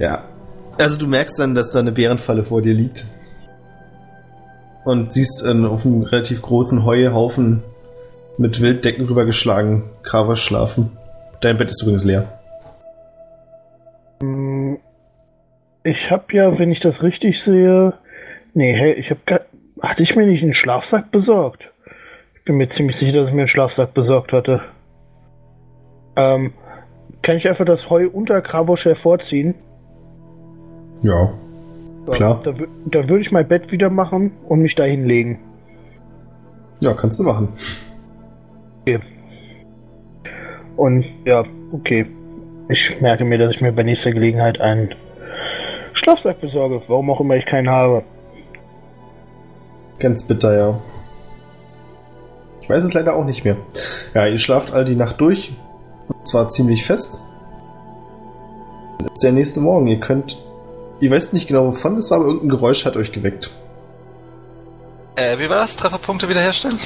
Ja. Also du merkst dann, dass da eine Bärenfalle vor dir liegt. Und siehst äh, auf einem relativ großen Heuhaufen mit Wilddecken rübergeschlagen Kravas schlafen. Dein Bett ist übrigens leer. Hm, Ich habe ja, wenn ich das richtig sehe, nee, hey, ich habe hatte ich mir nicht einen Schlafsack besorgt? Ich bin mir ziemlich sicher, dass ich mir einen Schlafsack besorgt hatte. Ähm, kann ich einfach das Heu unter Kravosch hervorziehen? Ja. So, Klar. Dann, dann würde ich mein Bett wieder machen und mich da hinlegen. Ja, kannst du machen. Und ja, okay. Ich merke mir, dass ich mir bei nächster Gelegenheit einen Schlafsack besorge, warum auch immer ich keinen habe. Ganz bitter, ja. Ich weiß es leider auch nicht mehr. Ja, ihr schlaft all die Nacht durch. Und zwar ziemlich fest. Dann ist der nächste Morgen. Ihr könnt. Ihr wisst nicht genau wovon es war, aber irgendein Geräusch hat euch geweckt. Äh, wie war das? Trefferpunkte wiederherstellen?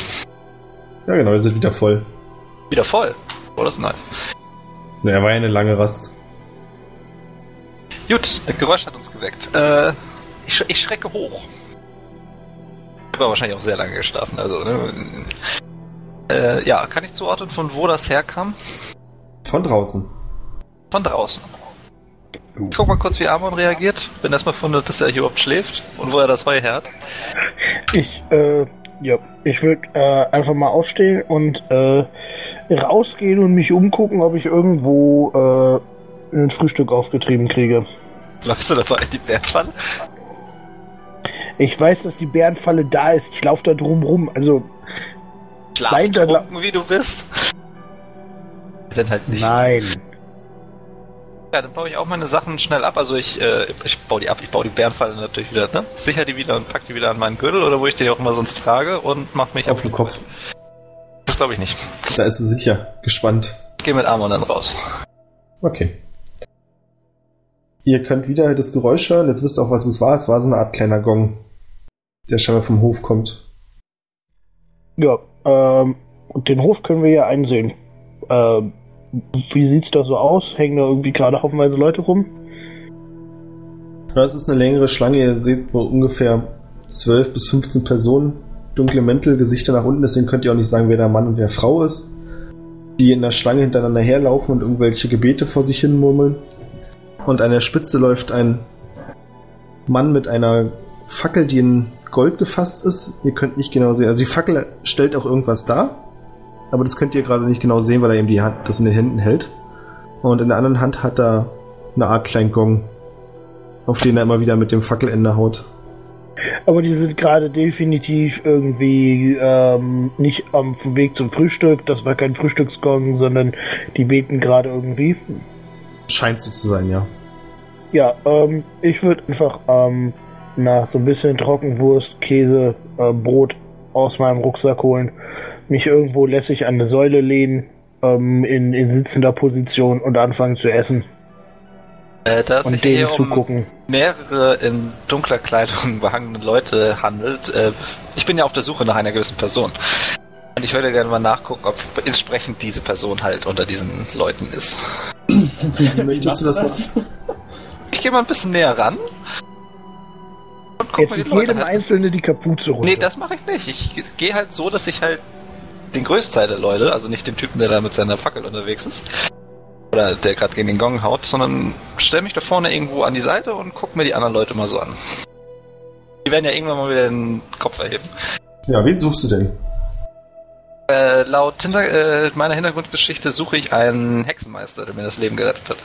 Ja, genau, ihr seid wieder voll. Wieder voll. Oh, das ist nice. Naja, war ja eine lange Rast. Gut, ein Geräusch hat uns geweckt. Äh, ich, sch ich schrecke hoch. Ich habe wahrscheinlich auch sehr lange geschlafen, also, ne? Äh, ja, kann ich zuordnen, von wo das herkam? Von draußen. Von draußen. Ich guck mal kurz, wie Amon reagiert, wenn erstmal findet, dass er hier überhaupt schläft und wo er das Heu her hat. Ich, äh, ja, ich würde äh, einfach mal aufstehen und äh, rausgehen und mich umgucken, ob ich irgendwo äh, ein Frühstück aufgetrieben kriege. Läufst du dabei in die Bärfalle? Ich weiß, dass die Bärenfalle da ist. Ich laufe da drum rum. Also, Schlaftrunken, wie du bist? Dann halt nicht. nein. Ja, dann baue ich auch meine Sachen schnell ab. Also ich, äh, ich baue die ab. Ich baue die Bärenfalle natürlich wieder, ne? Sicher die wieder und pack die wieder an meinen Gürtel oder wo ich die auch immer sonst trage und mach mich Auf den Kopf. Das glaube ich nicht. Da ist sie sicher. Gespannt. Ich gehe mit Amon dann raus. Okay. Ihr könnt wieder das Geräusch hören. Jetzt wisst ihr auch, was es war. Es war so eine Art kleiner Gong, der scheinbar vom Hof kommt. Ja, ähm, und den Hof können wir ja einsehen. Ähm, wie sieht's da so aus? Hängen da irgendwie gerade haufenweise Leute rum? Ja, es ist eine längere Schlange. Ihr seht wohl ungefähr 12 bis 15 Personen. Dunkle Mäntel, Gesichter nach unten. Deswegen könnt ihr auch nicht sagen, wer der Mann und wer Frau ist. Die in der Schlange hintereinander herlaufen und irgendwelche Gebete vor sich hin murmeln. Und an der Spitze läuft ein Mann mit einer Fackel, die in Gold gefasst ist. Ihr könnt nicht genau sehen. Also die Fackel stellt auch irgendwas dar. Aber das könnt ihr gerade nicht genau sehen, weil er eben die Hand, das in den Händen hält. Und in der anderen Hand hat er eine Art kleinen Gong, auf den er immer wieder mit dem Fackelende haut. Aber die sind gerade definitiv irgendwie ähm, nicht am Weg zum Frühstück. Das war kein Frühstücksgong, sondern die beten gerade irgendwie. Scheint so zu sein, ja. Ja, ähm, ich würde einfach ähm, na, so ein bisschen Trockenwurst, Käse, äh, Brot aus meinem Rucksack holen, mich irgendwo lässig an eine Säule lehnen, ähm, in, in sitzender Position und anfangen zu essen Äh, da es sich und denen hier um zugucken. mehrere in dunkler Kleidung behangene Leute handelt, äh, ich bin ja auf der Suche nach einer gewissen Person. Und ich würde gerne mal nachgucken, ob entsprechend diese Person halt unter diesen Leuten ist. Wie möchtest du das machen? Ich gehe mal ein bisschen näher ran. Und guck Jetzt mit jedem halt. Einzelnen die Kapuze runter. Nee, das mache ich nicht. Ich gehe halt so, dass ich halt den Größteil der Leute, also nicht den Typen, der da mit seiner Fackel unterwegs ist, oder der gerade gegen den Gong haut, sondern stell mich da vorne irgendwo an die Seite und guck mir die anderen Leute mal so an. Die werden ja irgendwann mal wieder den Kopf erheben. Ja, wen suchst du denn? Äh, laut Hinter äh, meiner Hintergrundgeschichte suche ich einen Hexenmeister, der mir das Leben gerettet hat.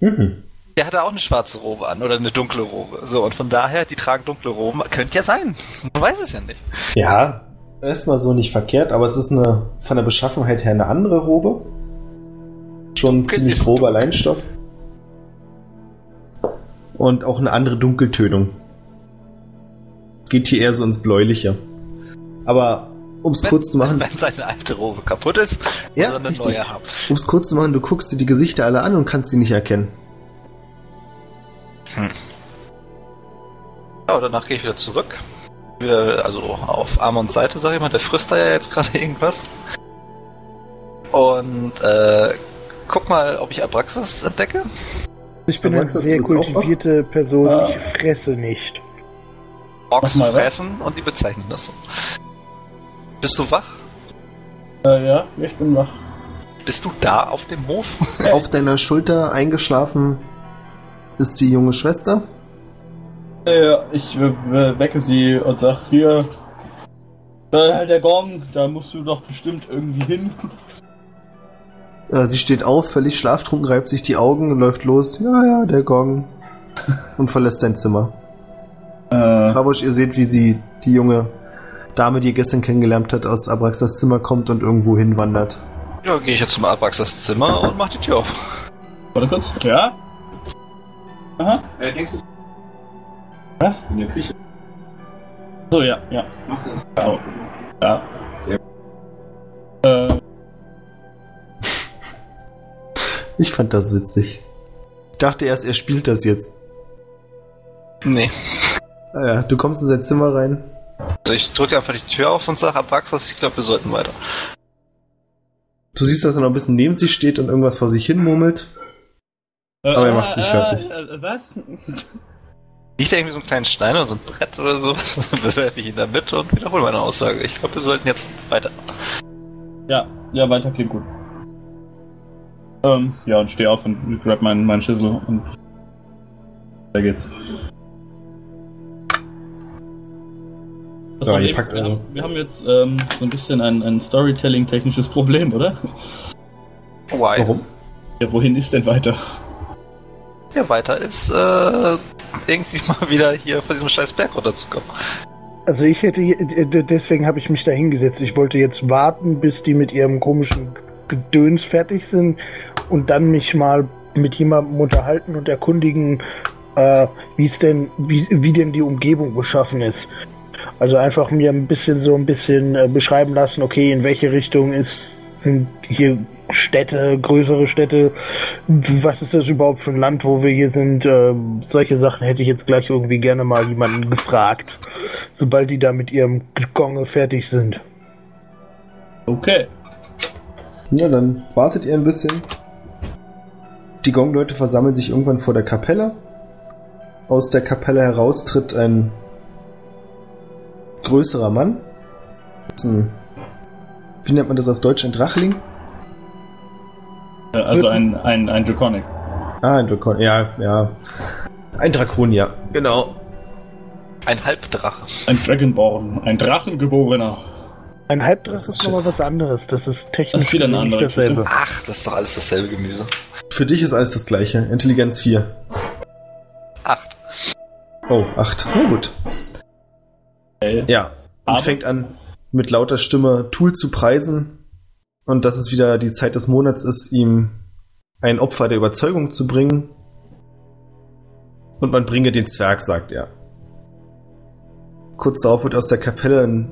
Mhm. Der hatte auch eine schwarze Robe an oder eine dunkle Robe. So, und von daher, die tragen dunkle Roben. Könnte ja sein. Man weiß es ja nicht. Ja, erstmal so nicht verkehrt, aber es ist eine von der Beschaffenheit her eine andere Robe. Schon Dunkel ziemlich grober Leinstoff. Und auch eine andere Dunkeltönung. Geht hier eher so ins Bläuliche. Aber um es kurz zu machen. Wenn seine alte Robe kaputt ist, ja, eine richtig. neue haben. Um es kurz zu machen, du guckst dir die Gesichter alle an und kannst sie nicht erkennen. Hm. Ja, danach gehe ich wieder zurück. Wieder, also auf Amons Seite, sag ich mal, der frisst da ja jetzt gerade irgendwas. Und äh, guck mal, ob ich Abraxas entdecke. Ich bin Abraxas, eine sehr kultivierte Person, ah. ich fresse nicht. Ochsen fressen und die bezeichnen das so. Bist du wach? Äh, ja, ich bin wach. Bist du da auf dem Hof? auf deiner Schulter eingeschlafen ist die junge Schwester. Ja, ich wecke sie und sag hier, da halt der Gong, da musst du doch bestimmt irgendwie hin. Sie steht auf, völlig schlaftrunken, reibt sich die Augen und läuft los. Ja, ja, der Gong. Und verlässt dein Zimmer. Äh. Ihr seht, wie sie, die junge Dame, die ihr gestern kennengelernt hat, aus Abraxas Zimmer kommt und irgendwo hinwandert. Ja, gehe ich jetzt zum Abraxas Zimmer und mach die Tür auf. Warte kurz. Ja? Aha. Äh, denkst du? Was? In der Küche. So, ja, ja. Machst du das? Ja. ja. Sehr äh. Ich fand das witzig. Ich dachte erst, er spielt das jetzt. Nee. Naja, ah du kommst in sein Zimmer rein. Also ich drücke einfach die Tür auf und sage, Abraxas, ich glaube, wir sollten weiter. Du siehst, dass er noch ein bisschen neben sich steht und irgendwas vor sich hin murmelt. Äh, aber er macht sich äh, fertig. Äh, was? Liegt da irgendwie so ein kleinen Stein oder so ein Brett oder sowas? Dann bewerfe ich ihn da mit und wiederhole meine Aussage. Ich glaube, wir sollten jetzt weiter. Ja, ja, weiter klingt gut. Ähm, ja, und stehe auf und grab meinen, meinen Schüssel und da geht's. Das ja, ist, wir, haben, wir, haben, jetzt ähm, so ein bisschen ein, ein Storytelling-technisches Problem, oder? Why? Warum? Ja, wohin ist denn weiter? Ja, weiter ist äh, irgendwie mal wieder hier von diesem scheiß Berg runterzukommen. Also ich hätte, deswegen habe ich mich da hingesetzt. Ich wollte jetzt warten, bis die mit ihrem komischen Gedöns fertig sind und dann mich mal mit jemandem unterhalten und erkundigen, äh, wie es denn, wie, wie denn die Umgebung beschaffen ist. Also einfach mir ein bisschen so ein bisschen äh, beschreiben lassen, okay, in welche Richtung ist, sind hier Städte, größere Städte, was ist das überhaupt für ein Land, wo wir hier sind? Äh, solche Sachen hätte ich jetzt gleich irgendwie gerne mal jemanden gefragt, sobald die da mit ihrem Gonge fertig sind. Okay. Ja, dann wartet ihr ein bisschen. Die Gongleute versammeln sich irgendwann vor der Kapelle. Aus der Kapelle heraus tritt ein größerer Mann. Ein, wie nennt man das auf Deutsch? Ein Drachling? Äh, also ein, ein, ein Draconic. Ah, ein Drakon, ja, ja. Ein Drakonier, genau. Ein Halbdrache. Ein Dragonborn, ein Drachengeborener. Ein Halbdrache ist nochmal was anderes. Das ist technisch das ist wieder eine andere dasselbe. Ach, das ist doch alles dasselbe Gemüse. Für dich ist alles das gleiche. Intelligenz 4. 8. Oh, 8. Na gut. Okay. Ja, und Aber fängt an mit lauter Stimme Tool zu preisen und dass es wieder die Zeit des Monats ist, ihm ein Opfer der Überzeugung zu bringen. Und man bringe den Zwerg, sagt er. Kurz darauf wird aus der Kapelle ein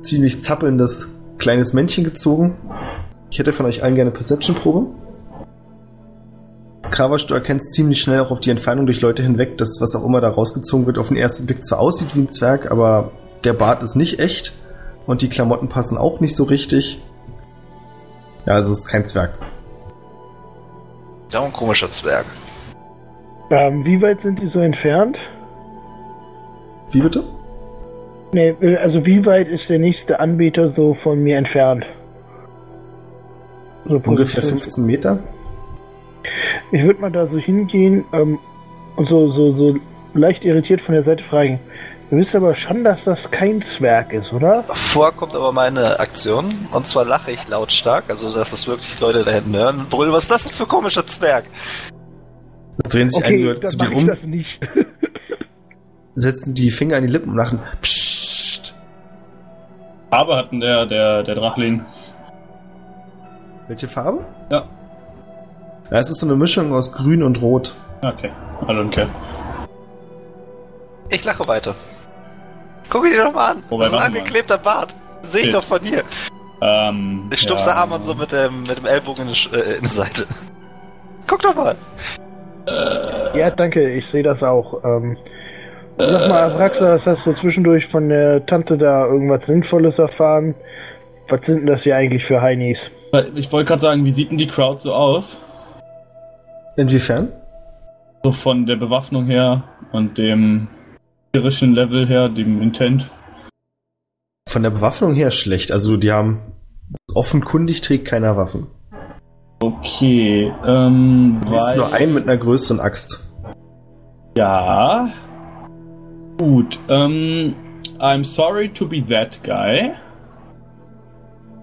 ziemlich zappelndes kleines Männchen gezogen. Ich hätte von euch allen gerne Perception-Probe. Kravasch, du erkennst ziemlich schnell auch auf die Entfernung durch Leute hinweg, dass was auch immer da rausgezogen wird, auf den ersten Blick zwar aussieht wie ein Zwerg, aber der Bart ist nicht echt und die Klamotten passen auch nicht so richtig. Ja, also es ist kein Zwerg. Da ein komischer Zwerg. Ähm, wie weit sind die so entfernt? Wie bitte? Nee, äh, also wie weit ist der nächste Anbieter so von mir entfernt? So Ungefähr Position- 15 Meter. Ich würde mal da so hingehen ähm, und so, so, so leicht irritiert von der Seite fragen. Du wisst aber schon, dass das kein Zwerg ist, oder? Vor kommt aber meine Aktion. Und zwar lache ich lautstark. Also, dass es wirklich Leute da hinten hören und brüllen. Was ist das denn für ein komischer Zwerg? Es drehen sich Okay, einige Leute zu dir um, das nicht. setzen die Finger an die Lippen und lachen. Psst. Farbe hatten der, der, der Drachling. Welche Farbe? Ja. Ja, es ist so eine Mischung aus Grün und Rot. Okay, hallo und Kerl. Ich lache weiter. Guck dir doch mal an. Wobei, das ist ein angeklebter Bart. Sehe ich doch von hier. Ähm, Ich stupse ja, Armand so mit dem, mit dem Ellbogen in die, äh, in die Seite. Guck doch mal. Ja, danke, ich sehe das auch. Ähm, sag mal, Abraxa, hast du zwischendurch von der Tante da irgendwas Sinnvolles erfahren? Was sind denn das hier eigentlich für Heinis? Ich wollte gerade sagen, wie sieht denn die Crowd so aus? Inwiefern? So von der Bewaffnung her und dem irischen Level her, dem Intent. Von der Bewaffnung her schlecht. Also die haben offenkundig trägt keiner Waffen. Okay, ähm, Du siehst nur einen mit einer größeren Axt. Ja. Gut, ähm, I'm sorry to be that guy.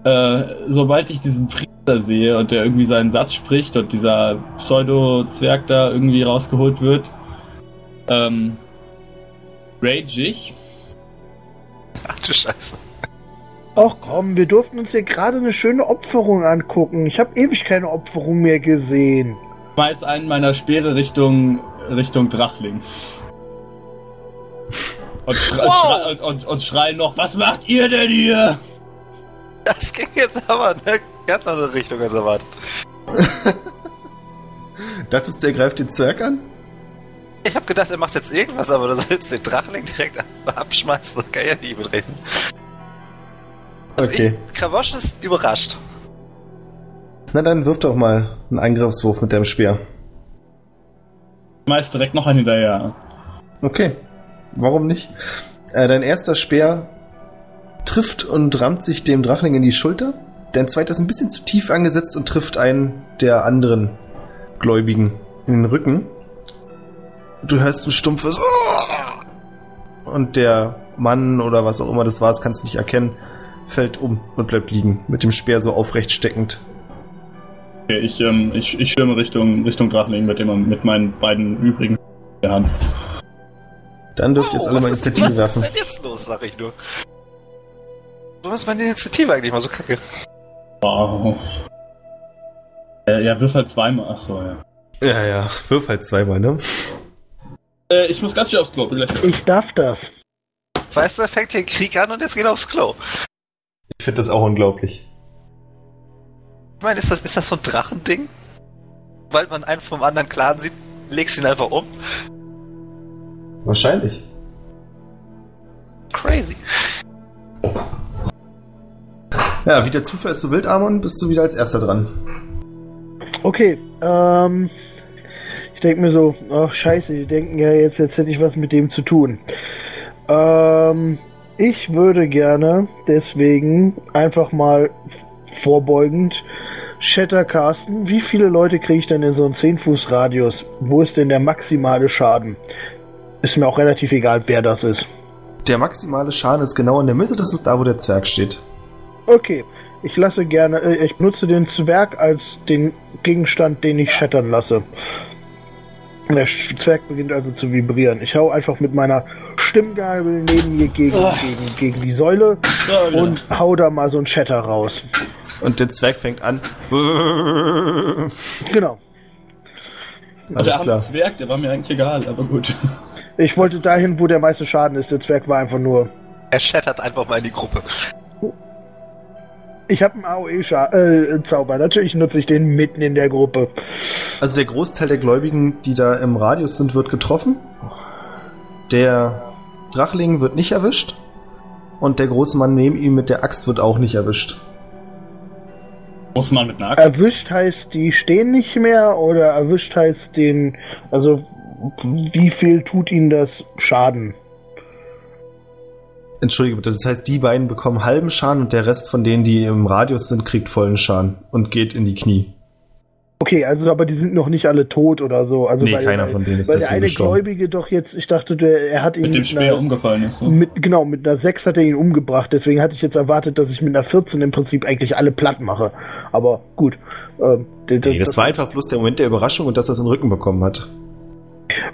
Äh, sobald ich diesen Priester sehe und der irgendwie seinen Satz spricht und dieser Pseudo-Zwerg da irgendwie rausgeholt wird, ähm, rage ich. Ach du Scheiße. Ach komm, wir durften uns hier gerade eine schöne Opferung angucken. Ich habe ewig keine Opferung mehr gesehen. Schmeiß einen meiner Speere Richtung, Richtung Drachling. Und, schrei, Wow. und, und, und schrei noch, was macht ihr denn hier? Das ging jetzt aber in eine ganz andere Richtung als erwartet. Dachtest du, er greift den Zwerg an? Ich habe gedacht, er macht jetzt irgendwas, aber dass er jetzt den Drachling direkt ab- abschmeißt, das kann ja nicht mitrechnen. Also Okay. Ich, Kravosch ist überrascht. Na dann wirf doch mal einen Angriffswurf mit deinem Speer. Schmeiß direkt noch einen hinterher. Okay. Warum nicht? Äh, dein erster Speer trifft und rammt sich dem Drachling in die Schulter. Dein zweiter ist ein bisschen zu tief angesetzt und trifft einen der anderen Gläubigen in den Rücken. Du hörst ein stumpfes und der Mann oder was auch immer das war, das kannst du nicht erkennen, fällt um und bleibt liegen, mit dem Speer so aufrecht steckend. Okay, ich, ähm, ich, ich stürme Richtung, Richtung Drachling mit, dem, mit meinen beiden übrigen in der Hand. Dann dürft ihr jetzt alle mal Oh, was ist- Initiative werfen. Was ist denn jetzt los, sag ich nur. Warum ist meine Initiative eigentlich mal so kacke? Wow. Äh, ja, wirf halt zweimal. Achso, ja. Ja, ja, wirf halt zweimal, ne? Äh, ich muss ganz schnell aufs Klo, bin gleich. Ich darf das. Weißt du, er fängt hier einen Krieg an und jetzt geht er aufs Klo. Ich finde das auch unglaublich. Ich meine, ist das, ist das so ein Drachending? Weil man einen vom anderen Clan sieht, legst ihn einfach um? Wahrscheinlich. Crazy. Ja, wie der Zufall ist so wild, Amon, bist du wieder als erster dran. Okay, ähm. Ich denke mir so, ach scheiße, die denken ja jetzt, jetzt hätte ich was mit dem zu tun. Ähm, ich würde gerne deswegen einfach mal vorbeugend Shatter casten. Wie viele Leute kriege ich denn in so einen 10 Fuß Radius? Wo ist denn der maximale Schaden? Ist mir auch relativ egal, wer das ist. Der maximale Schaden ist genau in der Mitte, das ist da, wo der Zwerg steht. Okay, ich lasse gerne, äh, ich benutze den Zwerg als den Gegenstand, den ich shattern lasse. Der Zwerg beginnt also zu vibrieren. Ich hau einfach mit meiner Stimmgabel neben mir gegen, Oh. gegen, gegen die Säule wieder. und hau da mal so einen Shatter raus. Und der Zwerg fängt an. Genau. der Alles arme klar. Zwerg, der war mir eigentlich egal, aber gut. Ich wollte dahin, wo der meiste Schaden ist. Der Zwerg war einfach nur. Er schettert einfach mal in die Gruppe. Ich habe einen AOE-Zauber. Natürlich nutze ich den mitten in der Gruppe. Also der Großteil der Gläubigen, die da im Radius sind, wird getroffen. Der Drachling wird nicht erwischt. Und der große Mann neben ihm mit der Axt wird auch nicht erwischt. Muss man mit einer Erwischt heißt, die stehen nicht mehr oder erwischt heißt den, also wie viel tut ihnen das Schaden? Entschuldige bitte, das heißt, die beiden bekommen halben Schaden und der Rest von denen, die im Radius sind, kriegt vollen Schaden und geht in die Knie. Okay, also aber die sind noch nicht alle tot oder so. Also nee, weil, keiner von denen ist weil der deswegen eine gestorben. Gläubige doch jetzt, ich dachte, der, er hat ihn mit dem mit Speer einer, umgefallen ist. Ne? mit, genau, mit einer 6 hat er ihn umgebracht. Deswegen hatte ich jetzt erwartet, dass ich mit einer 14 im Prinzip eigentlich alle platt mache. Aber gut. Ähm, Nee, das war einfach bloß der Moment der Überraschung und dass er es in den Rücken bekommen hat.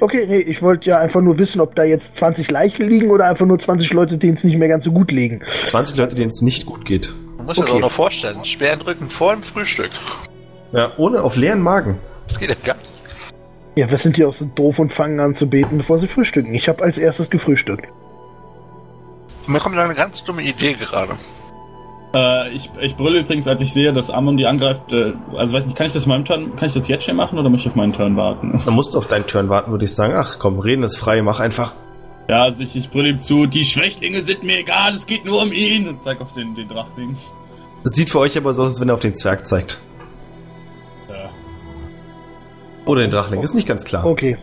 Okay, nee, ich wollte ja einfach nur wissen, ob da jetzt 20 Leichen liegen oder einfach nur 20 Leute, denen es nicht mehr ganz so gut liegen. 20 Leute, denen es nicht gut geht. Man muss sich Okay. das auch noch vorstellen. Den Rücken vor dem Frühstück. Ja, ohne auf leeren Magen. Das geht ja gar nicht. Ja, was sind die auch so doof und fangen an zu beten, bevor sie frühstücken? Ich habe als erstes gefrühstückt. Mir kommt eine ganz dumme Idee gerade. Äh, ich, ich brülle übrigens, als ich sehe, dass Amon die angreift. Äh, also weiß nicht, kann ich das meinem Turn, kann ich das jetzt schon machen oder möchte ich auf meinen Turn warten? Dann musst du auf deinen Turn warten, würde ich sagen. Ach komm, reden ist frei, mach einfach. Ja, also ich, ich brülle ihm zu, die Schwächlinge sind mir egal, es geht nur um ihn und zeig auf den, den Drachling. Das sieht für euch aber so aus, als wenn er auf den Zwerg zeigt. Ja. Oder den Drachling, ist nicht ganz klar. Okay.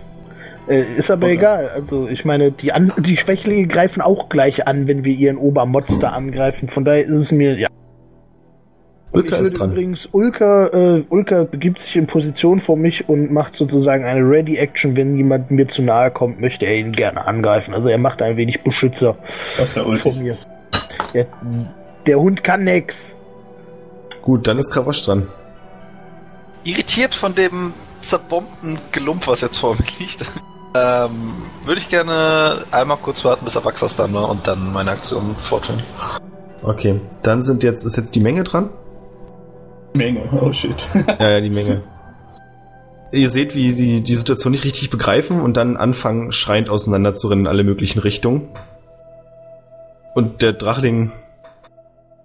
Äh, ist aber Okay. egal. Also ich meine, die, an die Schwächlinge greifen auch gleich an, wenn wir ihren Obermonster angreifen. Von daher ist es mir, ja. Ulka ist dran. übrigens, Ulka, äh, Ulka begibt sich in Position vor mich und macht sozusagen eine Ready-Action. Wenn jemand mir zu nahe kommt, möchte er ihn gerne angreifen. Also er macht ein wenig Beschützer Das ist vor mir. Der, der Hund kann nix. Gut, dann ist Kravosch dran. Irritiert von dem zerbombten Gelumpf, was jetzt vor mir liegt, ähm, würde ich gerne einmal kurz warten, bis Avaxas dann war und dann meine Aktion fortführen. Okay, dann sind jetzt, ist jetzt die Menge dran? Menge, oh shit. Ja, ja, die Menge. Ihr seht, wie sie die Situation nicht richtig begreifen und dann anfangen, schreiend auseinanderzurennen in alle möglichen Richtungen. Und der Drachling,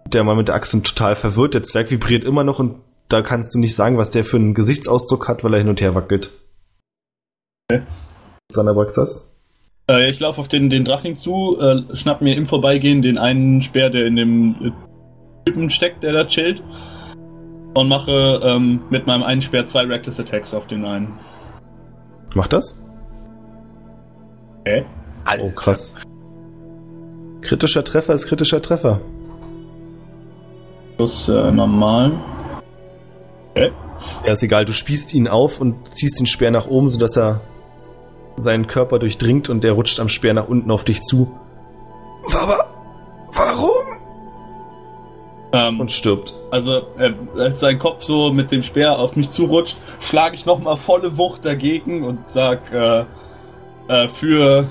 der mal mit der Axt sind total verwirrt, der Zwerg vibriert immer noch und da kannst du nicht sagen, was der für einen Gesichtsausdruck hat, weil er hin und her wackelt. Okay. Dran, Abraxas? Äh, ich laufe auf den, den Drachling zu, äh, schnapp mir im Vorbeigehen den einen Speer, der in dem äh, Typen steckt, der da chillt. Und mache ähm, mit meinem einen Speer zwei Reckless Attacks auf den einen. Macht das? Okay. Oh, krass. Kritischer Treffer ist kritischer Treffer. Plus äh, normal. Okay. Ja, ist egal, du spießt ihn auf und ziehst den Speer nach oben, sodass er seinen Körper durchdringt und der rutscht am Speer nach unten auf dich zu. Aber warum? Ähm, Und stirbt. Also, äh, als sein Kopf so mit dem Speer auf mich zurutscht, schlage ich nochmal volle Wucht dagegen und sag, äh, äh, für.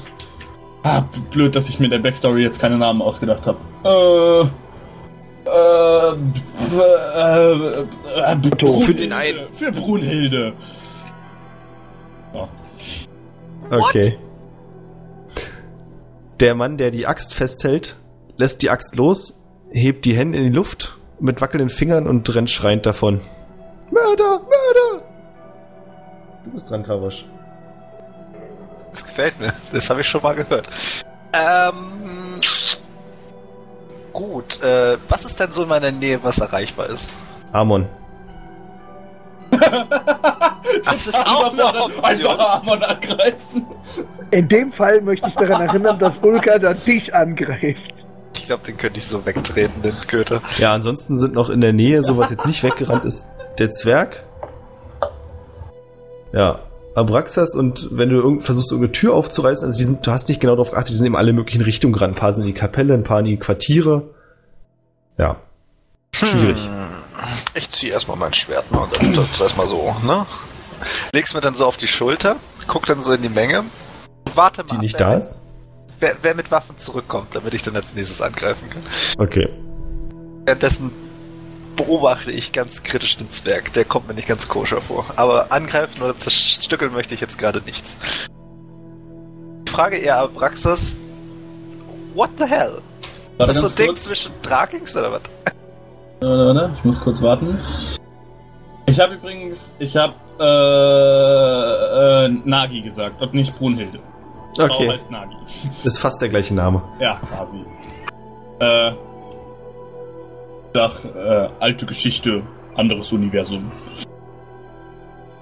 Ah, blöd, dass ich mir in der Backstory jetzt keine Namen ausgedacht habe. Äh. Äh. b- äh, äh, b- Brunhilde. Für den einen. Für Brunhilde. Okay. Der Mann, der die Axt festhält, lässt die Axt los, hebt die Hände in die Luft mit wackelnden Fingern und rennt schreiend davon. Mörder! Mörder! Du bist dran, Karasch. Das gefällt mir. Das habe ich schon mal gehört. Ähm. Gut, äh, was ist denn so in meiner Nähe, was erreichbar ist? Amon. Das ist auch eine Option. Einfach Amon angreifen. In dem Fall möchte ich daran erinnern, dass Ulka dann dich angreift. Ich glaube, den könnte ich so wegtreten, den Köter. Ja, ansonsten sind noch in der Nähe, so was jetzt nicht weggerannt ist, der Zwerg. Ja, Abraxas und wenn du irgend, versuchst, irgendeine Tür aufzureißen, also die sind, du hast nicht genau darauf geachtet, die sind in alle möglichen Richtungen gerannt. Ein paar sind in die Kapelle, ein paar in die Quartiere. Ja. Schwierig. Hm. Ich ziehe erstmal mein Schwert mal und dann das erstmal so, ne? Leg's mir dann so auf die Schulter, guck dann so in die Menge. Warte mal, Die nicht wer, da ist? Wer, wer mit Waffen zurückkommt, damit ich dann als nächstes angreifen kann. Okay. Währenddessen beobachte ich ganz kritisch den Zwerg. Der kommt mir nicht ganz koscher vor. Aber angreifen oder zerstückeln möchte ich jetzt gerade nichts. Ich frage eher Abraxas, what the hell? Ist Warte das so ein Ding kurz. zwischen Dragings oder was? Warte, warte, ich muss kurz warten. Ich habe übrigens, ich habe äh, äh, Nagi gesagt und nicht Brunhilde. Frau Okay. heißt Nagi. Ist fast der gleiche Name. Ja, quasi. Äh, sag, äh, alte Geschichte. anderes Universum.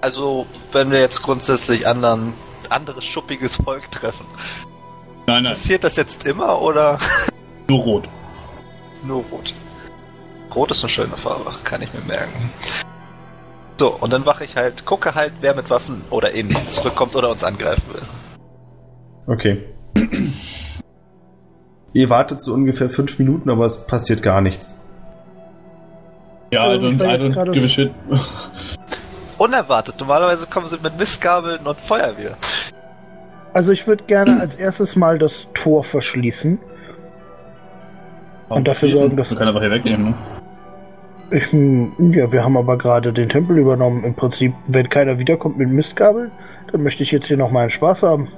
Also, wenn wir jetzt grundsätzlich anderen, anderes schuppiges Volk treffen, Nein, nein, passiert das jetzt immer oder nur rot. nur rot? Rot ist eine schöne Farbe, kann ich mir merken. So, und dann wache ich halt, gucke halt, wer mit Waffen oder ähnlichem zurückkommt oder uns angreifen will. Okay. Ihr wartet so ungefähr fünf Minuten, aber es passiert gar nichts. Ja, I So, ich don't, I don't gerade- give a shit. Unerwartet, normalerweise kommen sie mit Mistgabeln und Feuerwehr. Also ich würde gerne als erstes mal das Tor verschließen. Und dafür sorgen, dass- Man kann einfach hier wegnehmen, ne? Ich, ja, wir haben aber gerade den Tempel übernommen. Im Prinzip, wenn keiner wiederkommt mit Mistgabeln, dann möchte ich jetzt hier noch meinen Spaß haben.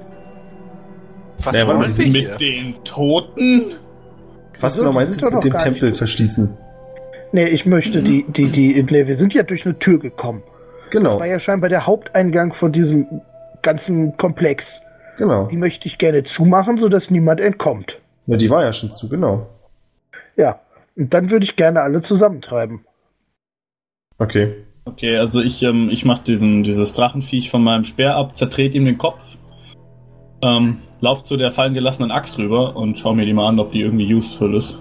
Was Ja, wollen sie hier? Mit den Toten? Was Wieso? genau meinst du jetzt mit dem nicht Tempel tot. verschließen? Nee, ich möchte die, die, die, nee, wir sind ja durch eine Tür gekommen. Genau, War ja scheinbar der Haupteingang von diesem ganzen Komplex. genau. Die möchte ich gerne zumachen, sodass niemand entkommt. Ja, die war ja schon zu, genau. Ja. Und dann würde ich gerne alle zusammentreiben. Okay. Okay, also ich, ähm, ich mach diesen, dieses Drachenviech von meinem Speer ab, zertrete ihm den Kopf, ähm, lauf zu der fallen gelassenen Axt rüber und schau mir die mal an, ob die irgendwie useful ist.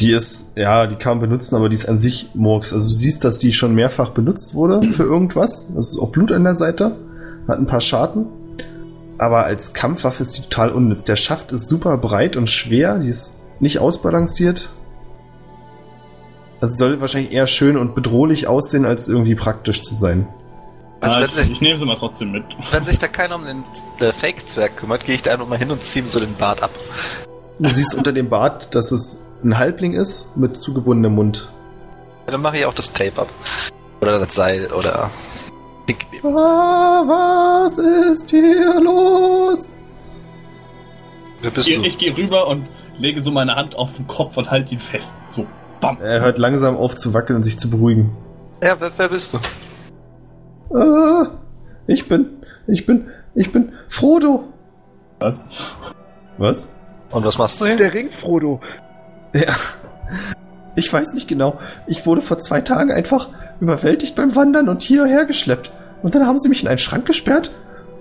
Die ist, ja, die kann man benutzen, aber die ist an sich Murks. Also du siehst, dass die schon mehrfach benutzt wurde für irgendwas. Es ist auch Blut an der Seite. Hat ein paar Schaden. Aber als Kampfwaffe ist die total unnütz. Der Schaft ist super breit und schwer. Die ist nicht ausbalanciert. Also soll wahrscheinlich eher schön und bedrohlich aussehen, als irgendwie praktisch zu sein. Also wenn ich, sich- ich nehme sie mal trotzdem mit. Wenn sich da keiner um den äh, Fake-Zwerg kümmert, gehe ich da einfach mal hin und ziehe ihm so den Bart ab. Du siehst unter dem Bart, dass es ein Halbling ist mit zugebundenem Mund. Ja, dann mache ich auch das Tape ab. Oder das Seil oder. Ah, was ist hier los? Wer bist Ich, du? ich gehe rüber und lege so meine Hand auf den Kopf und halte ihn fest. So, bam. Er hört langsam auf zu wackeln und sich zu beruhigen. Ja, wer, wer bist du? Ah, ich bin, ich bin, ich bin Frodo. Was? Was? Und was machst du hier? Der Ring, Frodo. Ja. Ich weiß nicht genau. Ich wurde vor zwei Tagen einfach überwältigt beim Wandern und hierher geschleppt. Und dann haben sie mich in einen Schrank gesperrt,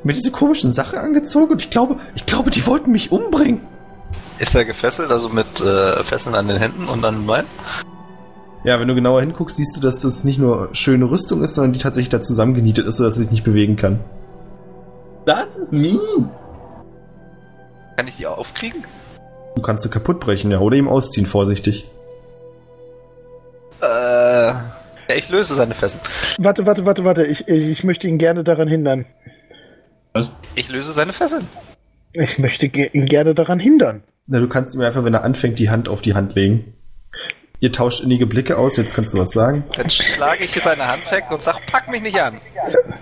mir diese komischen Sachen angezogen und ich glaube, ich glaube, die wollten mich umbringen. Ist er gefesselt, also mit äh, Fesseln an den Händen und an den Beinen? Ja, wenn du genauer hinguckst, siehst du, dass das nicht nur schöne Rüstung ist, sondern die tatsächlich da zusammengenietet ist, sodass sie sich nicht bewegen kann. Das ist mean. Kann ich die aufkriegen? Du kannst sie kaputt brechen, ja, oder ihm ausziehen, vorsichtig. Äh, ja, ich löse seine Fesseln. Warte, warte, warte, warte. Ich, ich möchte ihn gerne daran hindern. Ich löse seine Fesseln. Ich möchte ihn gerne daran hindern. Na, du kannst ihm einfach, wenn er anfängt, die Hand auf die Hand legen. Ihr tauscht innige Blicke aus, jetzt kannst du was sagen. Dann schlage ich seine Hand weg und sag, pack mich nicht an.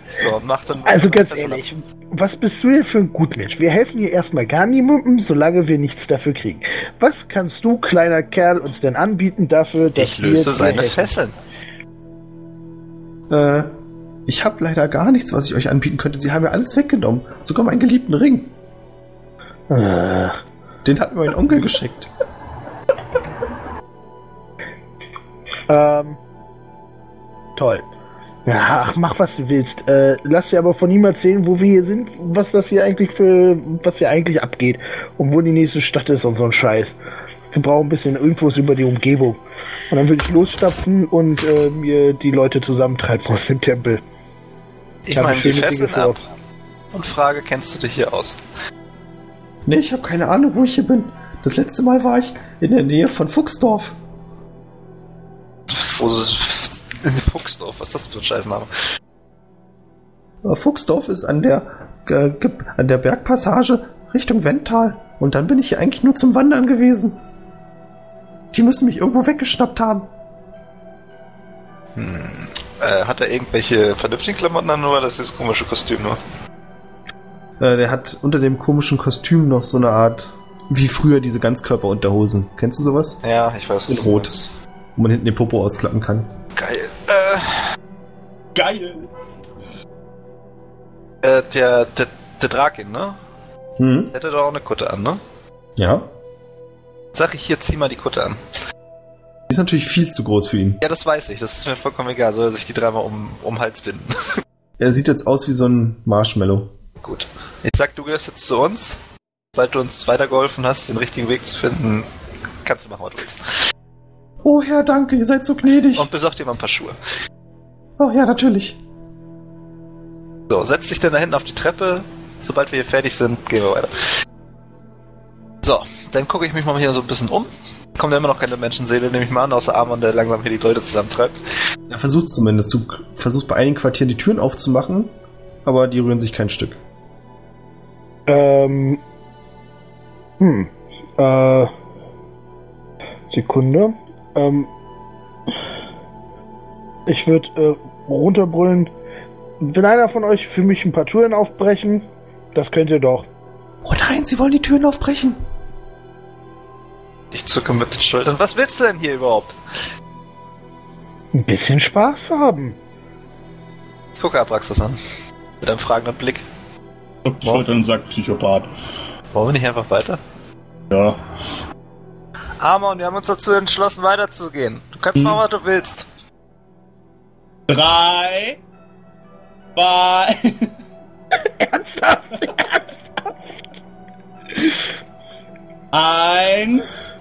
So, mach dann. Also ganz ehrlich, was bist du denn für ein Gutmensch? Wir helfen hier erstmal gar niemandem, solange wir nichts dafür kriegen. Was kannst du, kleiner Kerl, uns denn anbieten dafür, dass Ich wir löse dir seine helfen? Fesseln. Äh, ich habe leider gar nichts, was ich euch anbieten könnte. Sie haben ja alles weggenommen. Sogar meinen geliebten Ring. Äh, Den hat mir mein Onkel geschickt. ähm, toll. Ja, ach, mach was du willst. Äh, lass dir aber von ihm erzählen, wo wir hier sind, was das hier eigentlich für, was hier eigentlich abgeht und wo die nächste Stadt ist und so ein Scheiß. Wir brauchen ein bisschen Infos über die Umgebung. Und dann würde ich losstapfen und äh, mir die Leute zusammentreiben aus dem Tempel. Ich habe meine Dinge Fesseln ab und frage, kennst du dich hier aus? Nee, ich habe keine Ahnung, wo ich hier bin. Das letzte Mal war ich in der Nähe von Fuchsdorf. Wo ist Fuchsdorf, was ist das für ein Scheißname? Äh, Fuchsdorf ist an der, äh, an der Bergpassage Richtung Wendtal. Und dann bin ich hier eigentlich nur zum Wandern gewesen. Die müssen mich irgendwo weggeschnappt haben. Äh, hat er irgendwelche vernünftigen Klamotten an oder das ist das komische Kostüm nur? Äh, der hat unter dem komischen Kostüm noch so eine Art, wie früher diese Ganzkörperunterhosen. Kennst du sowas? Ja, ich weiß. In Rot. meinst. Wo man hinten den Popo ausklappen kann. Geil. Äh, Geil. äh, der, der, der Drakin, ne? Hm? Der hätte doch auch eine Kutte an, ne? Ja. Sag ich hier, zieh mal die Kutte an. ist natürlich viel zu groß für ihn. Ja, das weiß ich. Das ist mir vollkommen egal. Soll er sich die dreimal um, um den Hals binden. Er sieht jetzt aus wie so ein Marshmallow. Gut. Ich sag, du gehörst jetzt zu uns. Sobald du uns weitergeholfen hast, den richtigen Weg zu finden, kannst du machen, was du willst. Oh Herr, danke, ihr seid so gnädig. Und besorg dir mal ein paar Schuhe. Oh ja, natürlich. So, setz dich dann da hinten auf die Treppe. Sobald wir hier fertig sind, gehen wir weiter. So, dann gucke ich mich mal hier so ein bisschen um. Kommt ja immer noch keine Menschenseele, nehme ich mal an, außer Amon, der langsam hier die Leute zusammentreibt. Er versucht zumindest. Du versuchst bei einigen Quartieren die Türen aufzumachen, aber die rühren sich kein Stück. Ähm. Hm. Äh. Sekunde. Ähm. Ich würde äh, runterbrüllen. Will einer von euch für mich ein paar Türen aufbrechen? Das könnt ihr doch. Oh nein, sie wollen die Türen aufbrechen. Ich zucke mit den Schultern. Was willst du denn hier überhaupt? Ein bisschen Spaß haben. Ich gucke Abraxas an. Mit einem fragenden Blick. Zuckt die Schultern und sagt Psychopath. Wollen wir nicht einfach weiter? Ja. Amon, wir haben uns dazu entschlossen, weiterzugehen. Du kannst Hm. machen, was du willst. Drei. Zwei. Ernsthaft? Ernsthaft? Eins.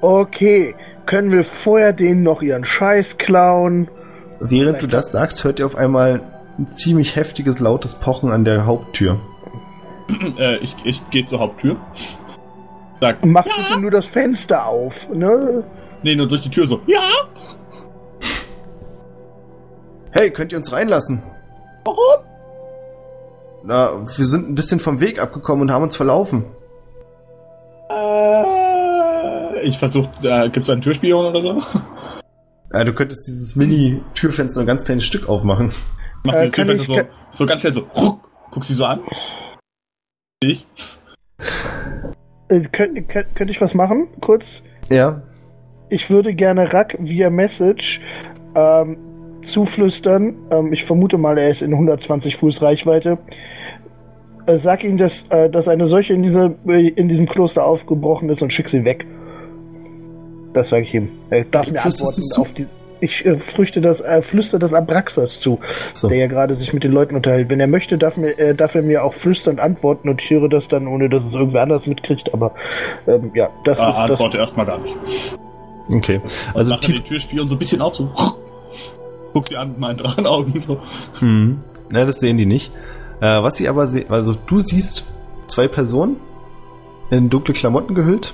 Okay. Können wir vorher denen noch ihren Scheiß klauen? Während du das sagst, hört ihr auf einmal ein ziemlich heftiges, lautes Pochen an der Haupttür. äh, ich ich gehe zur Haupttür. Sag, Mach bitte nur das Fenster auf, ne? nee, nur durch die Tür so. Ja. Hey, könnt ihr uns reinlassen? Warum? Na, wir sind ein bisschen vom Weg abgekommen und haben uns verlaufen. Äh, ich versuche, äh, gibt's einen Türspion oder so? Ja, du könntest dieses Mini-Türfenster ein ganz kleines Stück aufmachen. Mach Äh, Türfenster ich- so, so ganz schnell so. Ruck, guck sie so an. Ich. Äh, Könnte könnt, könnt ich was machen? Kurz. Ja. Ich würde gerne Rack via Message ähm, zuflüstern. Ähm, ich vermute mal, er ist in 120 Fuß Reichweite. Äh, sag ihm, dass, äh, dass eine Seuche in, dieser, äh, in diesem Kloster aufgebrochen ist und schick sie weg. Das sage ich ihm. Er darf Du mir antworten auf die. Ich äh, früchte das, äh, flüster das Abraxas zu, So. der ja gerade sich mit den Leuten unterhält. Wenn er möchte, darf, mir, äh, darf er mir auch flüsternd antworten und ich höre das dann, ohne dass es irgendwer anders mitkriegt. Aber ähm, ja, das Ah, ist das. antworte erstmal gar nicht. Okay. Also macht die Tipp, Türspion so ein bisschen auf, so. Guck sie an mit meinen Drachenaugen so. hm, na, das sehen die nicht. Äh, was sie aber sehen, also du siehst zwei Personen in dunkle Klamotten gehüllt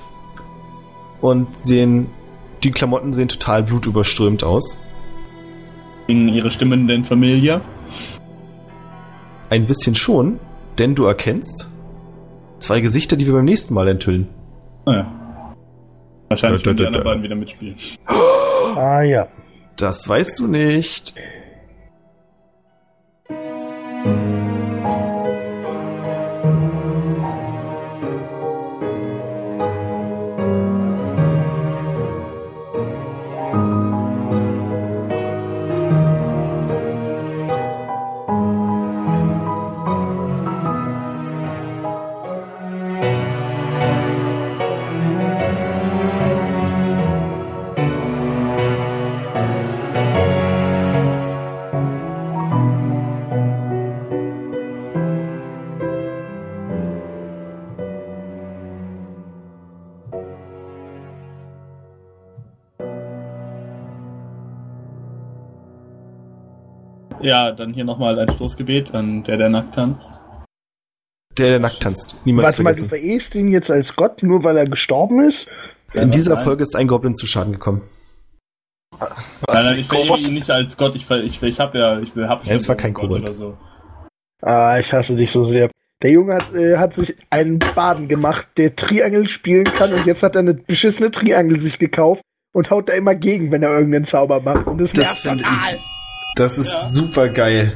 und sehen, die Klamotten sehen total blutüberströmt aus. Klingen ihre Stimmen denn familiar? Ein bisschen schon, denn du erkennst zwei Gesichter, die wir beim nächsten Mal enthüllen. Naja. Wahrscheinlich, Da, da, wenn die da, anderen da. beiden wieder mitspielen. Ah ja. Das weißt du nicht. Ja, dann hier nochmal ein Stoßgebet an der, der nackt tanzt. Der, der nackt tanzt. Niemals Warte mal, du vergessen. verehrst ihn jetzt als Gott, nur weil er gestorben ist? In dieser Nein. Folge ist ein Goblin zu Schaden gekommen. Was, Nein, nein, ich verehre ihn nicht als Gott. Ich, ver- ich, ich hab ja, ich hab Ja, es war kein Kobold. oder so. Ah, ich hasse dich so sehr. Der Junge hat, äh, hat sich einen Baden gemacht, der Triangel spielen kann und jetzt hat er eine beschissene Triangel sich gekauft und haut da immer gegen, wenn er irgendeinen Zauber macht. Und das, Das nervt finde total. ich. Das ist Ja. super geil.